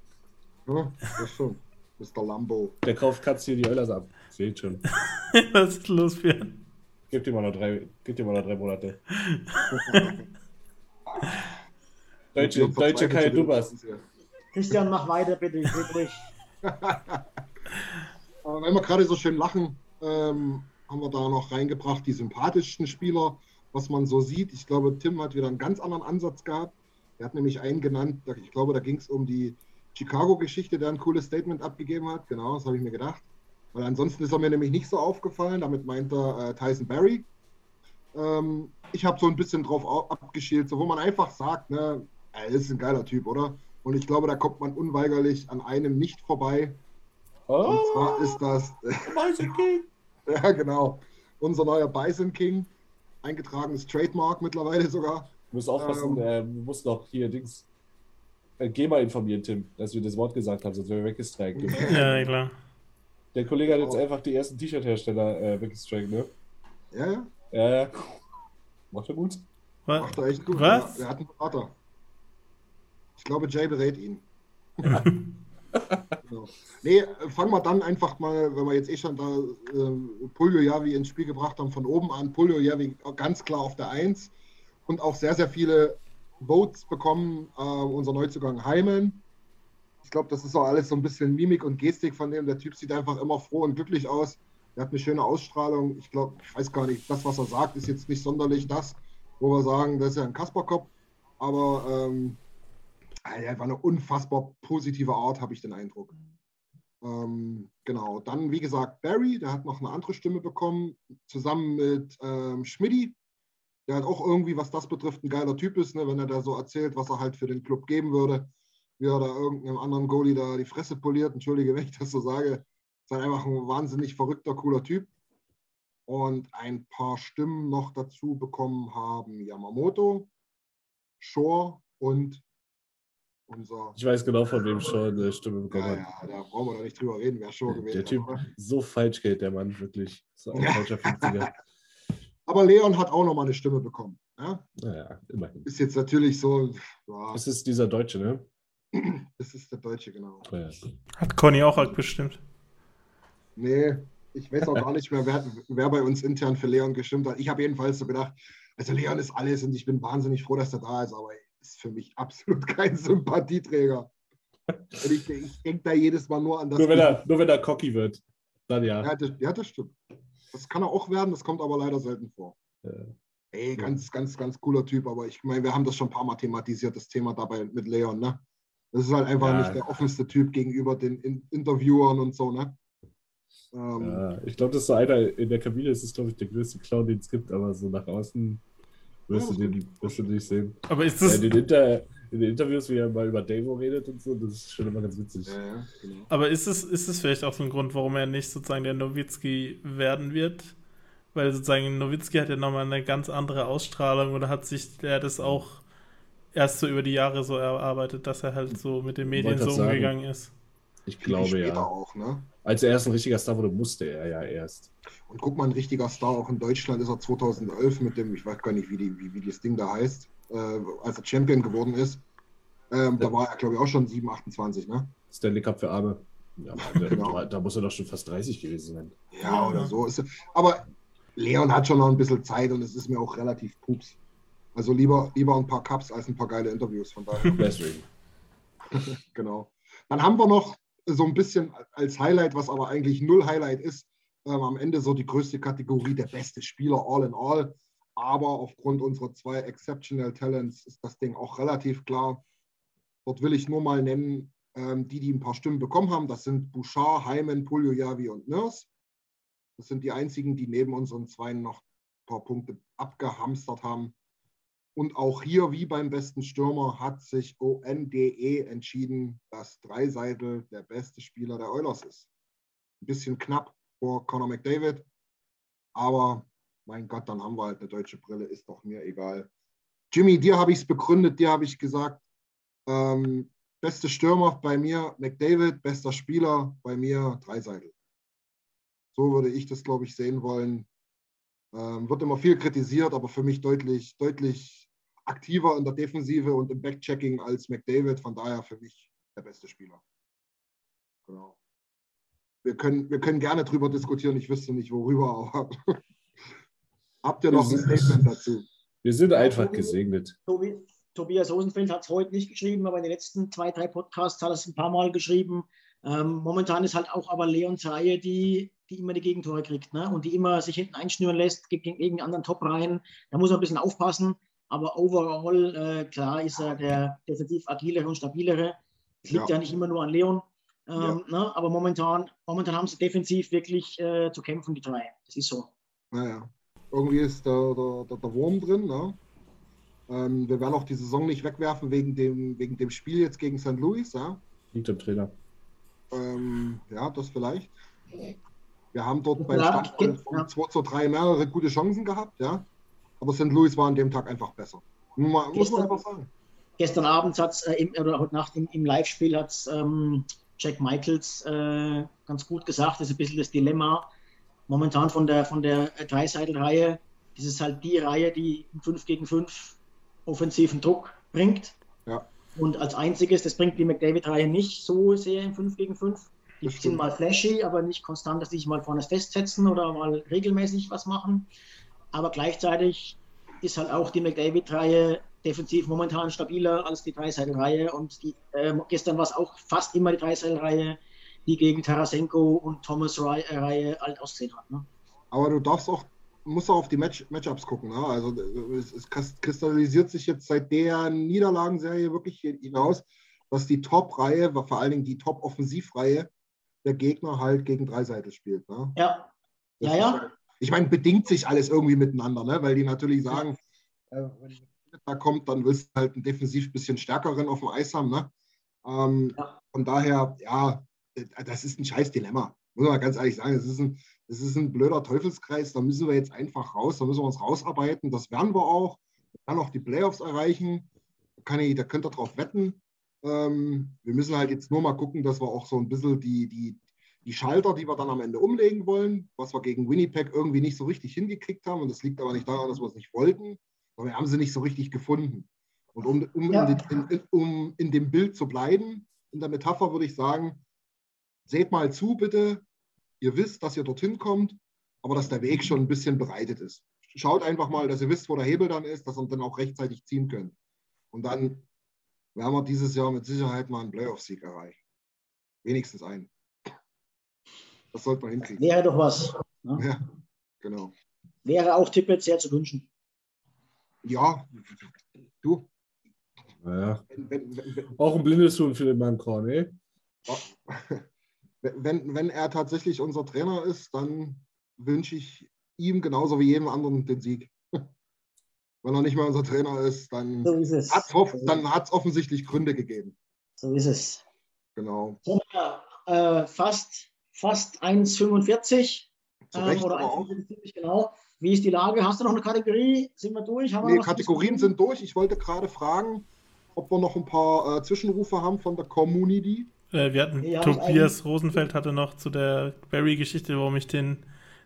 Ja, das schon. Mr. Lambo. Der kauft Katz hier die Eulers ab. Seht schon. Was ist los, Björn? Gib dir mal noch drei, gib dir mal noch drei Monate. Deutsche, Deutsche den Dubas. Christian, mach weiter, bitte. Friedrich. Aber wenn wir gerade so schön lachen, ähm, haben wir da noch reingebracht die sympathischsten Spieler, was man so sieht. Ich glaube, Tim hat wieder einen ganz anderen Ansatz gehabt. Er hat nämlich einen genannt, ich glaube, da ging es um die Chicago-Geschichte, der ein cooles Statement abgegeben hat. Genau, das habe ich mir gedacht. Weil ansonsten ist er mir nämlich nicht so aufgefallen. Damit meint er äh, Tyson Berry. Ähm, ich habe so ein bisschen drauf au- abgeschielt, so wo man einfach sagt, ne, er ist ein geiler Typ, oder? Und ich glaube, da kommt man unweigerlich an einem nicht vorbei. Und Oh, zwar ist das, Bison King. ja genau, unser neuer Bison King, eingetragenes Trademark mittlerweile sogar. Du musst aufpassen, Ähm. äh, du musst noch hier Dings. Äh, geh mal informieren, Tim, dass wir das Wort gesagt haben, sonst wären wir weggestrikt. Ja, klar. Der Kollege hat jetzt Oh. einfach die ersten T-Shirt-Hersteller äh, weggestrikt, ne? Ja, ja, Ja, ja. Macht er gut. Was? macht er echt gut. Was? Ja, er hat einen Berater. Ich glaube, Jay berät ihn. genau. Nee, fangen wir dann einfach mal, wenn wir jetzt eh schon da äh, Puljo Javi ins Spiel gebracht haben, von oben an. Puljo Javi ganz klar auf der 1 und auch sehr, sehr viele Votes bekommen. Äh, unser Neuzugang Heimen. glaube, das ist auch alles so ein bisschen Mimik und Gestik von dem. Der Typ sieht einfach immer froh und glücklich aus. Er hat eine schöne Ausstrahlung. Ich glaube, ich weiß gar nicht, das, was er sagt, ist jetzt nicht sonderlich das, wo wir sagen, das ist ja ein Kasperkopf. Aber ähm, er war eine unfassbar positive Art, habe ich den Eindruck. Ähm, genau, dann wie gesagt Barry, der hat noch eine andere Stimme bekommen, zusammen mit ähm, Schmidti, der halt auch irgendwie, was das betrifft, ein geiler Typ ist, ne, wenn er da so erzählt, was er halt für den Club geben würde, wie er da irgendeinem anderen Goalie da die Fresse poliert, entschuldige, wenn ich das so sage, ist halt einfach ein wahnsinnig verrückter, cooler Typ. Und ein paar Stimmen noch dazu bekommen haben Yamamoto, Shore und unser. Ich weiß genau, von wem Shore eine Stimme bekommen Ja, hat. ja, da brauchen wir doch nicht drüber reden, wer Shore gewählt Der hat, Typ, oder? so falsch geht der Mann, wirklich. So ein falscher 50er. Aber Leon hat auch nochmal eine Stimme bekommen. Ja? Naja, immerhin. Ist jetzt natürlich so, ja, Das ist dieser Deutsche, ne? das ist der Deutsche, genau. Ja. Hat Conny auch abgestimmt. Nee, ich weiß auch gar nicht mehr, wer, wer bei uns intern für Leon gestimmt hat. Ich habe jedenfalls so gedacht, also Leon ist alles und ich bin wahnsinnig froh, dass er da ist, aber ist für mich absolut kein Sympathieträger. Und ich, ich denke da jedes Mal nur an das. Nur, wenn er, nur wenn er cocky wird. Dann ja. ja, das, ja, das stimmt. Das kann er auch werden, das kommt aber leider selten vor. Ja. Ey, ganz, ganz, ganz cooler Typ, aber ich meine, wir haben das schon ein paar Mal thematisiert, das Thema dabei mit Leon, ne? Das ist halt einfach Ja. nicht der offenste Typ gegenüber den In Interviewern und so, ne? Ähm, Ja, ich glaube, das ist so einer, in der Kabine ist es, glaube ich, der größte Clown, den es gibt, aber so nach außen wirst, Ja, du, den, wirst du nicht sehen. Aber ist Ja, das, in, den Inter, in den Interviews, wie er mal über Davo redet und so, das ist schon immer ganz witzig. ja, ja, genau. aber ist es, ist es vielleicht auch so ein Grund, warum er nicht sozusagen der Nowitzki werden wird? Weil sozusagen Nowitzki hat ja nochmal eine ganz andere Ausstrahlung oder hat sich der das auch erst so über die Jahre so erarbeitet, dass er halt so mit den Medien so grad sagen. umgegangen ist. Ich glaube ja. auch, ne? Als er erst ein richtiger Star wurde, musste er ja erst. Und guck mal, ein richtiger Star auch in Deutschland ist er 2011 mit dem, ich weiß gar nicht, wie, die, wie, wie das Ding da heißt, äh, als er Champion geworden ist. Ähm, Da war er, glaube ich, auch schon 7, 28, ne? Stanley Cup für Arme. Ja, da, Genau. da, da muss er doch schon fast 30 gewesen sein. Ja, oder so. Ist, aber Leon hat schon noch ein bisschen Zeit und es ist mir auch relativ pups. Also lieber, lieber ein paar Cups als ein paar geile Interviews. Von daher, Deswegen. genau. Dann haben wir noch so ein bisschen als Highlight, was aber eigentlich null Highlight ist, ähm, am Ende so die größte Kategorie, der beste Spieler all in all. Aber aufgrund unserer zwei Exceptional Talents ist das Ding auch relativ klar. Dort will ich nur mal nennen, ähm, die, die ein paar Stimmen bekommen haben. Das sind Bouchard, Heimen, Puljojavi und Nurse. Das sind die einzigen, die neben unseren zwei noch ein paar Punkte abgehamstert haben. Und auch hier, wie beim besten Stürmer, hat sich ONDE entschieden, dass Dreiseitel der beste Spieler der Oilers ist. Ein bisschen knapp vor Conor McDavid, aber mein Gott, dann haben wir halt eine deutsche Brille, ist doch mir egal. Jimmy, dir habe ich es begründet, dir habe ich gesagt, ähm, beste Stürmer bei mir McDavid, bester Spieler bei mir Dreiseitel. So würde ich das, glaube ich, sehen wollen. Ähm, wird immer viel kritisiert, aber für mich deutlich, deutlich aktiver in der Defensive und im Backchecking als McDavid. Von daher für mich der beste Spieler. Genau. Wir können, wir können gerne drüber diskutieren. Ich wüsste nicht, worüber, aber habt ihr noch ein Statement dazu? Wir sind einfach gesegnet. Tobi, Tobias Rosenfeld hat es heute nicht geschrieben, aber in den letzten zwei, drei Podcasts hat er es ein paar Mal geschrieben. Ähm, momentan ist halt auch aber Leons Reihe, die, die immer die Gegentore kriegt ne? und die immer sich hinten einschnüren lässt gegen, gegen anderen Top-Reihen. Da muss er ein bisschen aufpassen. Aber overall, äh, klar, ist er der defensiv agilere und stabilere. Es liegt ja, Ja. nicht immer nur an Leon. Ähm, Ja. ne? Aber momentan, momentan haben sie defensiv wirklich äh, zu kämpfen, die drei. Das ist so. Naja, irgendwie ist der, der, der, der Wurm drin. Ne? Ähm, wir werden auch die Saison nicht wegwerfen wegen dem, wegen dem Spiel jetzt gegen St. Louis. Ja? Liegt am Trainer. Ähm, ja, das vielleicht. Wir haben dort beim Stand von ja. 2 zu 3 mehrere gute Chancen gehabt, ja. Aber St. Louis war an dem Tag einfach besser. Muss man, muss man Gestern- einfach sagen. gestern Abend hat es, äh, im- oder heute Nacht im, im Live-Spiel hat es ähm, Jack Michaels äh, ganz gut gesagt. Das ist ein bisschen das Dilemma momentan von der, von der Dreiseitel-Reihe. Das ist halt die Reihe, die im 5 gegen 5 offensiven Druck bringt. Ja. Und als einziges, das bringt die McDavid-Reihe nicht so sehr im 5 gegen 5. Die Das sind stimmt. mal flashy, aber nicht konstant, dass sie sich mal vorne festsetzen oder mal regelmäßig was machen. Aber gleichzeitig ist halt auch die McDavid-Reihe defensiv momentan stabiler als die Dreiseitel-Reihe und die, äh, gestern war es auch fast immer die Dreiseitel-Reihe, die gegen Tarasenko und Thomas Reihe äh, alt ausgesehen hat. Ne? Aber du darfst auch, musst auch auf die Match, Matchups gucken. Ne? Also es, es kristallisiert sich jetzt seit der Niederlagenserie wirklich hinaus, dass die Top-Reihe, vor allen Dingen die Top-Offensivreihe der Gegner halt gegen Dreiseitel spielt. Ne? Ja. Das ja, ja. Halt, ich meine, bedingt sich alles irgendwie miteinander, ne? weil die natürlich sagen, äh, wenn da kommt, dann willst du halt einen defensiv ein bisschen stärkeren auf dem Eis haben. Ne? Ähm, ja. Von daher, ja, das ist ein scheiß Dilemma. Muss man ganz ehrlich sagen, es ist ein, das ist ein blöder Teufelskreis. Da müssen wir jetzt einfach raus, da müssen wir uns rausarbeiten. Das werden wir auch. Wir werden auch die Playoffs erreichen. Da, kann ich, da könnt ihr drauf wetten. Ähm, wir müssen halt jetzt nur mal gucken, dass wir auch so ein bisschen die, die, die Schalter, die wir dann am Ende umlegen wollen, was wir gegen Winnipeg irgendwie nicht so richtig hingekriegt haben. Und das liegt aber nicht daran, dass wir es nicht wollten, aber wir haben sie nicht so richtig gefunden. Und um, um, ja. in, in, um in dem Bild zu bleiben, in der Metapher würde ich sagen, seht mal zu, bitte. Ihr wisst, dass ihr dorthin kommt, aber dass der Weg schon ein bisschen bereitet ist. Schaut einfach mal, dass ihr wisst, wo der Hebel dann ist, dass ihr dann auch rechtzeitig ziehen könnt. Und dann werden wir dieses Jahr mit Sicherheit mal einen Playoff-Sieg erreichen. Wenigstens einen. Das sollte man hinkriegen. Wäre doch was. Ne? Ja, genau. Wäre auch Tippett sehr zu wünschen. Ja, du. Naja. Wenn, wenn, wenn, auch ein blindes Huhn für den Mann Korn, eh? Wenn, wenn er tatsächlich unser Trainer ist, dann wünsche ich ihm genauso wie jedem anderen den Sieg. Wenn er nicht mehr unser Trainer ist, dann so ist hat es offensichtlich Gründe gegeben. So ist es. Genau. Äh, fast fast 1,45 ähm, oder 1,45 genau. Wie ist die Lage? Hast du noch eine Kategorie? Sind wir durch? Haben nee, wir Kategorien sind durch. Ich wollte gerade fragen, ob wir noch ein paar äh, Zwischenrufe haben von der Community. Äh, wir hatten nee, Tobias Rosenfeld hatte noch zu der Barry-Geschichte, warum ich den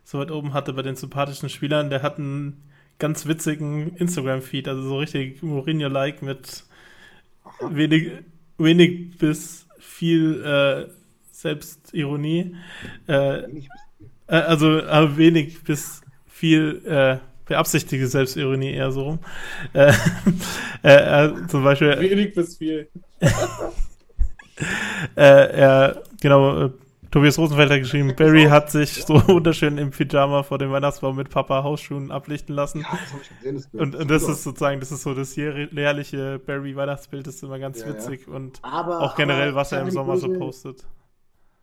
so weit oben hatte bei den sympathischen Spielern. Der hat einen ganz witzigen Instagram-Feed, also so richtig Mourinho-like mit wenig, wenig bis viel äh, Selbstironie. Äh, äh, also äh, wenig bis viel äh, beabsichtigte Selbstironie eher so rum. Äh, äh, zum Beispiel. Wenig bis viel. er, genau, Tobias Rosenfeld hat geschrieben, Barry hat sich so wunderschön im Pyjama vor dem Weihnachtsbaum mit Papa Hausschuhen ablichten lassen. Ja, das habe ich gesehen. Das und, und das ist sozusagen, das ist so das jährliche Barry Weihnachtsbild, das ist immer ganz ja, witzig ja. und aber, auch generell, was er im Sommer so postet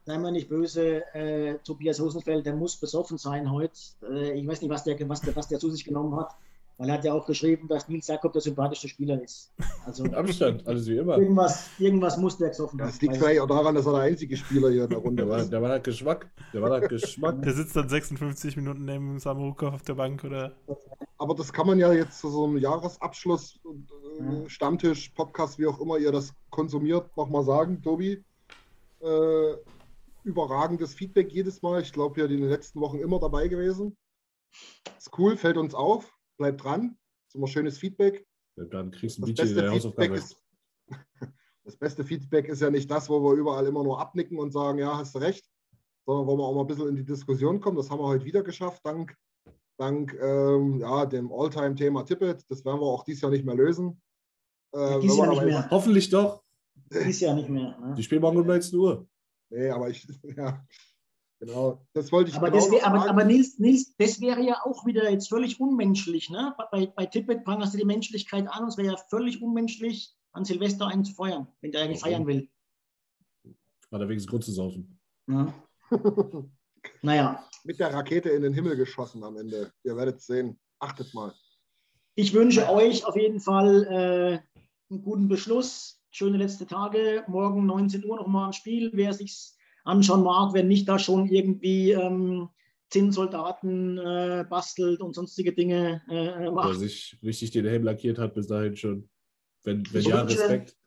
sei mal nicht böse, äh, Tobias Hosenfeld, der muss besoffen sein heute. Äh, ich weiß nicht, was der, was, der, was der zu sich genommen hat, weil er hat ja auch geschrieben, dass Nils Jakob der sympathischste Spieler ist. Also, Abstand, alles wie immer. Irgendwas, irgendwas muss der gesoffen haben. Das liegt vielleicht auch daran, dass er der einzige Spieler hier in der Runde war. Der war halt Geschmack. Der war halt Geschmack. Der sitzt dann 56 Minuten neben Samurukov auf der Bank, oder? Aber das kann man ja jetzt zu so einem Jahresabschluss, äh, Stammtisch, Podcast, wie auch immer ihr das konsumiert, nochmal sagen, Tobi. Äh, überragendes Feedback jedes Mal. Ich glaube, ja, in den letzten Wochen immer dabei gewesen. Ist cool, fällt uns auf, bleibt dran. Ist immer schönes Feedback. Ja, dann kriegst du ein das beste Feedback ist, Das beste Feedback ist ja nicht das, wo wir überall immer nur abnicken und sagen, ja, hast du recht, sondern wo wir auch mal ein bisschen in die Diskussion kommen. Das haben wir heute wieder geschafft, dank, dank ähm, ja, dem Alltime-Thema Tippet. Das werden wir auch dieses Jahr nicht mehr lösen. Äh, dies Jahr nicht mehr. Hoffentlich doch. Dies Jahr nicht mehr. Ne? Die spielen morgen um 19 Uhr. Nee, aber ich, ja, genau, das wollte ich aber, genau wär, aber, aber, Nils, Nils, das wäre ja auch wieder jetzt völlig unmenschlich. Ne? Bei, bei Tippet prangerst du die Menschlichkeit an und es wäre ja völlig unmenschlich, an Silvester einen zu feuern, wenn der eigentlich okay. feiern will. Hat er wenigstens Grund zu saufen. Ja. naja. Mit der Rakete in den Himmel geschossen am Ende. Ihr werdet es sehen. Achtet mal. Ich wünsche euch auf jeden Fall äh, einen guten Beschluss schöne letzte Tage. Morgen 19 Uhr nochmal ein Spiel. Wer sich anschauen mag, wenn nicht da schon irgendwie ähm, Zinnsoldaten äh, bastelt und sonstige Dinge äh, macht. Wer sich richtig den Helm lackiert hat bis dahin schon. Wenn, wenn ja, wünsche, Respekt.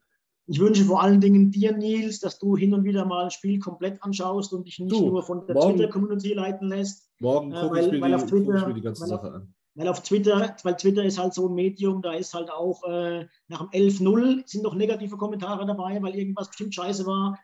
Ich wünsche vor allen Dingen dir, Nils, dass du hin und wieder mal ein Spiel komplett anschaust und dich nicht du, nur von der Twitter-Community leiten lässt. Morgen äh, gucke ich, die, Twitter, ich mir die ganze Sache an. Weil auf Twitter, weil Twitter ist halt so ein Medium, da ist halt auch äh, nach dem 11-0 sind noch negative Kommentare dabei, weil irgendwas bestimmt scheiße war.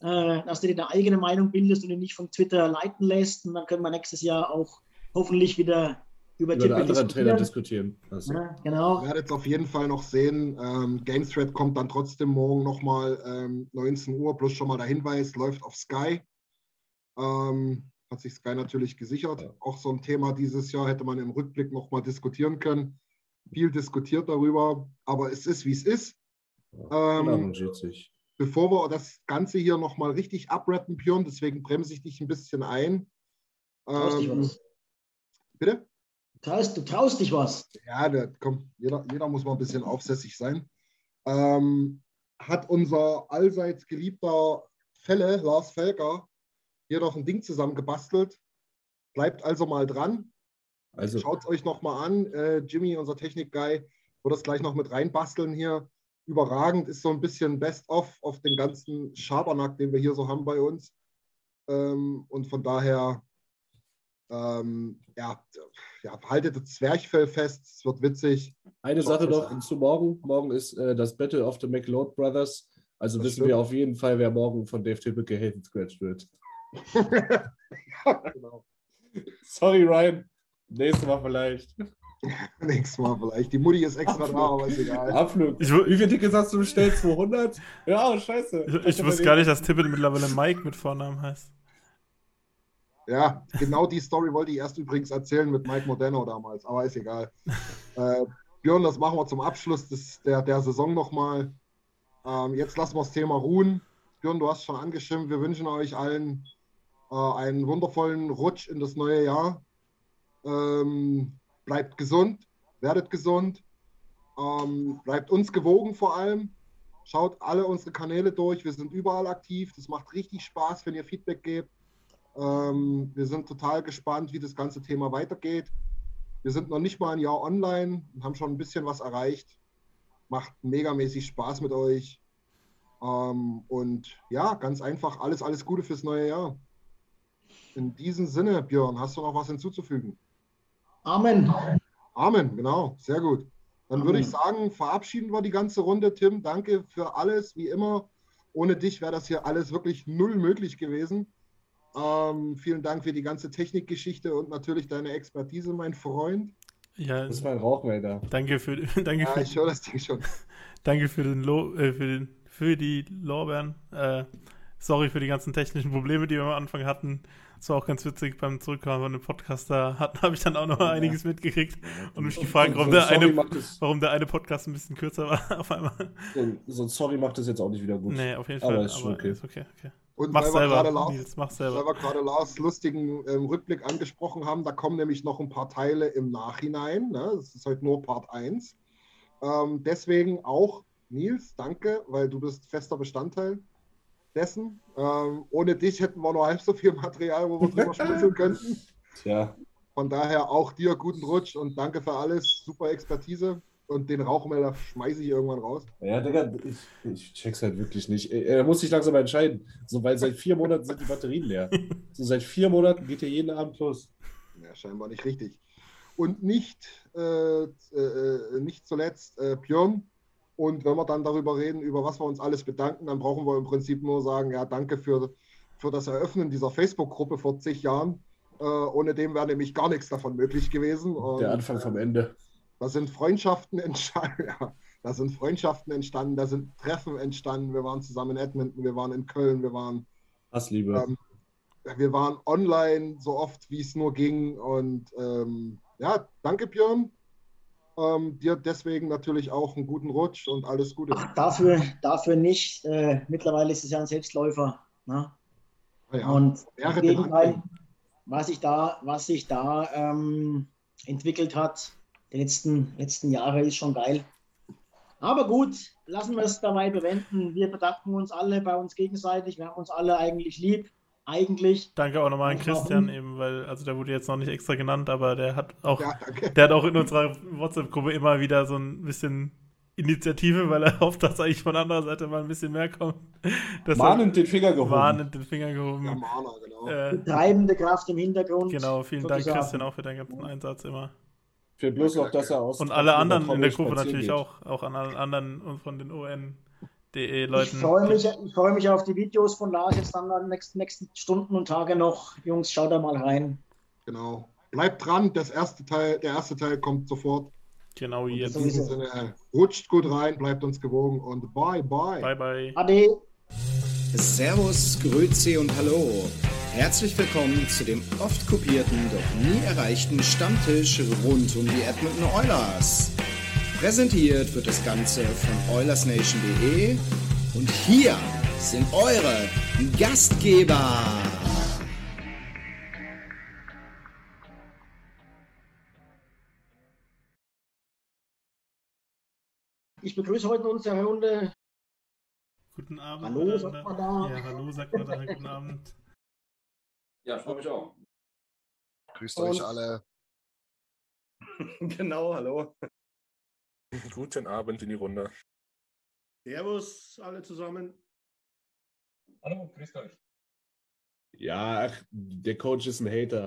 Äh, dass du dir deine eigene Meinung bildest und dich nicht von Twitter leiten lässt. Und dann können wir nächstes Jahr auch hoffentlich wieder über, Über Tippel anderen Trainer diskutieren. Also, Ja, genau. Ihr werdet es auf jeden Fall noch sehen. Ähm, Games Thread kommt dann trotzdem morgen nochmal ähm, 19 Uhr, plus schon mal der Hinweis, läuft auf Sky. Ähm, hat sich Sky natürlich gesichert. Ja. Auch so ein Thema dieses Jahr hätte man im Rückblick nochmal diskutieren können. Viel diskutiert darüber, aber es ist, wie es ist. ja, Ähm. Bevor wir das Ganze hier nochmal richtig abrappen, Björn, deswegen bremse ich dich ein bisschen ein. Traust dich Ähm, was? bitte? Traust, du traust dich was. Ja, der, komm, jeder, jeder muss mal ein bisschen aufsässig sein. Ähm, hat unser allseits geliebter Felle, Lars Felker, hier noch ein Ding zusammengebastelt. Bleibt also mal dran. Also, Schaut es euch nochmal an. Äh, Jimmy, unser Technik-Guy, wird das gleich noch mit reinbasteln hier. Überragend ist so ein bisschen Best-of auf den ganzen Schabernack, den wir hier so haben bei uns. Ähm, und von daher, ähm, ja, ja, haltet das Zwerchfell fest. Es wird witzig. eine Sache Schaut noch euch an. zu morgen. Morgen ist äh, das Battle of the McLeod Brothers. Also Das wissen stimmt. wir auf jeden Fall, wer morgen von Dave Tippel gehatet scratched wird. ja, genau. Sorry, Ryan. Nächstes Mal vielleicht. Nächstes Mal vielleicht. Die Mutti ist extra da, aber ist egal. Abflug. Ich, Wie viele Tickets hast du bestellt? 200? Ja, scheiße. ich, ich wusste gar nicht, dass Tippet mittlerweile Mike mit Vornamen heißt. Ja, genau die Story wollte ich erst übrigens erzählen mit Mike Modeno damals, aber ist egal. Äh, Björn, das machen wir zum Abschluss des, der, der Saison nochmal. Ähm, jetzt lassen wir das Thema ruhen. Björn, du hast schon angestimmt. Wir wünschen euch allen äh, einen wundervollen Rutsch in das neue Jahr. Ähm, bleibt gesund, werdet gesund, ähm, bleibt uns gewogen vor allem. Schaut alle unsere Kanäle durch. Wir sind überall aktiv. Das macht richtig Spaß, wenn ihr Feedback gebt. Ähm, wir sind total gespannt, wie das ganze Thema weitergeht. Wir sind noch nicht mal ein Jahr online und haben schon ein bisschen was erreicht. Macht megamäßig Spaß mit euch. Ähm, und ja, ganz einfach alles, alles Gute fürs neue Jahr. In diesem Sinne, Björn, hast du noch was hinzuzufügen? Amen. Amen, genau, sehr gut. Dann würde ich sagen, verabschieden wir die ganze Runde. Tim, danke für alles, wie immer. Ohne dich wäre das hier alles wirklich null möglich gewesen. Ähm, vielen Dank für die ganze Technikgeschichte und natürlich deine Expertise, mein Freund. Ja, Das ist mein Rauchmelder. danke für, danke Ja, für, ich höre das Ding schon. danke für, den Lo äh, für, den, für die Lorbeeren. Äh, sorry für die ganzen technischen Probleme, die wir am Anfang hatten. Es war auch ganz witzig beim Zurückkommen von dem Podcast. Da hat- habe ich dann auch noch mal einiges mitgekriegt und mich gefragt, warum So der, Sorry eine, warum der eine Podcast ein bisschen kürzer war auf einmal. So, ein- so ein Sorry macht das jetzt auch nicht wieder gut. Nee, auf jeden Aber Fall. ist schon okay. ist okay, okay. Und Mach's weil wir gerade selber, Lars, Nils, mach's weil selber. wir gerade Lars lustigen ähm, Rückblick angesprochen haben, da kommen nämlich noch ein paar Teile im Nachhinein. Ne? Das ist heute nur Part 1. Ähm, deswegen auch, Nils, danke, weil du bist fester Bestandteil dessen. Ähm, ohne dich hätten wir nur halb so viel Material, wo wir drüber schmunzeln könnten. Tja, Von daher auch dir guten Rutsch und danke für alles. Super Expertise. Und den Rauchmelder schmeiße ich irgendwann raus. ja, Digga, ich, ich check's halt wirklich nicht. Er muss sich langsam entscheiden. So, weil seit vier Monaten sind die Batterien leer. So, seit vier Monaten geht er jeden Abend los. Ja, scheinbar nicht richtig. Und nicht, äh, äh, nicht zuletzt äh, Björn. Und wenn wir dann darüber reden, über was wir uns alles bedanken, dann brauchen wir im Prinzip nur sagen, ja, danke für, für das Eröffnen dieser Facebook-Gruppe vor zig Jahren. Äh, ohne dem wäre nämlich gar nichts davon möglich gewesen. Und, Der Anfang vom Ende. Da sind Freundschaften entstanden, ja, da sind Freundschaften entstanden, da sind Treffen entstanden. Wir waren zusammen in Edmonton, wir waren in Köln, wir waren Hassliebe. ähm, wir waren online so oft, wie es nur ging. Und ähm, ja, danke Björn. Ähm, dir deswegen natürlich auch einen guten Rutsch und alles Gute. Ach, dafür, dafür nicht. Äh, mittlerweile ist es ja ein Selbstläufer. Ne? Ah ja, Und im Gegenteil, was sich da, was sich da ähm, entwickelt hat, die letzten, letzten Jahre, ist schon geil. Aber gut, lassen wir es dabei bewenden. Wir bedanken uns alle bei uns gegenseitig. Wir haben uns alle eigentlich lieb. Eigentlich. Danke auch nochmal an Warum? Christian eben, weil, also der wurde jetzt noch nicht extra genannt, aber der hat auch, Ja, der hat auch in unserer WhatsApp-Gruppe immer wieder so ein bisschen Initiative, weil er hofft, dass eigentlich von anderer Seite mal ein bisschen mehr kommt. Deshalb Mahnend den Finger gehoben. warnend den Finger gehoben. Der Mahner, genau. Äh, Treibende Kraft im Hintergrund. genau, vielen Dank, sozusagen. Christian, auch für deinen ganzen Einsatz immer. Für bloß noch, dass er aus. Und alle anderen in der Gruppe natürlich geht. auch, auch an allen anderen und von den ON.de Ich Leuten. freue mich, ich freue mich auf die Videos von Lars jetzt dann in den nächsten, nächsten Stunden und Tage noch. Jungs, schaut da mal rein. genau. bleibt dran, das erste Teil, der erste Teil kommt sofort. Genau In jetzt. diesem Sinne, rutscht gut rein, bleibt uns gewogen und bye bye. Bye, bye. Ade. Servus, Grüezi und Hallo. Herzlich willkommen zu dem oft kopierten, doch nie erreichten Stammtisch rund um die Edmonton Oilers. Präsentiert wird das Ganze von OilersNation.de und hier sind eure Gastgeber. Ich begrüße heute in unserer Runde Guten Abend. Hallo, sagt man da. Ja, hallo, sagt man da. Guten Abend. Ja, freue mich auch. Grüßt Und- euch alle. genau, hallo. Guten Abend in die Runde. Servus alle zusammen. Hallo, grüßt euch. Ja, ach, der Coach ist ein Hater.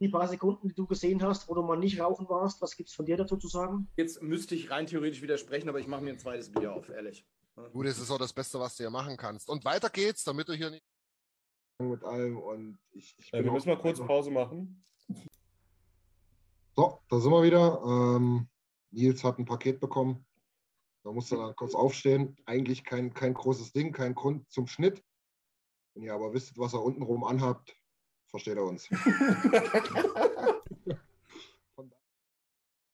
die paar Sekunden, die du gesehen hast, wo du mal nicht rauchen warst. Was gibt es von dir dazu zu sagen? Jetzt müsste ich rein theoretisch widersprechen, aber ich mache mir ein zweites Bier auf, ehrlich. Gut, das ist auch das Beste, was du hier machen kannst. Und weiter geht's, damit du hier nicht. Mit allem und ich, ich bin wir müssen mal kurz Pause machen. So, da sind wir wieder. Ähm, Nils hat ein Paket bekommen. Da musste er dann kurz aufstehen. Eigentlich kein, kein großes Ding, kein Grund zum Schnitt. Wenn ihr aber wisst, was er untenrum anhabt, versteht er uns.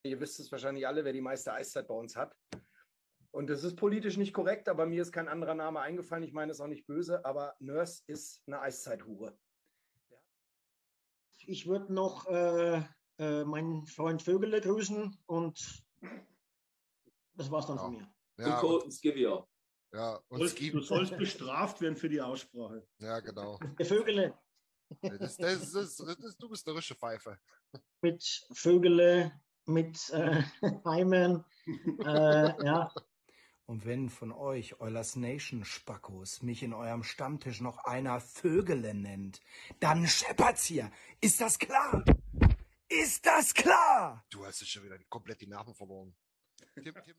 Ihr wisst es wahrscheinlich alle, wer die meiste Eiszeit bei uns hat. Und das ist politisch nicht korrekt, aber mir ist kein anderer Name eingefallen. Ich meine es auch nicht böse, aber Nurse ist eine Eiszeithure. Ich würde noch äh, äh, meinen Freund Vögele grüßen und das war's dann von mir. Ja, und ja, und sollst, Ski, du sollst bestraft werden für die Aussprache. ja, genau. Der Vögele Das, das, das, das, du bist eine rische Pfeife. mit Vögele, mit äh, Heimen, äh, ja. Und wenn von euch, Eulers Nation Spackos, mich in eurem Stammtisch noch einer Vögele nennt, dann scheppert's hier. Ist das klar? Ist das klar? Du hast schon wieder komplett die Nerven verloren. Tim, Tim,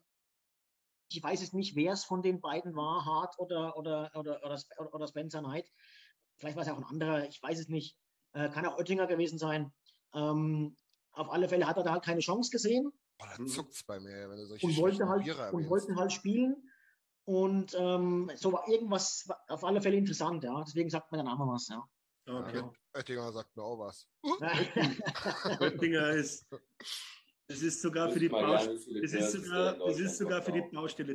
Ich weiß es nicht, wer es von den beiden war, Hart oder, oder, oder, oder, oder Spencer Knight. Vielleicht war es auch ein anderer, ich weiß es nicht. Äh, kann auch Oettinger gewesen sein. Ähm, auf alle Fälle hat er da halt keine Chance gesehen. oh, da zuckt's bei mir, wenn du solche und wollte halt, und wollte halt spielen. Und ähm, so war irgendwas auf alle Fälle interessant, ja. Deswegen sagt mir der Name was, ja. Okay. Oett- Oettinger sagt mir auch was. Oettinger ist. Es ist sogar für die Baustelle. Es ist sogar, es ist sogar für die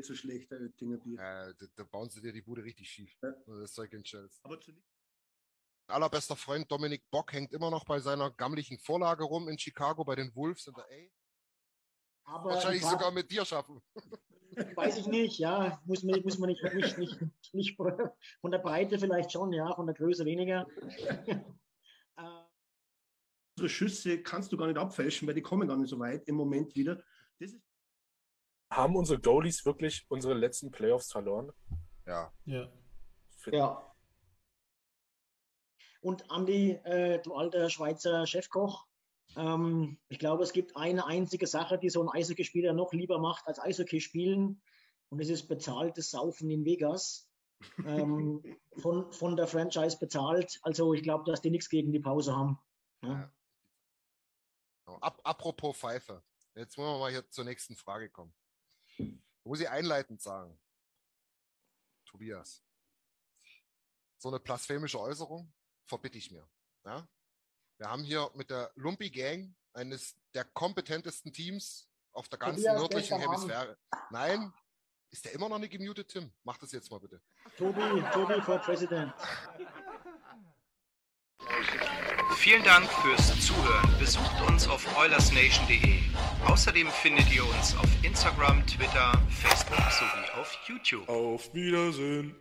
zu schlecht, der Oettinger Bier. Äh, da, da bauen sie dir die Bude richtig schief. Ja. Das Zeug in. Aber zu Allerbester Freund Dominik Bock hängt immer noch bei seiner gammlichen Vorlage rum in Chicago bei den Wolves in der A. Aber Wahrscheinlich Frage- sogar mit dir schaffen. Weiß ich nicht, ja. Muss man, muss man nicht, nicht, nicht, nicht von der Breite vielleicht schon, ja, von der Größe weniger. äh, unsere Schüsse kannst du gar nicht abfälschen, weil die kommen gar nicht so weit im Moment wieder. Das ist Haben unsere Goalies wirklich unsere letzten Playoffs verloren? Ja. Ja. ja. Und Andi, äh, du alter Schweizer Chefkoch, ähm, ich glaube, es gibt eine einzige Sache, die so ein Eishockeyspieler noch lieber macht als Eishockey spielen. Und das ist bezahltes Saufen in Vegas. ähm, von, von der Franchise bezahlt. Also ich glaube, dass die nichts gegen die Pause haben. Ja. Genau. Ap apropos Pfeife. Jetzt wollen wir mal hier zur nächsten Frage kommen. Muss ich einleitend sagen. Tobias. So eine blasphemische Äußerung verbitte ich mir. Ja? Wir haben hier mit der Lumpy Gang eines der kompetentesten Teams auf der ganzen Tobias, nördlichen. Hemisphäre. Nein, ist der immer noch nicht gemutet, Tim? Mach das jetzt mal bitte. Tobi, Tobi for President. Vielen Dank fürs Zuhören. Besucht uns auf oilersnation.de. Außerdem findet ihr uns auf Instagram, Twitter, Facebook sowie auf YouTube. Auf Wiedersehen.